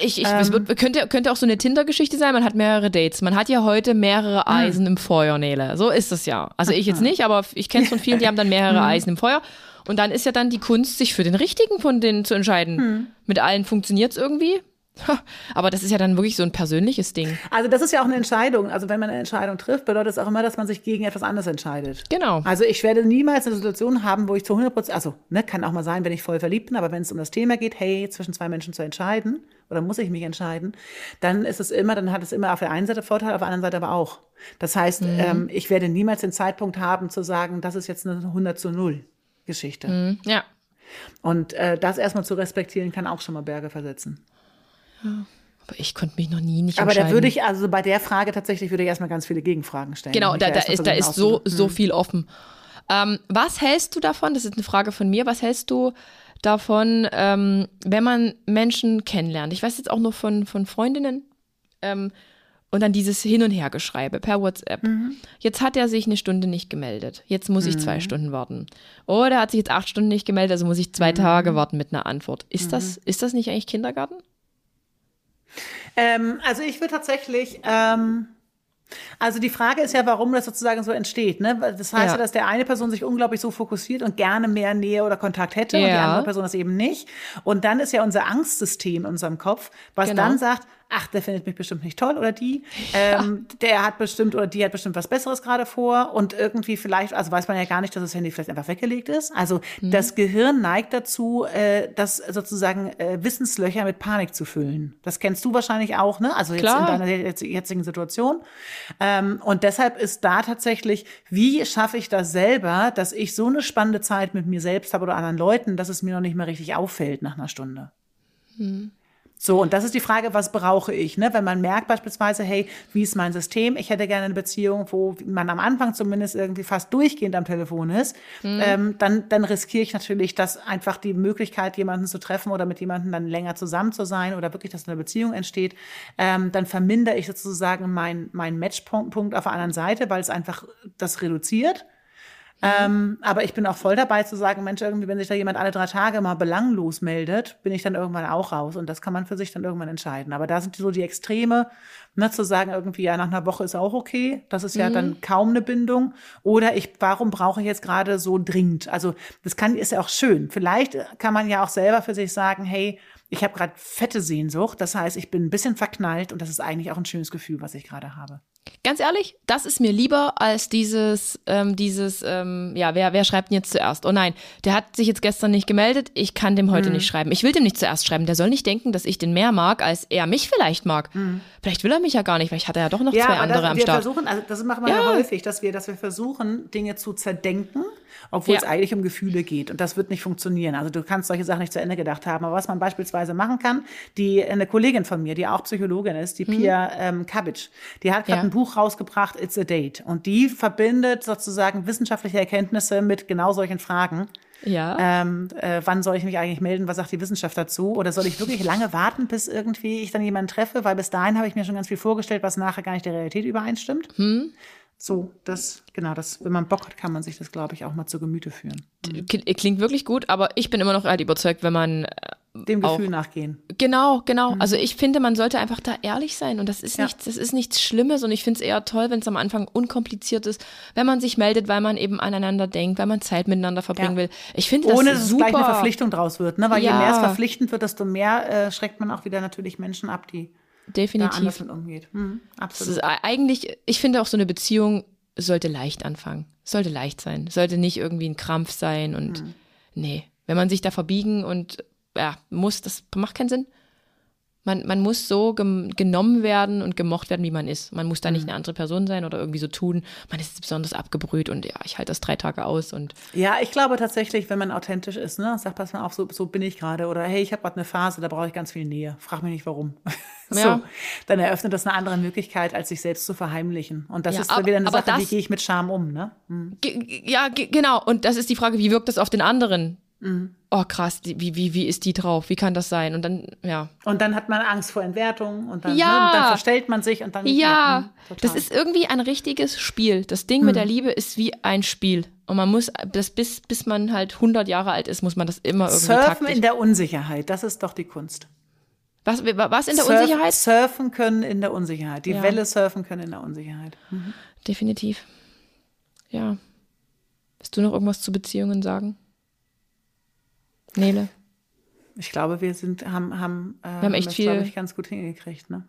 Ich, ich, ähm, es wird, könnte, könnte auch so eine Tinder-Geschichte sein. Man hat mehrere Dates. Man hat ja heute mehrere hm. Eisen im Feuer, Nele. So ist es ja. Also ich jetzt nicht, aber ich kenne es von vielen, die haben dann mehrere hm. Eisen im Feuer. Und dann ist ja dann die Kunst, sich für den richtigen von denen zu entscheiden. Hm. Mit allen funktioniert es irgendwie. [laughs] Aber das ist ja dann wirklich so ein persönliches Ding. Also das ist ja auch eine Entscheidung. Also wenn man eine Entscheidung trifft, bedeutet es auch immer, dass man sich gegen etwas anderes entscheidet. Genau. Also ich werde niemals eine Situation haben, wo ich zu 100 Prozent, also ne, kann auch mal sein, wenn ich voll verliebt bin, aber wenn es um das Thema geht, hey, zwischen zwei Menschen zu entscheiden, oder muss ich mich entscheiden, dann ist es immer, dann hat es immer auf der einen Seite Vorteil, auf der anderen Seite aber auch. Das heißt, mhm. ähm, ich werde niemals den Zeitpunkt haben zu sagen, das ist jetzt eine 100 zu 0 Geschichte. Mhm. Ja. Und äh, das erstmal zu respektieren, kann auch schon mal Berge versetzen. Aber ich konnte mich noch nie nicht Aber da würde ich, also bei der Frage tatsächlich, würde ich erstmal ganz viele Gegenfragen stellen. Genau, da, da ist, da ist so, so viel offen. Ähm, was hältst du davon, das ist eine Frage von mir, was hältst du davon, ähm, wenn man Menschen kennenlernt? Ich weiß jetzt auch nur von, von Freundinnen ähm, und dann dieses Hin- und Hergeschreibe per WhatsApp. Mhm. Jetzt hat er sich eine Stunde nicht gemeldet. Jetzt muss ich mhm. zwei Stunden warten. Oder er hat sich jetzt acht Stunden nicht gemeldet, also muss ich zwei mhm. Tage warten mit einer Antwort. Ist, das, mhm. ist das nicht eigentlich Kindergarten? Ähm, also ich würde tatsächlich, ähm, also die Frage ist ja, warum das sozusagen so entsteht. Ne? Das heißt ja. ja. dass der eine Person sich unglaublich so fokussiert und gerne mehr Nähe oder Kontakt hätte ja. und die andere Person das eben nicht. Und dann ist ja unser Angstsystem in unserem Kopf, was genau. dann sagt, ach, der findet mich bestimmt nicht toll oder die, ja. ähm, der hat bestimmt oder die hat bestimmt was Besseres gerade vor und irgendwie vielleicht, also weiß man ja gar nicht, dass das Handy vielleicht einfach weggelegt ist. Also mhm. das Gehirn neigt dazu, äh, das sozusagen äh, Wissenslöcher mit Panik zu füllen. Das kennst du wahrscheinlich auch, ne? Also jetzt Klar. in deiner jetzigen Situation. Ähm, und deshalb ist da tatsächlich, wie schaffe ich das selber, dass ich so eine spannende Zeit mit mir selbst habe oder anderen Leuten, dass es mir noch nicht mehr richtig auffällt nach einer Stunde. Mhm. So, und das ist die Frage, was brauche ich? Ne? Wenn man merkt beispielsweise, hey, wie ist mein System? Ich hätte gerne eine Beziehung, wo man am Anfang zumindest irgendwie fast durchgehend am Telefon ist, mhm. ähm, dann, dann riskiere ich natürlich, dass einfach die Möglichkeit, jemanden zu treffen oder mit jemandem dann länger zusammen zu sein oder wirklich, dass eine Beziehung entsteht, ähm, dann vermindere ich sozusagen meinen mein Matchpunkt auf der anderen Seite, weil es einfach das reduziert. Ähm, aber ich bin auch voll dabei zu sagen, Mensch, irgendwie, wenn sich da jemand alle drei Tage mal belanglos meldet, bin ich dann irgendwann auch raus. Und das kann man für sich dann irgendwann entscheiden. Aber da sind so die Extreme, ne, zu sagen, irgendwie, ja, nach einer Woche ist auch okay. Das ist ja mhm. dann kaum eine Bindung. Oder ich, warum brauche ich jetzt gerade so dringend? Also, das kann, ist ja auch schön. Vielleicht kann man ja auch selber für sich sagen, hey, ich habe gerade fette Sehnsucht. Das heißt, ich bin ein bisschen verknallt und das ist eigentlich auch ein schönes Gefühl, was ich gerade habe. Ganz ehrlich, das ist mir lieber als dieses, ähm, dieses, ähm, ja, wer, wer schreibt denn jetzt zuerst? Oh nein, der hat sich jetzt gestern nicht gemeldet, ich kann dem heute mhm. nicht schreiben. Ich will dem nicht zuerst schreiben. Der soll nicht denken, dass ich den mehr mag, als er mich vielleicht mag. Mhm. Vielleicht will er mich ja gar nicht, vielleicht hat er ja doch noch ja, zwei andere das, am wir Start. Versuchen, also das machen wir ja. ja häufig, dass wir, dass wir versuchen, Dinge zu zerdenken obwohl ja. es eigentlich um Gefühle geht. Und das wird nicht funktionieren. Also du kannst solche Sachen nicht zu Ende gedacht haben. Aber was man beispielsweise machen kann, die eine Kollegin von mir, die auch Psychologin ist, die mhm. Pia ähm, Kabic, die hat gerade ein Buch rausgebracht, It's a Date. Und die verbindet sozusagen wissenschaftliche Erkenntnisse mit genau solchen Fragen. Ja. Ähm, äh, wann soll ich mich eigentlich melden? Was sagt die Wissenschaft dazu? Oder soll ich wirklich lange warten, bis irgendwie ich dann jemanden treffe? Weil bis dahin habe ich mir schon ganz viel vorgestellt, was nachher gar nicht der Realität übereinstimmt. Hm. So, das, genau, das, wenn man Bock hat, kann man sich das, glaube ich, auch mal zu Gemüte führen. Mhm. Klingt wirklich gut, aber ich bin immer noch halt überzeugt, wenn man äh, dem Gefühl auch, nachgehen. Genau, genau. Mhm. Also ich finde, man sollte einfach da ehrlich sein und das ist ja. nichts, das ist nichts Schlimmes und ich finde es eher toll, wenn es am Anfang unkompliziert ist, wenn man sich meldet, weil man eben aneinander denkt, weil man Zeit miteinander verbringen ja. will. Ich finde das Ohne, dass es gleich eine Verpflichtung draus wird, ne? Weil ja. je mehr es verpflichtend wird, desto mehr äh, schreckt man auch wieder natürlich Menschen ab, die Definitiv. da anders mit umgeht. Mhm, absolut. Eigentlich, ich finde auch so eine Beziehung sollte leicht anfangen. Sollte leicht sein. Sollte nicht irgendwie ein Krampf sein und mhm. nee. Wenn man sich da verbiegen und ja, muss, das macht keinen Sinn. Man, man muss so genommen werden und gemocht werden, wie man ist. Man muss da nicht mhm. eine andere Person sein oder irgendwie so tun, man ist besonders abgebrüht und ja, ich halte das drei Tage aus und. Ja, ich glaube tatsächlich, wenn man authentisch ist, ne, sagt, pass mal auf, so, so bin ich gerade oder hey, ich habe gerade eine Phase, da brauche ich ganz viel Nähe. Frag mich nicht warum. [laughs] so, ja. dann eröffnet das eine andere Möglichkeit, als sich selbst zu verheimlichen. Und das ja, ist aber, wieder eine Sache, das, wie gehe ich mit Scham um, ne? Mhm. Ja, genau. Und das ist die Frage, wie wirkt das auf den anderen? Mhm. Oh krass, wie, wie, wie ist die drauf? Wie kann das sein? Und dann, ja. Und dann hat man Angst vor Entwertung und dann, ja. ne, dann verstellt man sich und dann. Ja, ja mh, das ist irgendwie ein richtiges Spiel. Das Ding mhm. mit der Liebe ist wie ein Spiel. Und man muss, das, bis, bis man halt 100 Jahre alt ist, muss man das immer irgendwie Surfen taktisch. in der Unsicherheit, das ist doch die Kunst. Was, was in der Surf, Unsicherheit? Surfen können in der Unsicherheit. Die ja. Welle surfen können in der Unsicherheit. Mhm. Definitiv. Ja. Willst du noch irgendwas zu Beziehungen sagen? Nele? Ich glaube, wir sind, haben, haben, äh, wir haben echt das, viel, ich, ganz gut hingekriegt, ne?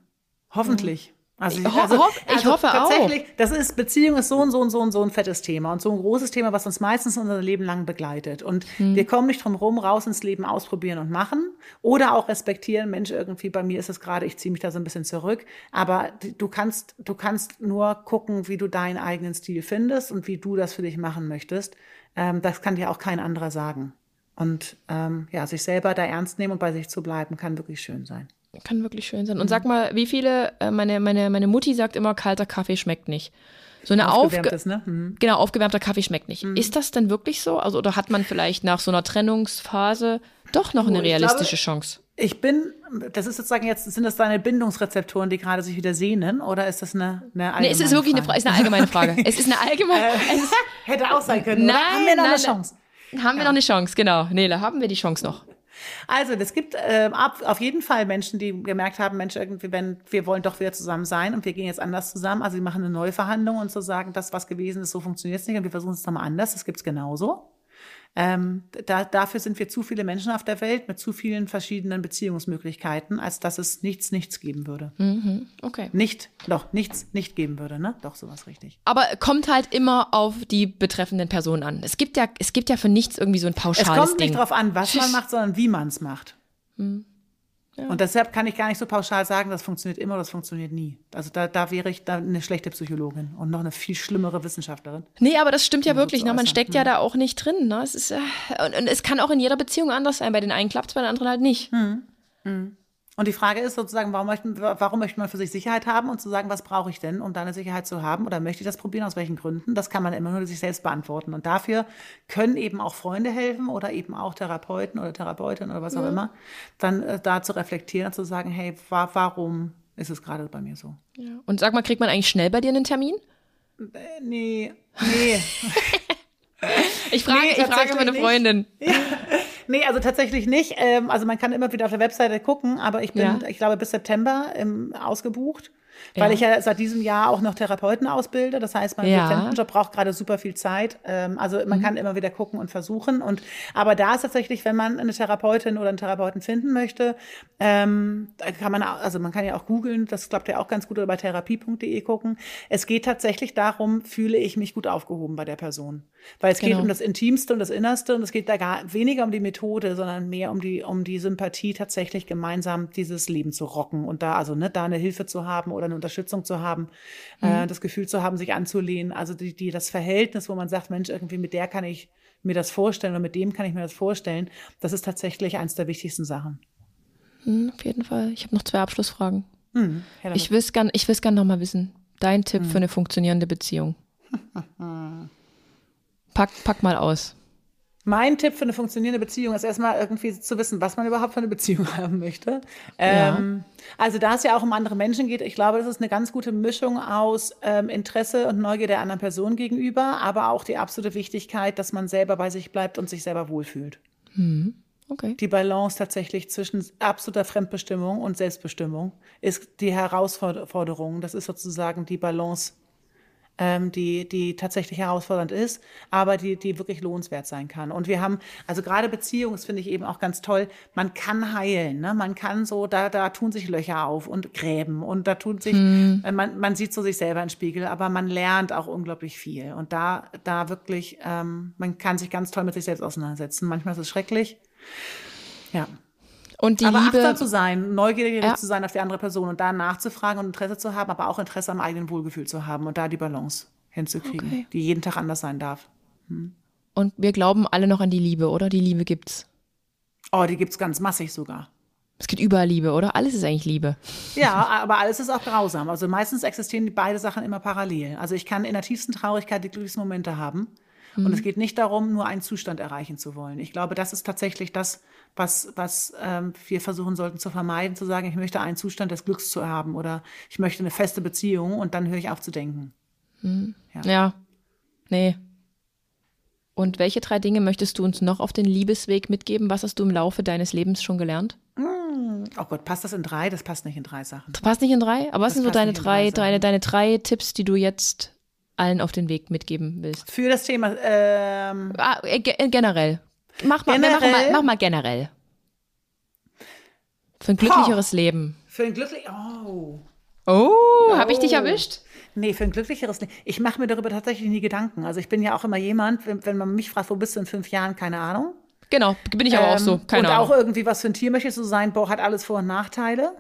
Hoffentlich. Mhm. Also, ich, also, ich also hoffe tatsächlich, auch. Das ist, Beziehung ist so und so und so und so ein fettes Thema und so ein großes Thema, was uns meistens unser Leben lang begleitet. Und hm. wir kommen nicht drum rum, raus ins Leben ausprobieren und machen oder auch respektieren. Mensch, irgendwie bei mir ist es gerade, ich ziehe mich da so ein bisschen zurück. Aber du kannst, du kannst nur gucken, wie du deinen eigenen Stil findest und wie du das für dich machen möchtest. Ähm, das kann dir auch kein anderer sagen. Und ähm, ja, sich selber da ernst nehmen und bei sich zu bleiben, kann wirklich schön sein. Kann wirklich schön sein. Und sag mal, wie viele, äh, meine, meine, meine Mutti sagt immer, kalter Kaffee schmeckt nicht. So eine aufgewärmtes, ne? Mhm. Genau, aufgewärmter Kaffee schmeckt nicht. Mhm. Ist das denn wirklich so? Also, oder hat man vielleicht nach so einer Trennungsphase doch noch eine realistische glaube, Chance? Ich bin, das ist sozusagen jetzt, sind das deine Bindungsrezeptoren, die gerade sich wieder sehnen, oder ist das eine, eine allgemeine Nee, es ist wirklich Frage? eine, ist eine allgemeine Frage. okay. [laughs] Es ist eine allgemeine, äh, [laughs] hätte auch sein können, nein, oder? Haben wir noch nein, eine Chance? Haben wir noch eine Chance, genau. Nele, haben wir die Chance noch? Also, es gibt äh, auf jeden Fall Menschen, die gemerkt haben, Mensch, irgendwie, wenn wir wollen doch wieder zusammen sein und wir gehen jetzt anders zusammen. Also, sie machen eine neue Verhandlung und zu so sagen, das, was gewesen ist, so funktioniert es nicht und wir versuchen es nochmal anders. Das gibt's genauso. Ähm, da, dafür sind wir zu viele Menschen auf der Welt mit zu vielen verschiedenen Beziehungsmöglichkeiten, als dass es nichts, nichts geben würde. Mhm, okay. Nicht, doch, nichts, nicht geben würde, ne? Doch, sowas richtig. Aber kommt halt immer auf die betreffenden Personen an. Es gibt ja, es gibt ja für nichts irgendwie so ein pauschales Ding. Es kommt nicht Ding. drauf an, was man macht, sondern wie man es macht. Mhm. Ja. Und deshalb kann ich gar nicht so pauschal sagen, das funktioniert immer, das funktioniert nie. Also da, da wäre ich da eine schlechte Psychologin und noch eine viel schlimmere Wissenschaftlerin. Nee, aber das stimmt ja wirklich. So ne? Man steckt ja hm. da auch nicht drin. Ne? Es ist, äh, und, und, es kann auch in jeder Beziehung anders sein. Bei den einen klappt es, bei den anderen halt nicht. Hm. Hm. Und die Frage ist sozusagen, warum möchte, warum möchte man für sich Sicherheit haben und zu sagen, was brauche ich denn, um deine Sicherheit zu haben? Oder möchte ich das probieren, aus welchen Gründen? Das kann man immer nur sich selbst beantworten. Und dafür können eben auch Freunde helfen oder eben auch Therapeuten oder Therapeutin oder was auch mhm. immer, dann äh, da zu reflektieren und zu sagen, hey, wa warum ist es gerade bei mir so? Ja. Und sag mal, kriegt man eigentlich schnell bei dir einen Termin? Äh, nee, nee. [laughs] ich frage, nee, ich frage meine Freundin. Ja. Nee, also tatsächlich nicht. Ähm, also man kann immer wieder auf der Webseite gucken, aber ich bin, ja. ich glaube, bis September ähm, ausgebucht. Weil ja. ich ja seit diesem Jahr auch noch Therapeuten ausbilde. Das heißt, mein ja. Dozentenjob braucht gerade super viel Zeit. Ähm, also man mhm. kann immer wieder gucken und versuchen. Und aber da ist tatsächlich, wenn man eine Therapeutin oder einen Therapeuten finden möchte, ähm, kann man, also man kann ja auch googeln, das klappt ja auch ganz gut oder bei therapie.de gucken. Es geht tatsächlich darum, fühle ich mich gut aufgehoben bei der Person. Weil es genau. geht um das Intimste und das Innerste und es geht da gar weniger um die Methode, sondern mehr um die, um die Sympathie, tatsächlich gemeinsam dieses Leben zu rocken und da, also ne, da eine Hilfe zu haben oder eine Unterstützung zu haben, äh, mhm. äh, das Gefühl zu haben, sich anzulehnen. Also die, die, das Verhältnis, wo man sagt, Mensch, irgendwie mit der kann ich mir das vorstellen oder mit dem kann ich mir das vorstellen, das ist tatsächlich eins der wichtigsten Sachen. Mhm, auf jeden Fall. Ich habe noch zwei Abschlussfragen. Mhm, ich will es gerne gern noch mal wissen. Dein Tipp mhm. für eine funktionierende Beziehung. [laughs] pack, pack mal aus. Mein Tipp für eine funktionierende Beziehung ist erstmal irgendwie zu wissen, was man überhaupt für eine Beziehung [laughs] haben möchte. Ähm, Also da es ja auch um andere Menschen geht, ich glaube, das ist eine ganz gute Mischung aus ähm, Interesse und Neugier der anderen Person gegenüber, aber auch die absolute Wichtigkeit, dass man selber bei sich bleibt und sich selber wohlfühlt. Hm. Okay. Die Balance tatsächlich zwischen absoluter Fremdbestimmung und Selbstbestimmung ist die Herausforderung. Das ist sozusagen die Balance ähm, die, die tatsächlich herausfordernd ist, aber die, die wirklich lohnenswert sein kann. Und wir haben, also gerade Beziehungen, das finde ich eben auch ganz toll, man kann heilen, ne? man kann so, da, da tun sich Löcher auf und Gräben und da tut sich, hm. man, man sieht so sich selber im Spiegel, aber man lernt auch unglaublich viel. Und da, da wirklich, ähm, man kann sich ganz toll mit sich selbst auseinandersetzen. Manchmal ist es schrecklich. Ja. Und die aber Liebe achtsam zu sein, neugierig ja. zu sein auf die andere Person und da nachzufragen und Interesse zu haben, aber auch Interesse am eigenen Wohlgefühl zu haben und da die Balance hinzukriegen, okay. die jeden Tag anders sein darf. Hm. Und wir glauben alle noch an die Liebe, oder? Die Liebe gibt's. Oh, die gibt's ganz massig sogar. Es gibt überall Liebe, oder? Alles ist eigentlich Liebe. Ja, [laughs] aber alles ist auch grausam. Also meistens existieren beide Sachen immer parallel. Also ich kann in der tiefsten Traurigkeit die glücklichsten Momente haben. Mhm. Und es geht nicht darum, nur einen Zustand erreichen zu wollen. Ich glaube, das ist tatsächlich das, was, was ähm, wir versuchen sollten zu vermeiden, zu sagen, ich möchte einen Zustand des Glücks zu haben oder ich möchte eine feste Beziehung und dann höre ich auf zu denken. Mhm. Ja. ja. Nee. Und welche drei Dinge möchtest du uns noch auf den Liebesweg mitgeben? Was hast du im Laufe deines Lebens schon gelernt? Hm. Oh Gott, passt das in drei? Das passt nicht in drei Sachen. Das passt nicht in drei? Aber was das sind so deine drei, deine, deine drei Tipps, die du jetzt allen auf den Weg mitgeben willst? Für das Thema ähm, ah, äh, generell. Mach mal, generell, mach mal, mach mal generell. Für ein glücklicheres oh, Leben. Für ein glücklicheres. Oh. Oh, oh. habe ich dich erwischt? Nee, für ein glücklicheres Leben. Ich mache mir darüber tatsächlich nie Gedanken. Also ich bin ja auch immer jemand, wenn, wenn man mich fragt, wo bist du in fünf Jahren, keine Ahnung. Genau, bin ich aber ähm, auch so. Keine und Ahnung. auch irgendwie, was für ein Tier möchtest du sein? Boah, hat alles Vor- und Nachteile.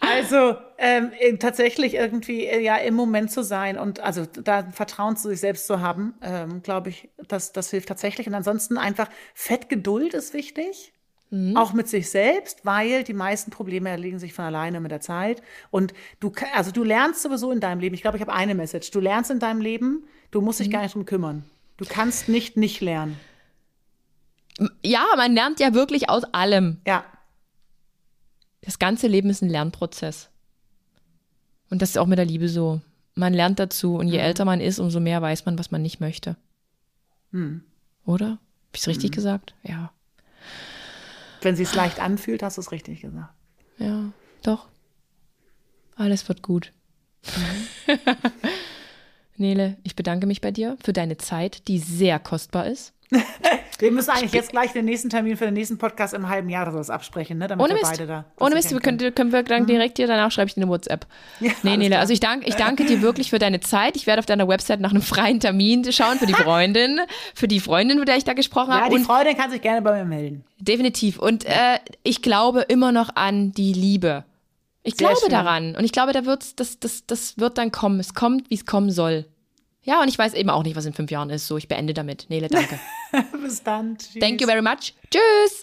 Also ähm, tatsächlich irgendwie äh, ja im Moment zu sein und also da Vertrauen zu sich selbst zu haben, ähm, glaube ich, das, das hilft tatsächlich. Und ansonsten einfach Fettgeduld ist wichtig. Mhm. Auch mit sich selbst, weil die meisten Probleme erlegen sich von alleine mit der Zeit. Und du, also du lernst sowieso in deinem Leben, ich glaube, ich habe eine Message, du lernst in deinem Leben, du musst dich mhm. gar nicht drum kümmern. Du kannst nicht nicht lernen. Ja, man lernt ja wirklich aus allem. Ja. Das ganze Leben ist ein Lernprozess. Und das ist auch mit der Liebe so. Man lernt dazu und je mhm. älter man ist, umso mehr weiß man, was man nicht möchte. Mhm. Oder? Habe ich es richtig mhm. gesagt? Ja. Wenn sie es leicht anfühlt, hast du es richtig gesagt. Ja, doch. Alles wird gut. Mhm. [laughs] Nele, ich bedanke mich bei dir für deine Zeit, die sehr kostbar ist. [laughs] Wir müssen eigentlich jetzt gleich den nächsten Termin für den nächsten Podcast im halben Jahr oder was absprechen, ne? damit Ohne wir Mist. beide da. Ohne Mist, wir können, können wir dann mhm. direkt hier, danach schreibe ich dir eine WhatsApp. Ja, nee, Nele, also ich danke, ich danke dir wirklich für deine Zeit. Ich werde auf deiner Website nach einem freien Termin schauen für die [laughs] Freundin, für die Freundin, mit der ich da gesprochen habe. Ja, die Freundin kann sich gerne bei mir melden. Definitiv. Und äh, ich glaube immer noch an die Liebe. Ich Sehr glaube schön. daran. Und ich glaube, da wird's, das, das, das wird dann kommen. Es kommt, wie es kommen soll. Ja, und ich weiß eben auch nicht, was in fünf Jahren ist. So, ich beende damit. Nele, danke. [laughs] Bis dann. Tschüss. Thank you very much. Tschüss.